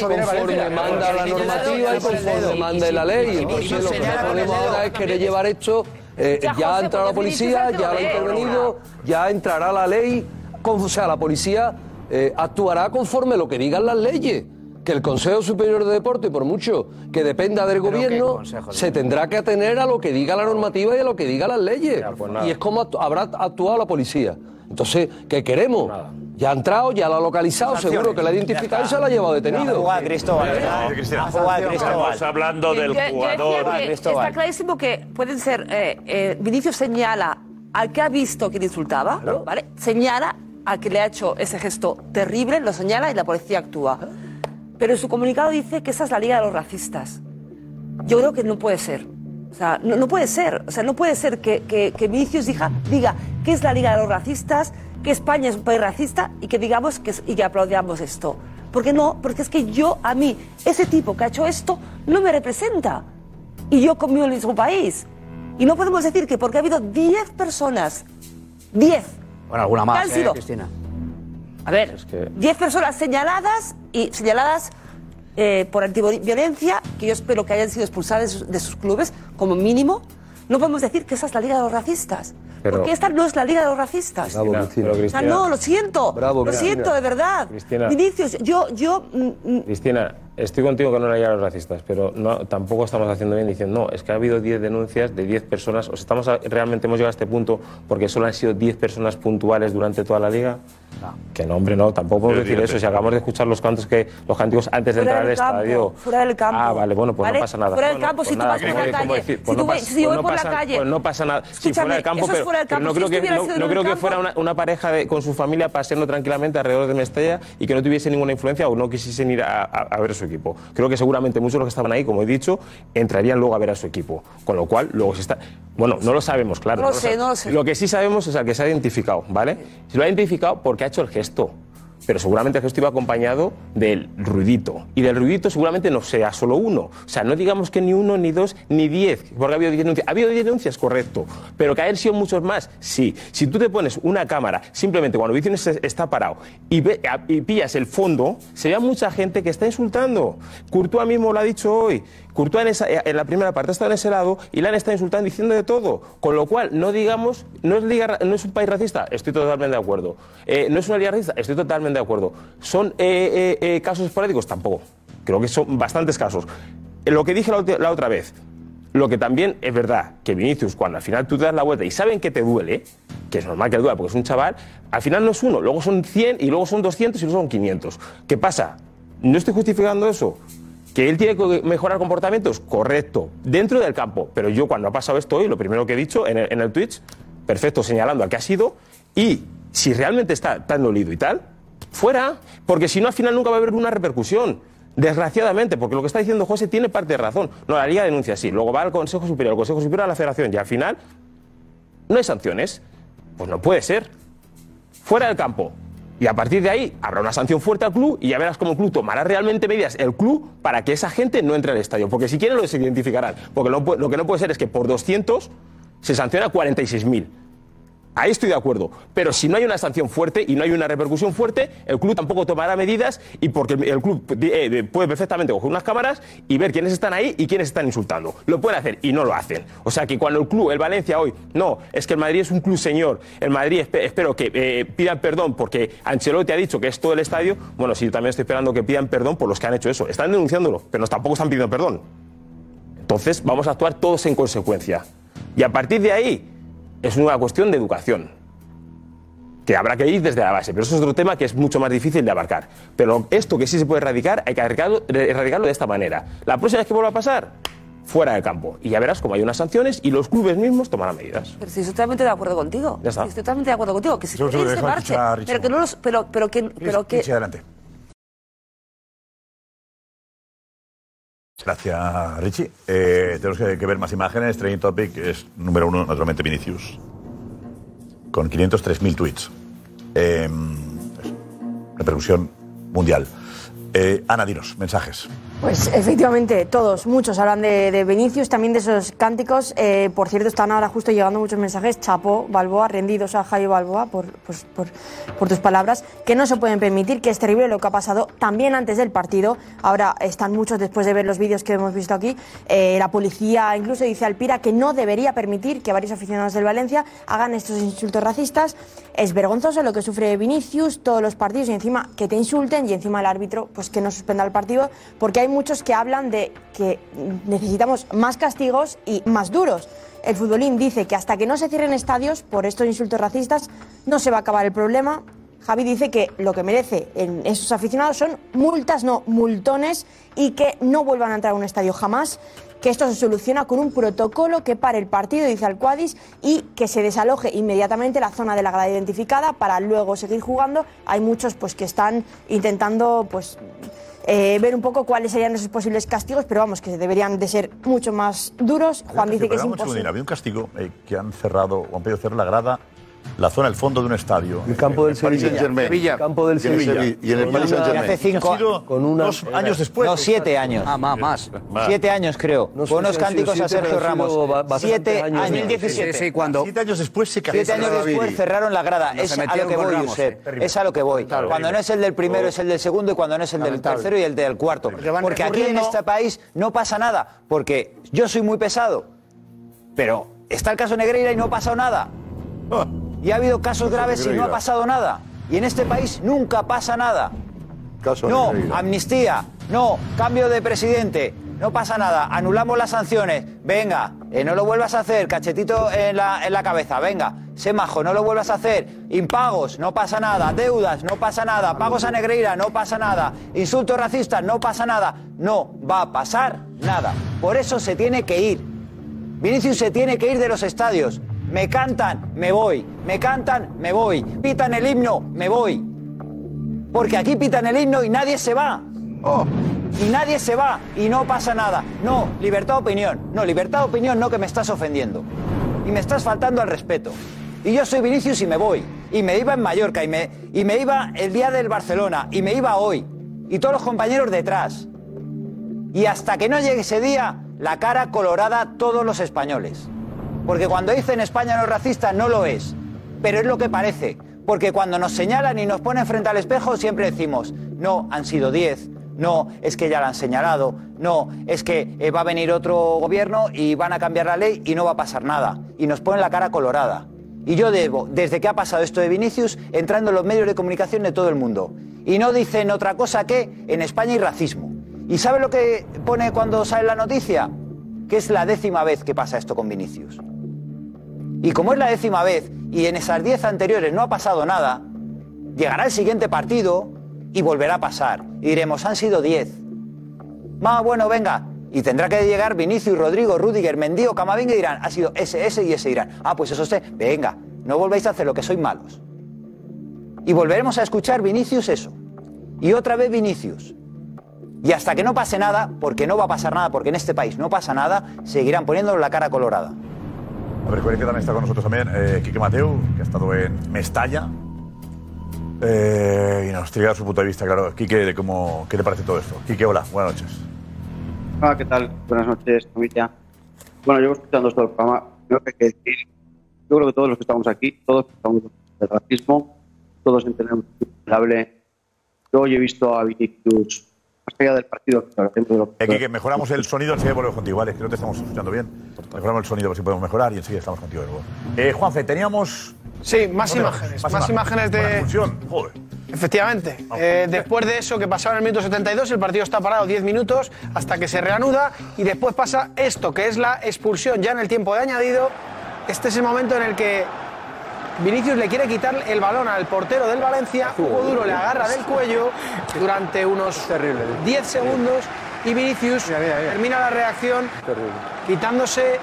S19: conforme
S5: Valencia.
S19: manda la normativa y conforme manda la ley. Entonces lo que no podemos ahora es querer llevar esto. eh,
S12: Ya,
S19: ha entrado la policía, ya ha intervenido, ya entrará la ley. O sea, la policía eh, actuará conforme lo que digan las leyes. Que el Consejo Superior de Deporte, por mucho que dependa del gobierno, se tendrá que atener a lo que diga la normativa y a lo que diga las leyes. y es como actu- habrá actuado la policía. Entonces, ¿qué queremos? Ya ha entrado, ya lo ha localizado, seguro que la ha identificado y se la ha llevado detenido.
S17: Juega Cristóbal. Juega Cristóbal.
S16: Estamos hablando
S12: Yo-
S16: del
S12: yo
S16: jugador.
S12: que está clarísimo que pueden ser. Eh, eh, Vinicius señala al que ha visto que le insultaba, ¿vale? Señala al que le ha hecho ese gesto terrible, lo señala y la policía actúa. Pero en su comunicado dice que esa es la liga de los racistas. Yo creo que no puede ser. O sea, no, no puede ser. O sea, no puede ser que, que, que Vinicius diga, diga que es la liga de los racistas, que España es un país racista y que digamos que, y que aplaudamos esto. Porque no, porque es que yo, a mí, ese tipo que ha hecho esto, no me representa. Y yo conmigo en el mismo país. Y no podemos decir que porque ha habido 10 personas, 10,
S24: Bueno, alguna
S12: ¿Qué
S24: más, eh? Cristina.
S12: A ver, 10 personas señaladas y señaladas eh, por antiviolencia, que yo espero que hayan sido expulsadas de sus, de sus clubes, como mínimo, no podemos decir que esa es la liga de los racistas.
S11: Pero-
S12: porque esta no es la liga de los racistas.
S11: Bravo, Cristina. Pero,
S12: O sea,
S11: Cristina-
S12: no, lo siento.
S11: Bravo,
S12: lo
S11: Cristina.
S12: siento, de verdad.
S11: Cristina.
S12: Vinicius, yo, yo, mm, mm,
S11: Cristina, estoy contigo que no le a los racistas, pero no, tampoco estamos haciendo bien diciendo, no, es que ha habido 10 denuncias de 10 personas, o sea, estamos a- realmente hemos llegado a este punto porque solo han sido 10 personas puntuales durante toda la liga. Que no, hombre, no, tampoco podemos
S16: Pero
S11: decir eso. Si acabamos de escuchar los cantos que los cánticos antes de
S12: fuera
S11: entrar al
S12: campo,
S11: estadio.
S12: fuera del campo.
S11: Ah, vale, bueno, pues
S12: ¿Vale?
S11: no pasa nada.
S12: Fuera del campo,
S11: pues
S12: si tú vas por la calle,
S11: decir,
S12: si
S11: pues no pasa-
S12: si
S11: pues
S12: voy
S11: no
S12: por la calle-
S11: Pues no pasa nada. Si fuera del campo, pero,
S12: fuera del
S11: pero
S12: campo.
S11: no
S12: Si
S11: creo que, no, no creo que fuera una, una pareja de- con su familia paseando tranquilamente alrededor de Mestalla y que no tuviese ninguna influencia o no quisiesen ir a, a- a ver a su equipo. Creo que seguramente muchos de los que estaban ahí, como he dicho, entrarían luego a ver a su equipo. Con lo cual, luego se está. Bueno, no lo sabemos, claro.
S12: No lo sé,
S11: sabe-
S12: no lo sé.
S11: Lo que sí sabemos es al que se ha identificado, ¿vale? Se lo ha identificado porque ha hecho el gesto. Pero seguramente el gesto iba acompañado del ruidito. Y del ruidito seguramente no sea solo uno. O sea, no digamos que ni uno, ni dos, ni diez. Porque ha habido diez denuncias. ¿Ha habido diez denuncias? Correcto. Pero que hayan sido muchos más, sí. Si tú te pones una cámara, simplemente cuando Vinicius está parado y, ve- y pillas el fondo, se ve a mucha gente que está insultando. Courtois mismo lo ha dicho hoy. Courtois en, esa- en la primera parte ha estado en ese lado y la han estado insultando diciendo de todo. Con lo cual, no digamos, no es, no es un país racista, estoy totalmente de acuerdo. Eh, no es una liga racista, estoy totalmente de acuerdo. ¿Son eh, eh, eh, casos esporádicos? Tampoco. Creo que son bastantes casos. Eh, Lo que dije la, otra vez, lo que también es verdad, que Vinicius, cuando al final tú te das la vuelta y saben que te duele, que es normal que duela porque es un chaval, al final no es uno, luego son 100 y luego son 200 y luego son 500. ¿Qué pasa? No estoy justificando eso. ¿Que él tiene que mejorar comportamientos? Correcto. Dentro del campo. Pero yo cuando ha pasado esto hoy, lo primero que he dicho en el, en el Twitch, perfecto, señalando al que ha sido, y si realmente está tan dolido y tal, fuera, porque si no al final nunca va a haber una repercusión. Desgraciadamente, porque lo que está diciendo José tiene parte de razón. No, la Liga denuncia sí, luego va al Consejo Superior, el Consejo Superior a la Federación y al final no hay sanciones. Pues no puede ser. Fuera del campo. Y a partir de ahí habrá una sanción fuerte al club y ya verás cómo el club tomará realmente medidas, el club, para que esa gente no entre al estadio. Porque si quieren lo identificarán. Porque lo, que no puede ser es que por 200 se sanciona a 46.000. Ahí estoy de acuerdo. Pero si no hay una sanción fuerte y no hay una repercusión fuerte, el club tampoco tomará medidas y porque el, club eh, puede perfectamente coger unas cámaras y ver quiénes están ahí y quiénes están insultando. Lo pueden hacer y no lo hacen. O sea que cuando el club, el Valencia hoy, no, es que el Madrid es un club señor, el Madrid espe- espero que eh, pidan perdón porque Ancelotti ha dicho que es todo el estadio, bueno, sí, yo también estoy esperando que pidan perdón por los que han hecho eso. Están denunciándolo, pero tampoco están pidiendo perdón. Entonces vamos a actuar todos en consecuencia. Y a partir de ahí es una cuestión de educación. Que habrá que ir desde la base, pero eso es otro tema que es mucho más difícil de abarcar. Pero esto que sí se puede erradicar, hay que erradicarlo, erradicarlo de esta manera. La próxima vez que vuelva a pasar, fuera del campo. Y ya verás cómo hay unas sanciones y los clubes mismos tomarán medidas.
S12: Pero estoy totalmente de acuerdo contigo.
S11: Ya está.
S12: Estoy totalmente de acuerdo contigo. Que se,
S11: Solo se
S12: marche. Pero que no los. Pero, pero que. Pero que
S3: adelante. Gracias, Richie. Eh, tenemos que, ver más imágenes. Training Topic es número uno, naturalmente, Vinicius. Con 503.000 tweets. Eh, repercusión mundial. Eh, Ana, dinos, mensajes.
S25: Pues efectivamente, todos, muchos hablan de, de Vinicius, también de esos cánticos. Eh, por cierto, están ahora justo llegando muchos mensajes. Chapo, Balboa, rendidos a Jairo Balboa por, pues, por, tus palabras, que no se pueden permitir, que es terrible lo que ha pasado también antes del partido. Ahora están muchos después de ver los vídeos que hemos visto aquí. Eh, la policía incluso dice Alpira que no debería permitir que varios aficionados del Valencia hagan estos insultos racistas. Es vergonzoso lo que sufre Vinicius, todos los partidos y encima que te insulten y encima el árbitro pues que no suspenda el partido porque hay muchos que hablan de que necesitamos más castigos y más duros. El futbolín dice que hasta que no se cierren estadios por estos insultos racistas no se va a acabar el problema. Javi dice que lo que merece en esos aficionados son multas, no multones, y que no vuelvan a entrar a un estadio jamás, que esto se soluciona con un protocolo que pare el partido, dice Alcuadis, y que se desaloje inmediatamente la zona de la grada identificada para luego seguir jugando. Hay muchos pues que están intentando pues eh, ver un poco cuáles serían esos posibles castigos, pero vamos, que deberían de ser mucho más duros. Juan dice que es imposible.
S3: Había un castigo eh, que han cerrado o han pedido cerrar la grada, la zona, el fondo de un estadio.
S19: El campo del Sevilla. Sevilla. Campo del
S3: Y en el
S19: Sevilla.
S3: Sevilla. Y en el Paris
S19: una-
S3: Saint-Germain.
S7: Hace cinco
S3: Ha sido
S7: con
S3: dos años después.
S7: No, siete años.
S24: Ah, más, más.
S7: Siete años, creo.
S19: No sé
S7: Con unos cánticos a
S19: siete,
S7: Sergio
S19: han sido
S7: Ramos. Siete
S19: años.
S7: años.
S19: Sí,
S7: 2017.
S24: Sí, sí, cuando.
S3: Siete años después se
S7: Siete años después cerraron la grada. Es a lo que voy. Es a lo que voy. Cuando no es el del primero, es el del segundo, y cuando no es el del tercero y el del cuarto. Porque aquí en este país no pasa nada. Porque yo soy muy pesado. Pero está el caso Negreira y no ha pasado nada. Y ha habido casos graves y no ha pasado nada. Y en este país nunca pasa nada.
S2: Caso
S7: No,
S2: Negreira.
S7: amnistía. No, cambio de presidente. No pasa nada. Anulamos las sanciones. Venga, eh, no lo vuelvas a hacer. Cachetito en la, en la cabeza. Venga, sé majo, no lo vuelvas a hacer. Impagos, no pasa nada. Deudas, no pasa nada. Pagos a Negreira, no pasa nada. Insultos racistas, no pasa nada. No va a pasar nada. Por eso se tiene que ir. Vinicius se tiene que ir de los estadios. Me cantan, me voy. Me cantan, me voy. Pitan el himno, me voy. Porque aquí pitan el himno y nadie se va. Y nadie se va y no pasa nada. No, libertad de opinión. No, libertad de opinión no que me estás ofendiendo. Y me estás faltando al respeto. Y yo soy Vinicius y me voy. Y me iba en Mallorca y me, y me iba el día del Barcelona y me iba hoy. Y todos los compañeros detrás. Y hasta que no llegue ese día, la cara colorada todos los españoles. Porque cuando dicen España no es racista, no lo es. Pero es lo que parece. Porque cuando nos señalan y nos ponen frente al espejo, siempre decimos, no, han sido 10. No, es que ya la han señalado. No, es que eh, va a venir otro gobierno y van a cambiar la ley y no va a pasar nada. Y nos ponen la cara colorada. Y yo debo, desde que ha pasado esto de Vinicius, entrando en los medios de comunicación de todo el mundo. Y no dicen otra cosa que en España hay racismo. ¿Y sabe lo que pone cuando sale la noticia? Que es la décima vez que pasa esto con Vinicius. Y como es la décima vez y en esas diez anteriores no ha pasado nada, llegará el siguiente partido y volverá a pasar. Y diremos, han sido diez. Más bueno, venga. Y tendrá que llegar Vinicius, Rodrigo, Rudiger, Mendío, Camavinga y dirán, ha sido ese, ese y ese. Dirán, ah, pues eso usted, venga, no volvéis a hacer lo que sois malos. Y volveremos a escuchar Vinicius eso. Y otra vez Vinicius. Y hasta que no pase nada, porque no va a pasar nada, porque en este país no pasa nada, seguirán poniéndole la cara colorada.
S3: Recuerden que también está con nosotros también eh, Quique Mateu, que ha estado en Mestalla. Eh, y nos trae su punto de vista, claro. Quique, de cómo, ¿qué te parece todo esto? Quique, hola, buenas noches.
S26: Hola, ¿qué tal? Buenas noches, familia. Bueno, llevo escuchando todo el programa. Creo que hay que decir, yo creo que todos los que estamos aquí, todos estamos del racismo, todos entendemos que es Yo hoy he visto a Vinicius más allá del partido.
S3: Que mejoramos el sonido, enseguida volvemos contigo, ¿vale? Que no te estamos escuchando bien. Mejoramos el sonido, por si podemos mejorar y enseguida estamos contigo de nuevo. Eh, Juanfe, teníamos...
S17: Sí, más imágenes,
S3: más,
S17: más imágenes de... Efectivamente. Eh, después de eso que pasaba en el minuto 72, el partido está parado 10 minutos hasta que se reanuda y después pasa esto, que es la expulsión ya en el tiempo de añadido. Este es el momento en el que Vinicius le quiere quitar el balón al portero del Valencia. Hugo Duro le agarra del cuello durante unos 10 segundos y Vinicius termina la reacción quitándose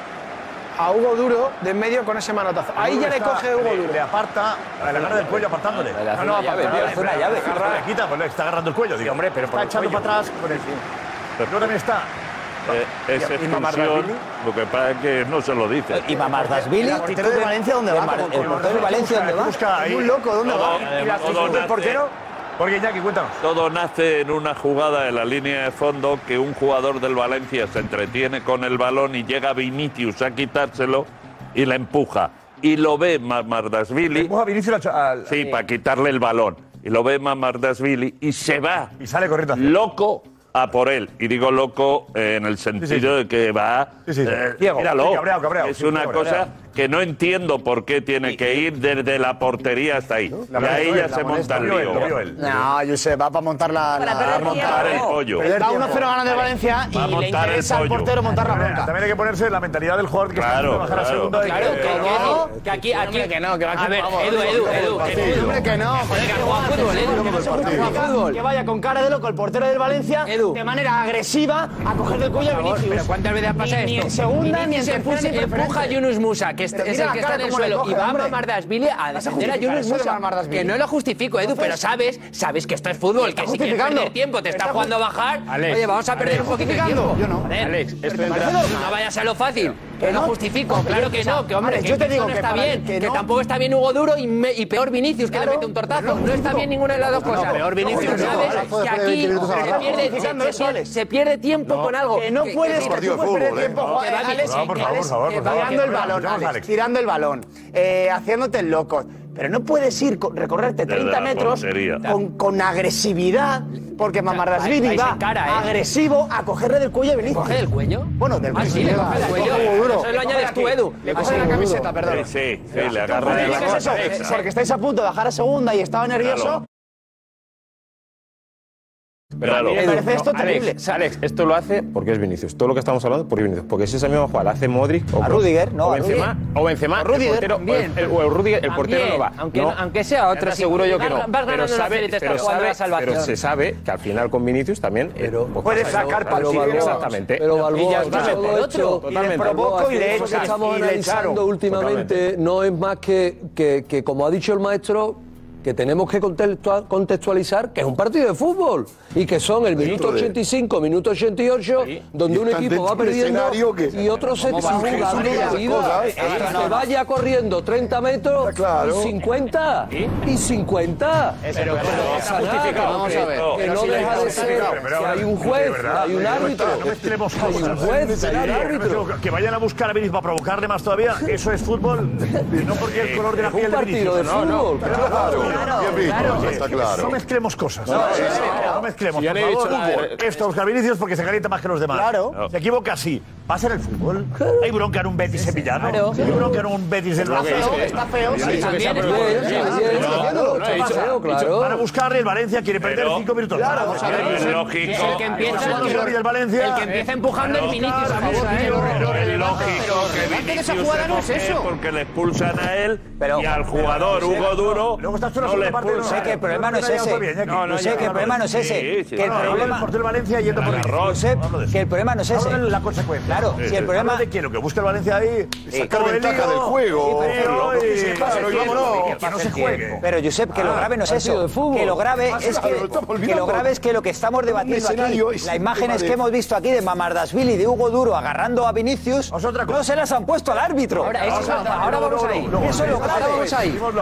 S17: a Hugo Duro de en medio con ese manotazo. Ahí ya le coge Hugo Duro.
S3: Le aparta, le agarra del cuello apartándole.
S17: Le no, no, aparta, llave.
S3: Le, quita, pues le está agarrando el cuello. Sí, hombre, pero está por para atrás. Por el... Pero también está
S16: eh,
S3: ¿Y, y
S16: lo que pasa es que no se lo dice.
S7: ¿Y Mamardasvili? ¿El portero de Valencia dónde va? ¿El portero de Valencia dónde va? Un loco, ¿dónde va? ¿Y portero?
S3: Porque Iñaki, cuéntanos.
S16: Todo nace en una jugada de la línea de fondo que un jugador del Valencia se entretiene con el balón y llega Vinicius a quitárselo y la empuja. Y lo ve Mamardasvili.
S3: ¿Empuja Vinicius al...?
S16: Sí, para quitarle el balón. Y lo ve Mamardasvili y se va.
S3: Y sale corriendo.
S16: Loco a por él. Y digo loco eh, en el sentido de que va.
S3: Sí, sí.
S16: Eh, míralo. es una cosa que no entiendo por qué tiene que ir desde la portería hasta ahí. Y ahí ya se monta el lío.
S17: No, Josep, va para montar la... la
S16: va a montar el pollo.
S17: Está 1-0 ganas de Valencia y le interesa al portero montar la bronca.
S3: También hay que ponerse la mentalidad del jugador que
S16: claro,
S3: está bajar
S16: claro.
S3: a segunda.
S1: Claro,
S3: que,
S1: no, que aquí, aquí...
S17: Que no, que va
S1: a... ver, Edu, Edu, Edu.
S17: Hombre, que no.
S1: Que
S17: vaya con cara de loco el portero del Valencia de manera agresiva a coger del cuello a Vinicius.
S1: Pero ¿cuántas veces ha
S17: pasado
S1: esto?
S17: Ni en segunda, ni en tercera,
S1: Empuja Yunus Musa, que
S17: este
S1: es el que está en el suelo. Y va a Mardasvili a defender a
S17: Julius
S1: Que no lo justifico, Edu, pero sabes, sabes que esto es fútbol, que si quieres perder tiempo, te está jugando a bajar. Oye, vamos a perder un poquito de tiempo.
S17: Yo no.
S11: Alex, esto
S1: No vayas a lo fácil que no, justifico, claro que no, que hombre, que
S17: yo
S1: no
S17: que
S1: está bien,
S17: que,
S1: tampoco está bien Hugo Duro y, peor Vinicius, que le mete un tortazo. No, está bien ninguna de las dos cosas.
S17: peor Vinicius,
S1: ¿sabes? que aquí se pierde, tiempo con algo.
S17: Que no puedes perder tiempo tirando el balón, tirando el eh, balón, haciéndote locos. Pero no puedes ir, recorrerte 30 metros con, con, agresividad, porque
S1: Mamardasvili
S17: va
S1: cara, ¿eh?
S17: agresivo a cogerle del cuello a Vinicius.
S1: ¿Coge del cuello?
S17: Bueno, del
S1: ah, sí, le coge del cuello. Eso lo añades tú, Edu.
S17: Le coge ah, la camiseta, perdón.
S16: Sí, sí, le agarra la
S17: pues camiseta.
S16: Eh,
S17: porque estáis a punto de bajar a segunda y estaba nervioso.
S11: Pero a mí
S17: me parece esto
S11: no,
S17: terrible.
S11: Alex, Alex, esto lo hace porque es Vinicius. Todo lo que estamos hablando porque Vinicius. Porque si esa misma jugada hace Modric o,
S7: a Rudiger, no,
S11: o Benzema, a o Benzema,
S17: Rudiger,
S1: bien.
S11: O el Rudiger, el portero no va.
S1: Aunque,
S11: no,
S1: aunque sea otro,
S11: seguro yo que no. Pero sabe, pero, pero se sabe que al final con Vinicius también eh,
S17: pero,
S11: puede
S17: sacar partido.
S11: Exactamente.
S19: Pero Balboa, y
S11: otro. Y
S17: provoco y le.
S19: Estamos analizando últimamente no es más que como ha dicho el maestro que tenemos que contextualizar que es un partido de fútbol y que son el minuto 85, minuto 88, ¿Sí?
S2: donde
S19: un equipo va perdiendo y otro se está jugando la vida.
S2: ¿Eh?
S19: Hasta no, que vaya corriendo 30 metros
S2: claro.
S19: y 50 y 50.
S11: Pero,
S19: nada, vamos a ver. Que no deja de ser que hay un juez, hay un árbitro. Hay un juez, hay.
S3: Que vayan a buscar a Vinicius para provocarle más todavía, eso es fútbol. No porque el color de la piel
S2: claro, Está claro.
S3: No mezclemos cosas.
S2: No, sí, sí, claro.
S3: no mezclemos.
S11: Si
S3: por favor, fútbol. Esto, Oscar Vinicius, porque se calienta más que los demás.
S17: Claro.
S3: Se equivoca así. Pasa en el fútbol. Hay bronca en un Betis Sevillano. Hay bronca en un Betis del
S11: Barcelona.
S17: Está feo.
S3: Para buscarle, el Valencia quiere perder cinco minutos.
S17: Claro,
S16: es lógico.
S1: El que empieza eh, empujando el Vinicius.
S16: Es lógico que Vinicius se porque le expulsan a él y al jugador Hugo Duro
S3: la
S16: no
S3: segunda parte.
S16: No,
S7: sé que el problema no es ese.
S3: No,
S7: sé que el problema no es ese. Que el problema.
S3: Por el Valencia yendo por
S7: el Que el problema no es ese.
S3: La consecuencia.
S7: Claro. Si el problema.
S3: de? Lo que busca el Valencia ahí. Sacar
S2: ventaja del juego.
S7: Que no se juegue. Pero Josep, que lo grave no es eso. Que lo grave es que
S2: lo
S7: grave es que lo que estamos debatiendo aquí, las imágenes que hemos visto aquí de Mamardasvil y de Hugo Duro agarrando a Vinicius, no se las han puesto al árbitro.
S3: Ahora
S7: vamos ahí. Eso es lo grave.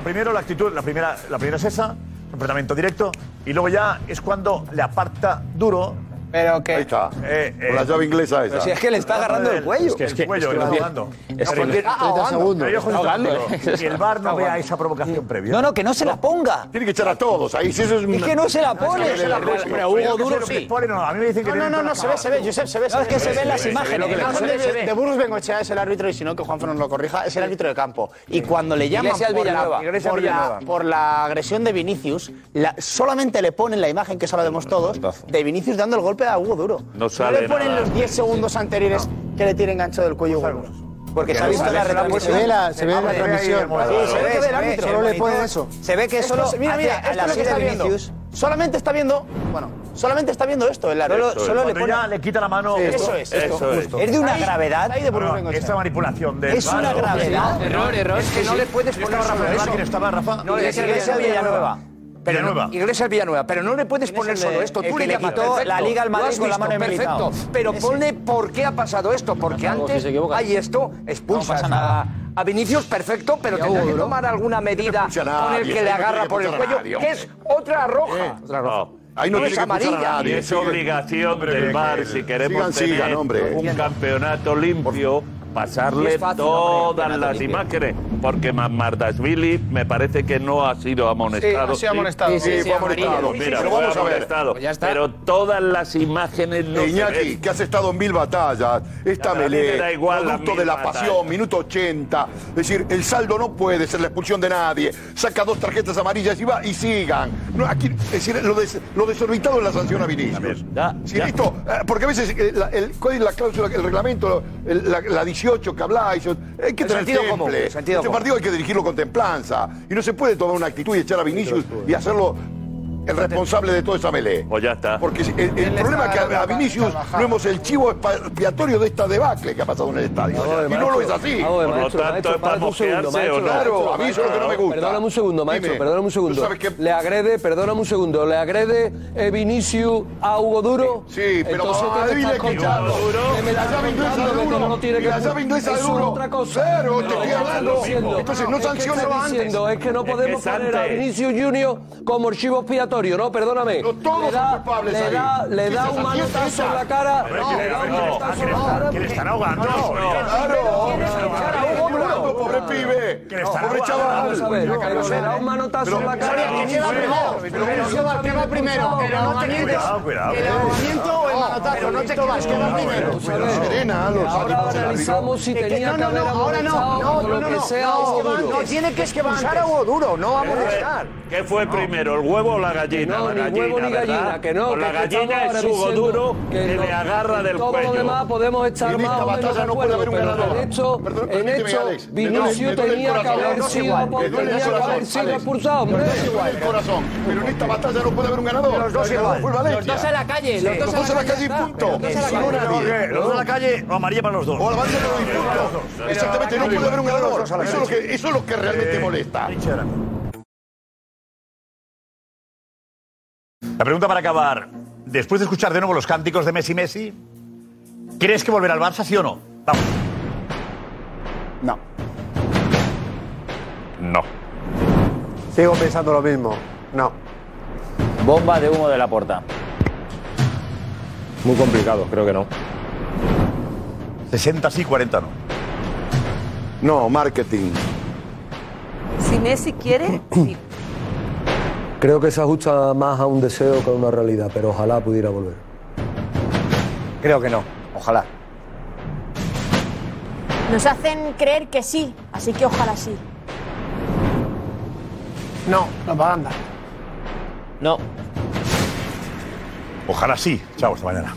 S3: Primero la actitud, la primera la primera es esa. enfrentamiento directo. Y luego ya es cuando le aparta duro.
S10: Pero que.
S2: Ahí está.
S3: Eh,
S2: Con la llave inglesa esa.
S23: Pero si es que le está agarrando el cuello.
S3: Es que, es que,
S2: El cuello,
S3: es que
S2: cuello.
S3: ahogando.
S2: Es
S3: Es
S2: que-. Ah, ahogando.
S3: Y el bar no vea esa provocación previa.
S17: No, no, que no se la ponga.
S2: Tiene que echar a todos. Ahí sí eso es,
S17: Es que no se la pone.
S2: No se la pone.
S3: Pero Hugo Duro sí. No, a mí me dicen que
S10: No, no, no, no, se ve, se ve, Josep, se ve.
S17: No, es que se ven las imágenes.
S10: El
S17: Se ve,
S10: de,
S17: se
S10: Burgos Bengoechea es el árbitro y si no, que Juanfe nos lo corrija, es el árbitro de campo. Y cuando le llaman por la, agresión de Vinicius, la- solamente le ponen la imagen que la vemos todos, de Vinicius dando el golpe a Hugo Duro.
S16: No sale
S10: le ponen
S16: nada.
S10: los 10 segundos anteriores que le tiene enganchado del cuello.
S23: Porque se ha visto la retransmisión.
S5: Se ve la, se ve la
S10: vale,
S5: transmisión.
S10: Sí, se ve que ve el árbitro.
S5: Solo le ponen eso.
S17: Se ve que solo.
S10: es- mira, mira, esto es lo que está
S17: de
S10: viendo. Solamente está viendo, bueno, solamente está viendo esto el árbitro.
S17: Solo, solo le
S3: Cuando
S17: pone.
S3: ya le quita la mano.
S10: Sí, eso es, esto,
S16: Eso es.
S10: justo.
S17: Es de una
S10: Ahí-
S17: gravedad.
S10: de
S3: No, esta manipulación del
S17: Es una
S3: ¿no?
S17: gravedad.
S23: Error, error. Es que no le puedes
S3: ¿Quién
S23: poner
S3: estaba Rafa Nadal?
S23: eso.
S3: ¿Quién estaba
S17: Iglesias Villanueva.
S23: Pero no-
S3: Villanueva.
S23: Iglesias Villanueva, pero no le puedes poner
S17: es el de-
S23: solo esto. Tú
S17: le
S23: llamas,
S17: quitó
S23: perfecto.
S17: la Liga al Madrid
S23: has
S17: con la mano.
S23: Perfecto, pero ponle por qué ha pasado esto, porque antes
S17: si
S23: hay esto, expulsas a, a Vinicius, perfecto, pero tendrá que tomar alguna medida
S2: expulsa
S23: con el que le agarra por el cuello,
S2: nadie,
S23: que es otra roja. Otra roja.
S16: No.
S2: Ahí no,
S23: es amarilla.
S2: nadie.
S16: Es obligación
S2: Hombre,
S16: del
S2: que-
S16: si queremos
S2: sigan,
S16: tener
S2: sigan, hombre.
S16: un campeonato limpio, pasarle
S23: Y fácil,
S16: todas las
S23: limpio.
S16: imágenes, porque Mardashvili me parece que no ha sido amonestado.
S10: ha sido amonestado.
S2: Sí, sí, fue amonestado.
S16: Mira,
S2: Pero
S16: fue
S2: vamos a ver.
S16: amonestado.
S23: Pues ya está.
S16: Pero todas las imágenes no se
S2: Iñaki,
S16: ven.
S2: que has estado en mil batallas, esta
S16: Ya, a mí me
S2: melé,
S16: da igual las
S2: producto
S16: mil
S2: de la
S16: batallas.
S2: pasión, minuto 80. Es decir, el saldo no puede ser la expulsión de nadie. Saca dos tarjetas amarillas y va y sigan. No, aquí, es decir, lo, des- lo desorbitado es la sanción a Vinicius.
S16: Ya,
S2: Sí,
S16: ya.
S2: esto, eh, porque a veces eh, la, el, ¿cuál es la cláusula, el reglamento, el- la, la 18 que habláis? Hay que
S23: El
S2: tener
S23: sentido común,
S2: temple.
S23: el sentido
S2: este partido hay que dirigirlo con templanza. Y no se puede tomar una actitud y echar a Vinicius y hacerlo el responsable de toda esa melé.
S16: Pues ya está.
S2: Porque el, el problema es que a, a Vinicius no hemos el chivo expiatorio de esta debacle que ha pasado en el estadio. Y no lo es así.
S19: Ver,
S16: Por lo tanto, es para mosquearse o no.
S2: Claro, a mí eso es lo que no me gusta.
S19: Perdóname un segundo, maestro,
S2: Dime,
S19: perdóname un segundo.
S2: ¿tú sabes qué?
S19: Le agrede, perdóname un segundo, le agrede eh, Vinicius a Hugo Duro.
S2: Sí, pero
S19: Entonces,
S2: vamos a
S19: ¿qué me
S2: dile
S19: estás
S2: que
S19: contando?
S16: Duro.
S19: Que me
S2: la llave inglesa de
S19: que
S2: Duro.
S19: no que
S2: la llave inglesa de Duro.
S19: otra cosa.
S2: Claro, te estoy
S19: ¿qué
S2: hablando. Entonces, no
S19: Es que
S2: sanciona
S19: estás
S2: antes.
S19: diciendo, Es que no
S16: que
S19: podemos poner a. Vinicius Junior como archivo expiatorio, ¿no? Perdóname.
S2: No, todos
S19: le da,
S2: son culpables
S19: le
S2: ahí.
S19: da, le
S2: ¿Qué
S19: da
S2: se
S19: un manotazo en la cara. Le
S3: ¿quién-
S19: da un
S3: no,
S19: manotazo en la cara.
S3: ¿Quién están ahogando?
S2: Claro, pobre pibe.
S3: Que le están
S2: Pobre
S3: ahogando.
S2: chaval.
S19: Vamos a ver, pero le da un manotazo en la cara.
S10: ¿Qué va primero? ¿qué va primero? ¿El ahogamiento o el manotazo? No te ¿qué va primero?
S2: Serena, los
S19: Ahora analizamos si
S10: que
S19: tenía
S10: no,
S19: que haber
S10: ahora no, no, no, no,
S19: que
S10: no, que tiene que expulsar a Hugo Duro, no a amonestar.
S16: ¿Qué fue primero, el huevo o la gallina?
S19: No,
S16: la
S19: ni
S16: gallina,
S19: huevo ni
S16: ¿verdad?
S19: gallina, que no.
S16: Pues
S19: que
S16: la
S19: que
S16: gallina
S19: estamos
S16: es
S19: diciendo
S16: Duro que,
S19: no-
S16: le agarra del
S19: todo
S16: cuello.
S19: lo demás podemos estar
S2: En
S19: más o menos de
S2: no puede
S19: acuerdo,
S2: haber un
S19: pero
S2: ganador.
S19: en hecho,
S2: Perdón,
S19: en
S2: permíteme,
S19: hecho
S2: Alex.
S19: Vinicius tenía que haber
S2: No
S19: sido, tenía que haber sido expulsado, hombre.
S2: Me duele el corazón. Pero en esta batalla no puede haber un ganador.
S23: Los dos igual. Los dos en la calle, los
S2: Los dos en la calle y punto.
S23: Los dos en la
S2: no,
S23: calle.
S2: nadie.
S3: Los dos en la calle, o amarilla para los dos.
S2: O la banda no hay punto. Exactamente, no puede haber un ganador. Eso es lo que, eso es lo que realmente molesta.
S3: La pregunta para acabar. Después de escuchar de nuevo los cánticos de Messi Messi, ¿crees que volverá al Barça, sí o no? Vamos.
S10: No.
S16: No.
S5: Sigo pensando lo mismo. No.
S7: Bomba de humo de la puerta.
S11: Muy complicado, creo que no.
S3: 60 sí, 40 no.
S2: No, marketing.
S12: Si Messi quiere, sí. *clears throat*
S19: Creo que se ajusta más a un deseo que a una realidad, pero ojalá pudiera volver.
S23: Creo que no. Ojalá.
S25: Nos hacen creer que sí, así que ojalá sí.
S10: No, propaganda.
S20: No.
S3: Ojalá sí. Chao, hasta mañana.